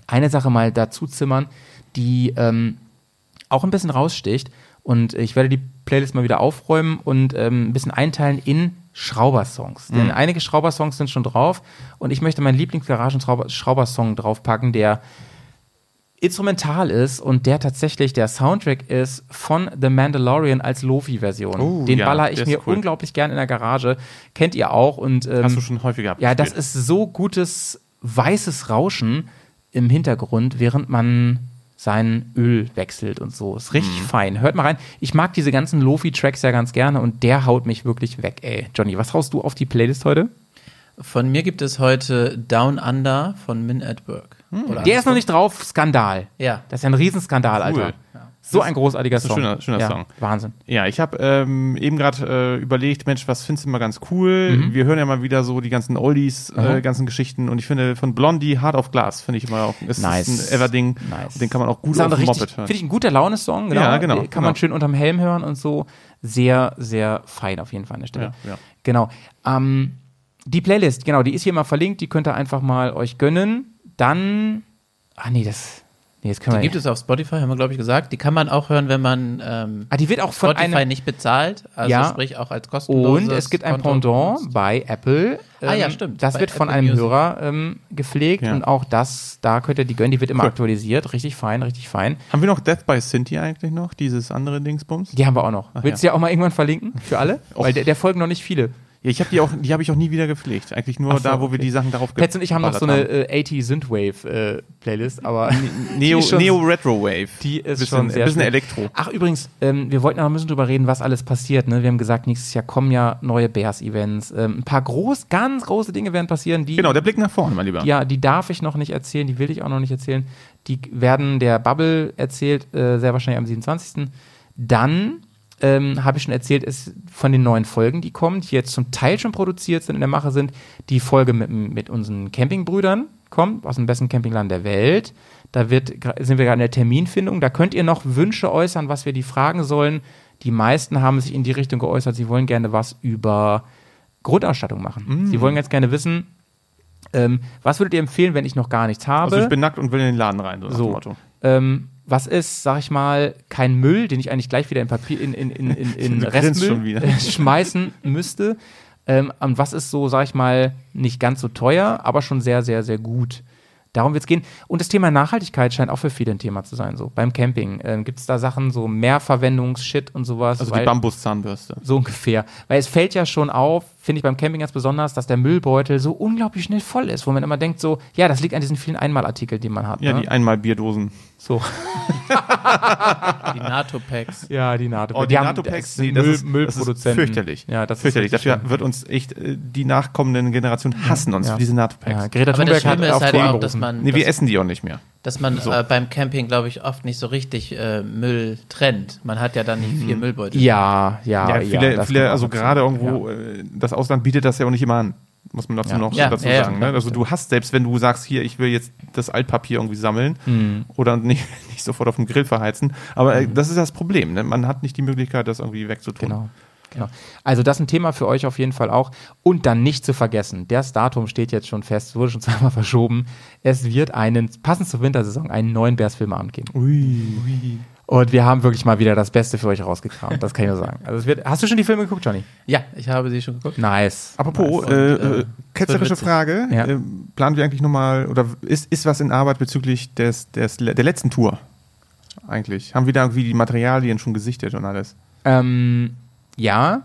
eine Sache mal dazu zimmern, die ähm, auch ein bisschen raussticht. Und ich werde die Playlist mal wieder aufräumen und ähm, ein bisschen einteilen in Schraubersongs. Denn einige Schraubersongs sind schon drauf. Und ich möchte meinen Lieblingsgaragen-Schraubersong draufpacken, der instrumental ist und der tatsächlich der Soundtrack ist von The Mandalorian als Lofi-Version. Oh, Den ja, baller ich mir cool. unglaublich gern in der Garage. Kennt ihr auch und ähm, Hast du schon häufiger ja, das ist so gutes weißes Rauschen im Hintergrund, während man sein Öl wechselt und so. Ist Mhm. richtig fein. Hört mal rein. Ich mag diese ganzen Lofi-Tracks ja ganz gerne und der haut mich wirklich weg, ey. Johnny, was haust du auf die Playlist heute? Von mir gibt es heute Down Under von Min at Work. Oder Der ist noch nicht drauf. Skandal. Ja. Das ist ja ein Riesenskandal, Alter. So ein großartiger ist ein Song. schöner- schöner ja, Song. Wahnsinn. Ja, ich habe ähm, eben gerade äh, überlegt, Mensch, was findest du mal ganz cool? Mhm. Wir hören ja mal wieder so die ganzen Oldies, äh, ganzen Geschichten und ich finde von Blondie Hard of Glass finde ich immer auch ist Nice. ein Everding. Nice. Den kann man auch gut auch auf dem Moped hören. Finde ich ein guter Laune-Song. Genau. Ja, genau, Kann genau. man schön unterm Helm hören und so. Sehr, sehr fein auf jeden Fall an der Stelle. Ja, ja. Genau. Ähm, die Playlist, genau, die ist hier mal verlinkt. Die könnt ihr einfach mal euch gönnen. Dann, ah nee, das, nee, das können Die wir gibt es auf Spotify, haben wir, glaube ich, gesagt. Die kann man auch hören, wenn man ähm, Ah, die wird auch von Spotify einem, nicht bezahlt. Also Ja. sprich auch als kostenloses und es gibt ein Konto Pendant bei Apple. Ah ja, Ähm, stimmt. Das wird von Apple einem Music. Hörer ähm, gepflegt Ja. und auch das, da könnt ihr die gönnen. Die wird immer Cool. aktualisiert. Richtig fein, richtig fein. Haben wir noch Death by Cynthia eigentlich noch? Dieses andere Dingsbums? Die haben wir auch noch. Willst du ja auch mal irgendwann verlinken für alle? Weil der, der folgen noch nicht viele. Ja, ich habe die auch, die habe ich auch nie wieder gepflegt. Eigentlich nur so, da, wo wir okay. die Sachen darauf Petz und ich haben noch so eine äh, 80 Synthwave äh, Playlist, aber Neo, schon- Neo Retro Wave. die ist bisschen, schon sehr bisschen. Elektro. Ach übrigens, ähm, wir wollten noch ein bisschen drüber reden, was alles passiert. Ne? Wir haben gesagt, nächstes Jahr kommen ja neue Bears-Events. Ähm, ein paar groß, ganz große Dinge werden passieren. Die, Genau, der Blick nach vorne, mein Lieber. ja, die darf ich noch nicht erzählen, die will ich auch noch nicht erzählen. Die werden der Bubble erzählt, äh, sehr wahrscheinlich am 27. Dann ähm, habe ich schon erzählt, ist von den neuen Folgen, die kommen, die jetzt zum Teil schon produziert sind, in der Mache sind, die Folge mit, mit unseren Campingbrüdern kommt, aus dem besten Campingland der Welt. Da wird, sind wir gerade in der Terminfindung. Da könnt ihr noch Wünsche äußern, was wir die fragen sollen. Die meisten haben sich in die Richtung geäußert, sie wollen gerne was über Grundausstattung machen. Sie wollen ganz gerne wissen, ähm, was würdet ihr empfehlen, wenn ich noch gar nichts habe? Also ich bin nackt und will in den Laden rein, so So. Motto. ähm, was ist, sag ich mal, kein Müll, den ich eigentlich gleich wieder in Papier, in, in, in, in, in Restmüll schmeißen müsste. Ähm, und was ist so, sag ich mal, nicht ganz so teuer, aber schon sehr, sehr, sehr gut. Darum wird es gehen. Und das Thema Nachhaltigkeit scheint auch für viele ein Thema zu sein. So beim Camping ähm, gibt es da Sachen, so Mehrverwendungsshit und sowas. Also die Bambuszahnbürste. so ungefähr. Weil es fällt ja schon auf, finde ich beim Camping ganz besonders, dass der Müllbeutel so unglaublich schnell voll ist, wo man immer denkt, so, ja, das liegt an diesen vielen Einmalartikeln, die man hat. Ja, ne? die einmal Bierdosen. so. Die NATO-Packs. Ja, die NATO. Oh, die NATO-Packs, nee, das Müll, ist, das Müllproduzenten. ist fürchterlich. Ja, das fürchterlich. ist Dafür wird uns echt äh, die nachkommenden Generationen hassen uns Ja. für diese NATO-Packs. Ja, Greta Aber das Thunberg hat Schlimme ist auf halt auch, dass man, Nee, wir dass, essen die auch nicht mehr. dass man So. äh, beim Camping, glaube ich, oft nicht so richtig äh, Müll trennt. Man hat ja dann nicht vier Müllbeutel. Ja, ja, Ja, ja. viele, das viele also gerade irgendwo, äh, das Ausland bietet das ja auch nicht immer an. Muss man dazu Ja. noch Ja, dazu ja, sagen. ne? Also du hast, selbst wenn du sagst, hier, ich will jetzt das Altpapier irgendwie sammeln Hm. oder nicht, nicht sofort auf dem Grill verheizen, aber äh, das ist das Problem. Ne? Man hat nicht die Möglichkeit, das irgendwie wegzutun. Genau. Genau. Also das ist ein Thema für euch auf jeden Fall auch. Und dann nicht zu vergessen, das Datum steht jetzt schon fest, wurde schon zweimal verschoben. Es wird einen, passend zur Wintersaison, einen neuen Bears-Filmabend geben. Und wir haben wirklich mal wieder das Beste für euch rausgekramt, das kann ich nur sagen. Also es wird, hast du schon die Filme geguckt, Johnny? Ja, ich habe sie schon geguckt. Nice. Apropos, Und, äh, äh, äh, ketzerische. Frage. Ja. Äh, planen wir eigentlich nochmal, oder ist, ist was in Arbeit bezüglich des, des, der letzten Tour? Eigentlich. Haben wir da irgendwie die Materialien schon gesichtet und alles? Ähm, ja,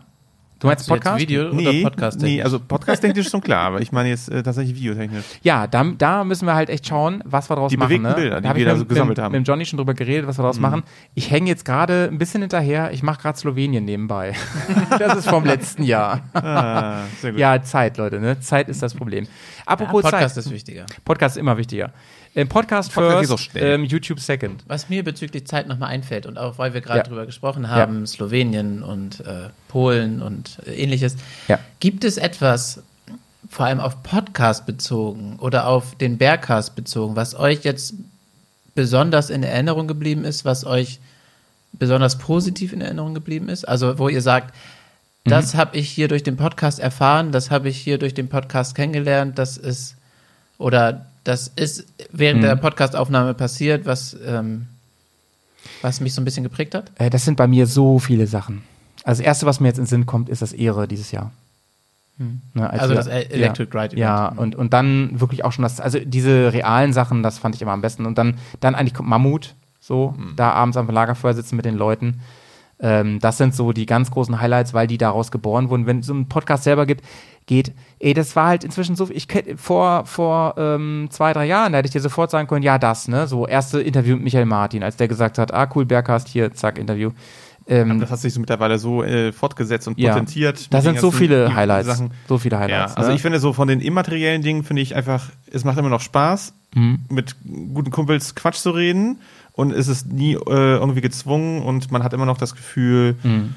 Du meinst Podcast? Video Nee, oder Podcast? nee, also podcast-technisch ist schon klar, aber ich meine jetzt äh, tatsächlich videotechnisch. Ja, da, da müssen wir halt echt schauen, was wir daraus Die machen. bewegten ne? Bilder, die hab wir ich da mit, so gesammelt mit, haben. Mit dem Johnny schon drüber geredet, was wir daraus machen. Ich hänge jetzt gerade ein bisschen hinterher. Ich mache gerade Slowenien nebenbei. das ist vom letzten Jahr. Ah, sehr gut. Ja, Zeit, Leute. Ne? Zeit ist das Problem. Apropos Podcast Zeit. ist wichtiger. Podcast ist immer wichtiger. Ähm, Podcast, first, ähm, YouTube second. Was mir bezüglich Zeit nochmal einfällt und auch weil wir gerade Ja. drüber gesprochen haben, Slowenien und äh, Polen und äh, ähnliches, Ja. gibt es etwas, vor allem auf Podcast bezogen oder auf den Bergcast bezogen, was euch jetzt besonders in Erinnerung geblieben ist, was euch besonders positiv in Erinnerung geblieben ist? Also wo ihr sagt, das habe ich hier durch den Podcast erfahren, das habe ich hier durch den Podcast kennengelernt, das ist oder das ist während der Podcastaufnahme passiert, was, ähm, was mich so ein bisschen geprägt hat. Äh, das sind bei mir so viele Sachen. Also das Erste, was mir jetzt in den Sinn kommt, ist das Ehre dieses Jahr. Ne, als Also wir- das E- Electric ja, Ride Event. Ja, und, und dann wirklich auch schon das, also diese realen Sachen, das fand ich immer am besten. Und dann, dann eigentlich kommt Mammut, so, da abends am Lagerfeuer sitzen mit den Leuten. Ähm, das sind so die ganz großen Highlights, weil die daraus geboren wurden. Wenn es so einen Podcast selber gibt, geht, ey, das war halt inzwischen so, ich vor, vor ähm, zwei, drei Jahren, da hätte ich dir sofort sagen können, ja, das, ne, so erste Interview mit Michael Martin, als der gesagt hat, ah, cool, Bergcast, hier, zack, Interview. Ähm, Das hat sich so mittlerweile so äh, fortgesetzt und Ja. potentiert. da sind so viele Highlights, Sachen. so viele Ja, Highlights. also ne? ich finde so von den immateriellen Dingen finde ich einfach, es macht immer noch Spaß, Mhm. mit guten Kumpels Quatsch zu reden und es ist nie äh, irgendwie gezwungen und man hat immer noch das Gefühl, Mhm.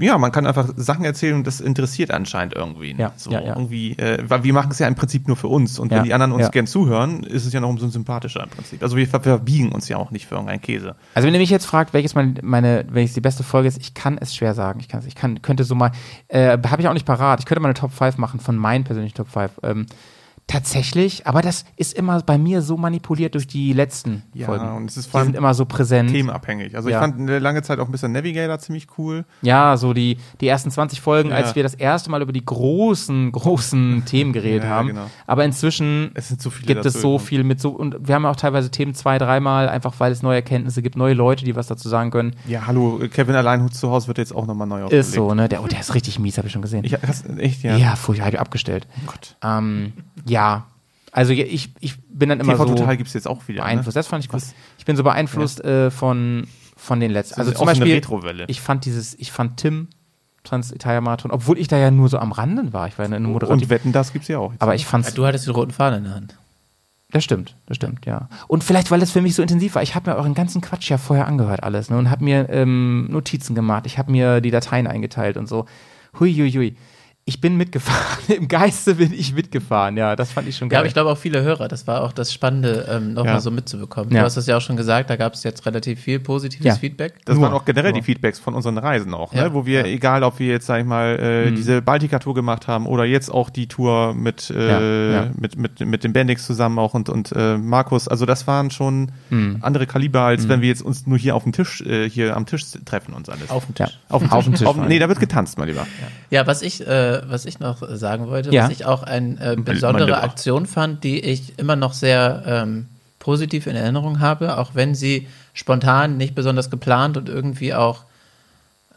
ja, man kann einfach Sachen erzählen und das interessiert anscheinend irgendwie. Ja, so ja, ja. irgendwie, äh, weil wir machen es ja im Prinzip nur für uns und wenn die anderen uns gern zuhören, ist es ja noch umso sympathischer im Prinzip. Also wir ver- verbiegen uns ja auch nicht für irgendeinen Käse. Also wenn ihr mich jetzt fragt, welches meine, meine welches die beste Folge ist, ich kann es schwer sagen. Ich kann es, ich kann, könnte so mal, äh, habe ich auch nicht parat. Ich könnte mal eine Top 5 machen von meinen persönlichen Top 5. Ähm, tatsächlich, aber das ist immer bei mir so manipuliert durch die letzten Ja, Folgen. und es ist die vor allem sind immer so präsent. Themenabhängig. Also Ja. ich fand eine lange Zeit auch ein bisschen Navigator ziemlich cool. Ja, so die, die ersten 20 Folgen, Ja. als wir das erste Mal über die großen, großen Themen geredet Ja, haben. genau. Aber inzwischen Es so gibt es so viel mit so, und wir haben auch teilweise Themen zwei, dreimal, einfach weil es neue Erkenntnisse gibt, neue Leute, die was dazu sagen können. Ja, hallo, Kevin Alleinhut zu Hause wird jetzt auch nochmal neu Ist so, ne? Der, oh, der ist richtig mies, habe ich schon gesehen. Ich, hast, echt, ja. Ja, furchtbar, ich abgestellt. Oh Gott. Ähm, ja, also ja, ich, ich bin dann immer TV so Total gibt es jetzt auch wieder. beeinflusst. Ne? Das fand ich gut. Ich bin so beeinflusst äh, von, von den letzten. Also zum Beispiel, ich fand dieses, ich fand Tim Trans-Italia-Marathon, obwohl ich da ja nur so am Randen war. Ich war ja eine Moderative. Und Wetten, das gibt's ja auch. Jetzt. aber ich fand's, Ja, du hattest den roten Faden in der Hand. das stimmt, das stimmt, ja. Und vielleicht, weil es für mich so intensiv war, ich habe mir euren ganzen Quatsch ja vorher angehört alles ne, und habe mir ähm, Notizen gemacht, ich habe mir die Dateien eingeteilt und so. Hui, hui, hui. Ich bin mitgefahren. Im Geiste bin ich mitgefahren, ja. Das fand ich schon Ja, geil. aber ich glaube auch viele Hörer. Das war auch das Spannende, ähm, nochmal Ja. so mitzubekommen. Ja. Du hast es ja auch schon gesagt, da gab es jetzt relativ viel positives Ja. Feedback. das Nur. waren auch generell Nur. die Feedbacks von unseren Reisen auch, ne? Ja. wo wir, Ja. egal ob wir jetzt, sag ich mal, äh, Mhm. diese Baltica-Tour gemacht haben oder jetzt auch die Tour mit, äh, Ja, ja. mit, mit, mit dem Bendix zusammen auch und, und äh, Markus, also das waren schon Mhm. andere Kaliber, als wenn wir jetzt uns nur hier auf dem Tisch, äh, hier am Tisch treffen und alles. Auf dem ja, Tisch. auf, dem- auf dem Tisch. Auf, nee, da wird getanzt, mein Lieber. Ja, was ich, äh, was ich noch sagen wollte, Ja. was ich auch eine äh, besondere. Aktion fand, die ich immer noch sehr ähm, positiv in Erinnerung habe, auch wenn sie spontan, nicht besonders geplant und irgendwie auch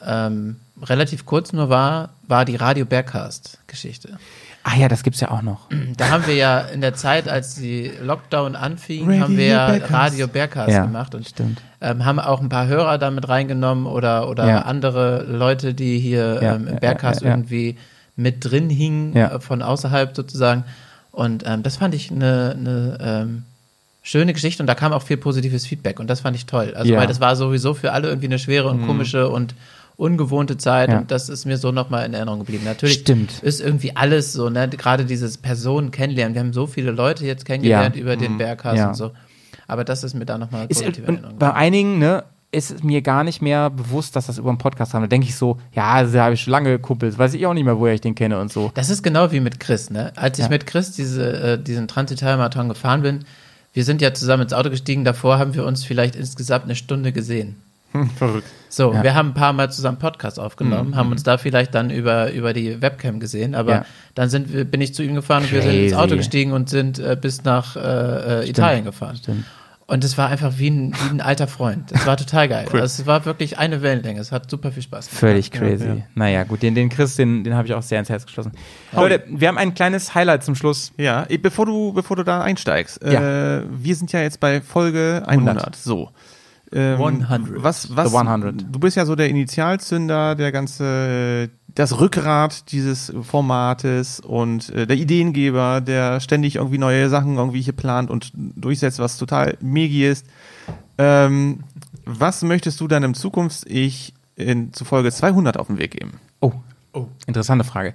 ähm, relativ kurz nur war, war die Radio Bergcast-Geschichte. Ah ja, das gibt's ja auch noch. Da haben wir ja in der Zeit, als die Lockdown anfing, Radio haben wir ja. Radio Bergcast Ja, gemacht und stimmt. ähm, haben auch ein paar Hörer damit reingenommen oder, oder Ja. andere Leute, die hier Ja, ähm, im ja. irgendwie mit drin hingen, Ja. äh, von außerhalb sozusagen. Und ähm, das fand ich eine, eine ähm, schöne Geschichte und da kam auch viel positives Feedback und das fand ich toll. Also Ja. Mhm. weil das war sowieso für alle irgendwie eine schwere und komische und ungewohnte Zeit Ja. und das ist mir so nochmal in Erinnerung geblieben. Natürlich Stimmt. ist irgendwie alles so, ne? Gerade dieses Personen kennenlernen. Wir haben so viele Leute jetzt kennengelernt Ja. über den Berghaus Ja. und so. Aber das ist mir da nochmal Ist, positiv und bei einigen, ne, ist es mir gar nicht mehr bewusst, dass das über einen Podcast haben. Da denke ich so, ja, da habe ich schon lange Kumpels, weiß ich auch nicht mehr, woher ich den kenne und so. Das ist genau wie mit Chris, ne? Als ich Ja. mit Chris diese, äh, diesen Transital-Marathon gefahren bin, wir sind ja zusammen ins Auto gestiegen, davor haben wir uns vielleicht insgesamt eine Stunde gesehen. Hm, verrückt. So, Ja. wir haben ein paar Mal zusammen Podcast aufgenommen, haben uns da vielleicht dann über, über die Webcam gesehen, aber Ja. dann sind wir, bin ich zu ihm gefahren und wir sind ins Crazy. Auto gestiegen und sind äh, bis nach äh, äh, Italien gefahren. Stimmt. Und es war einfach wie ein, wie ein alter Freund. Es war total geil. Also es war wirklich eine Wellenlänge. Es hat super viel Spaß gemacht. Völlig crazy. Naja, gut, den, den Chris, den, den habe ich auch sehr ins Herz geschlossen. Leute, wir haben ein kleines Highlight zum Schluss. Ja, bevor du, bevor du da einsteigst, Ja. äh, wir sind ja jetzt bei Folge 100. 100. So. Ähm, 100. Was, was, The 100. Du bist ja so der Initialzünder, der ganze, das Rückgrat dieses Formates und äh, der Ideengeber, der ständig irgendwie neue Sachen irgendwie hier plant und durchsetzt, was total megi ist. Ähm, was möchtest du deinem Zukunfts-Ich in, zu Folge 200 auf den Weg geben? Oh, interessante Frage.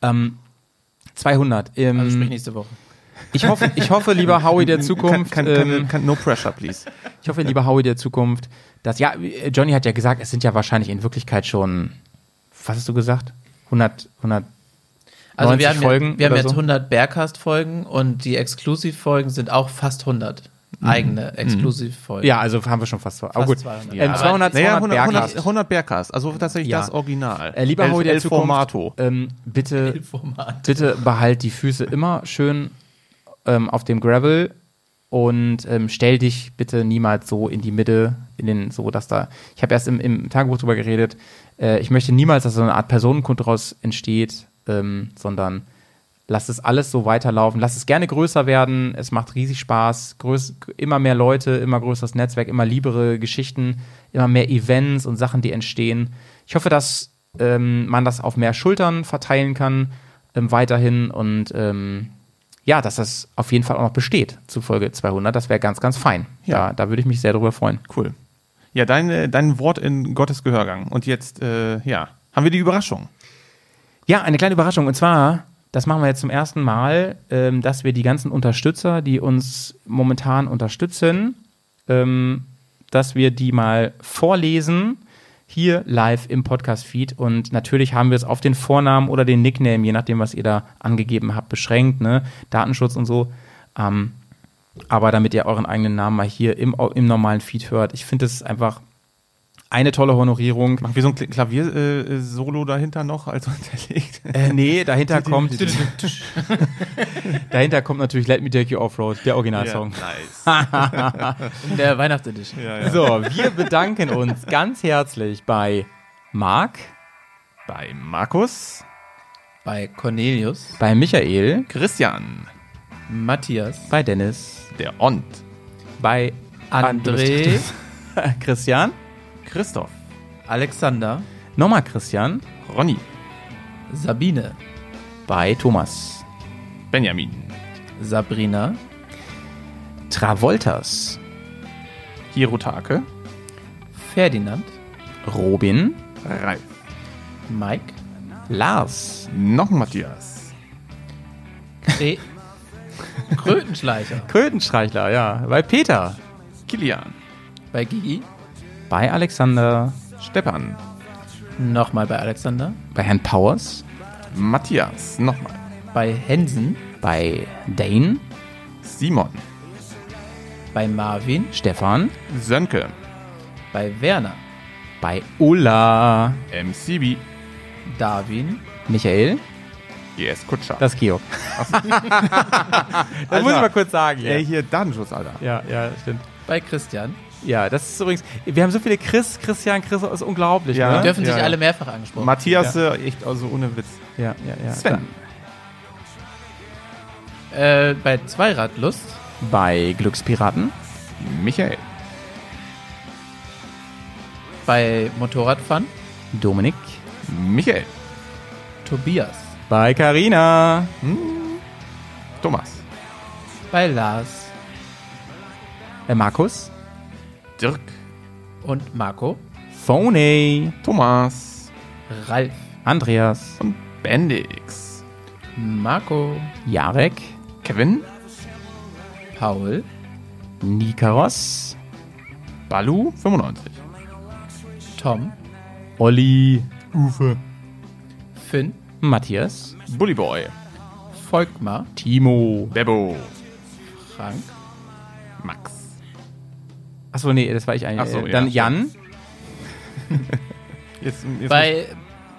Ähm, 200. Ähm, Also sprich nächste Woche. ich, hoffe, ich hoffe, lieber Howie der Zukunft, Kann, kann, ähm, kann, kann, no pressure, please. ich hoffe, lieber Howie der Zukunft, dass, ja, Johnny hat ja gesagt, es sind ja wahrscheinlich in Wirklichkeit schon, was hast du gesagt? 100, 100, Also 90 wir haben, Folgen ja, wir haben jetzt so? 100 Bearcast-Folgen und die Exklusiv-Folgen sind auch fast 100. Eigene Exklusiv-Folgen. ja, also haben wir schon fast vor. Aber gut. 200. Ähm, Ja, 200, 200 Naja, 100, 100, Bergcast. 100 Bergcast, also tatsächlich Ja. das Original. Äh, lieber Howie der Zukunft, Formato. ähm, bitte, bitte behalt die Füße immer schön ähm, auf dem Gravel und ähm, stell dich bitte niemals so in die Mitte, in den, so dass da. Ich habe erst im, im Tagebuch drüber geredet. Äh, ich möchte niemals, dass so eine Art Personenkult daraus entsteht, ähm, sondern lass es alles so weiterlaufen. Lass es gerne größer werden. Es macht riesig Spaß. Größ, immer mehr Leute, immer größeres Netzwerk, immer liebere Geschichten, immer mehr Events und Sachen, die entstehen. Ich hoffe, dass ähm, man das auf mehr Schultern verteilen kann ähm, weiterhin und ähm, ja, dass das auf jeden Fall auch noch besteht zu Folge 200. Das wäre ganz, ganz fein. Ja. Da, da würde ich mich sehr drüber freuen. Cool. Ja, dein, äh, dein Wort in Gottes Gehörgang. Und jetzt, äh, ja, haben wir die Überraschung. Ja, eine kleine Überraschung. Und zwar, das machen wir jetzt zum ersten Mal, ähm, dass wir die ganzen Unterstützer, die uns momentan unterstützen, ähm, dass wir die mal vorlesen hier live im Podcast-Feed. Und natürlich haben wir es auf den Vornamen oder den Nickname, je nachdem, was ihr da angegeben habt, beschränkt, ne? Datenschutz und so. Ähm, aber damit ihr euren eigenen Namen mal hier im, im normalen Feed hört. Ich finde es einfach eine tolle Honorierung. Machen wir so ein Kl- Klavier-Solo dahinter noch als unterlegt? Äh, nee, dahinter kommt. dahinter kommt natürlich Let Me Take You Offroad, der Originalsong. nice. In der Weihnachtsedition. So, wir bedanken uns ganz herzlich bei Marc, Bei Markus, Bei Cornelius, bei Michael, Christian, Matthias, bei Dennis, der Ont, bei André, Christian, Christoph, Alexander, nochmal Christian, Ronny, Sabine, bei Thomas, Benjamin, Sabrina, Travoltas, Hirotake, Ferdinand, Robin, Ralf, Mike, Lars, noch ein Matthias, Kre Krötenschleicher, Krötenstreichler, ja, bei Peter, Kilian, bei Gigi, bei Alexander, Steppan, nochmal bei Alexander, bei Herrn Powers, Matthias, nochmal, bei Hensen, bei Dane, Simon, bei Marvin, Stefan, Sönke, bei Werner, bei Ulla, MCB, Darwin, Michael, GS Kutscher. das ist Georg. das muss ich mal kurz sagen. Ey, hier Datenschutz, Alter. Ja, ja, stimmt. bei Christian. Ja, das ist übrigens, wir haben so viele Chris, Christian, Chris, das ist unglaublich, Ja. Die ne? dürfen sich Ja, ja. alle mehrfach angesprochen. Matthias, äh, echt, also ohne Witz. Ja, ja, ja. Sven, Äh, bei Zweiradlust, Bei Glückspiraten, Michael, bei Motorradfun, Dominik, Michael, Tobias, bei Carina, Thomas, bei Lars. Äh, Markus, Dirk, und Marco, Phony, Thomas. Ralf, Andreas, und Bendix, Marco, Jarek, Kevin, Paul, Nikaros, Balu, 95, Tom, Olli, Finn, Matthias, Bullyboy, Volkmar, Timo. Bebo, Frank, Max, Achso, nee, das war ich eigentlich. So, Äh, ja, Dann stimmt. Jan, Jetzt, jetzt bei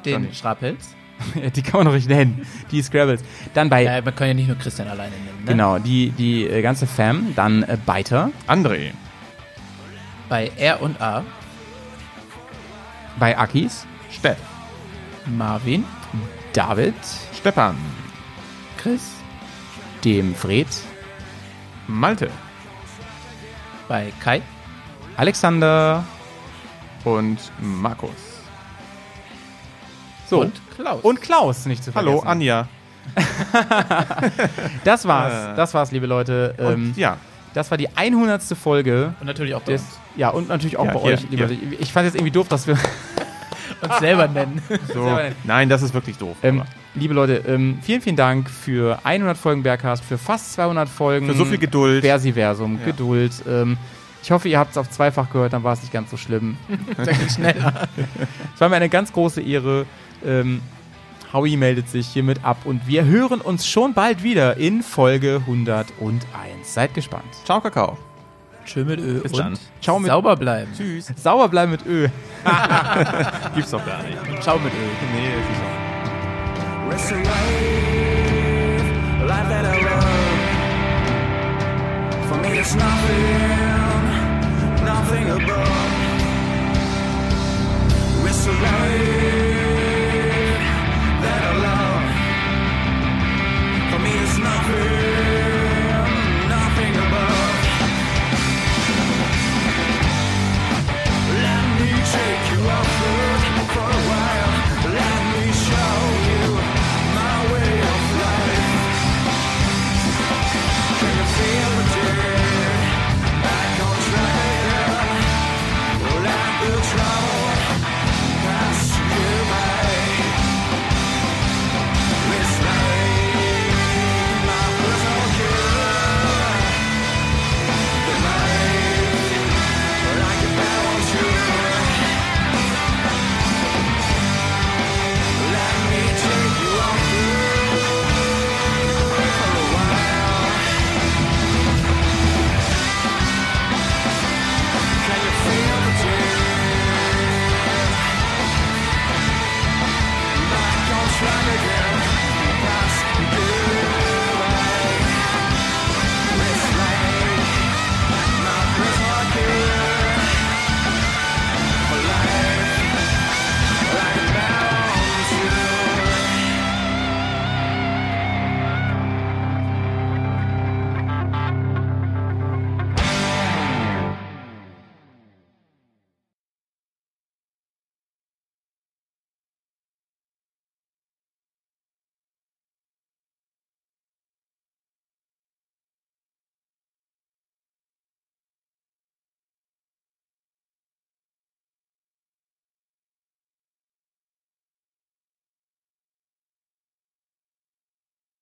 den Johnny. Schrapels, die kann man noch nicht nennen. Die Scrabbles. Dann bei, Ja, man kann ja nicht nur Christian alleine nennen. Ne? genau, die, die äh, ganze Fam. Dann äh, Beiter. André. Bei R und A, Bei Akis. Steff. Marvin, David. Stefan. Chris, Dem Fred. Malte. bei Kai, Alexander. Und Markus. So. und Klaus. Und Klaus, nicht zu vergessen. Hallo, Anja. Das war's. Äh. Das war's, liebe Leute. Und Ähm, ja, Das war die 100. Folge. Und natürlich auch bei Des, uns. ja, und natürlich auch Ja, bei hier, euch, liebe hier. Leute. Ich fand es jetzt irgendwie doof, dass wir. Uns selber nennen. so. Selber nennen. Nein, das ist wirklich doof. Ähm, liebe Leute, ähm, vielen, vielen Dank für 100 Folgen Bergcast, für fast 200 Folgen. Für so viel Geduld. Versiversum, Ja. Geduld. Ähm, ich hoffe, ihr habt es auf zweifach gehört, dann war es nicht ganz so schlimm. Schneller. Es war mir eine ganz große Ehre. Ähm, Howie meldet sich hiermit ab und wir hören uns schon bald wieder in Folge 101. Seid gespannt. Ciao, Kakao. Schön mit Ö. Bis und dann. Ciao mit sauber bleiben. Tschüss. Sauber bleiben mit Ö. Gibt's doch gar nicht. Ciao mit Ö. Nee, ist auch. Rest of life, life that I love. For me, it's nothing, nothing above. Rest of life.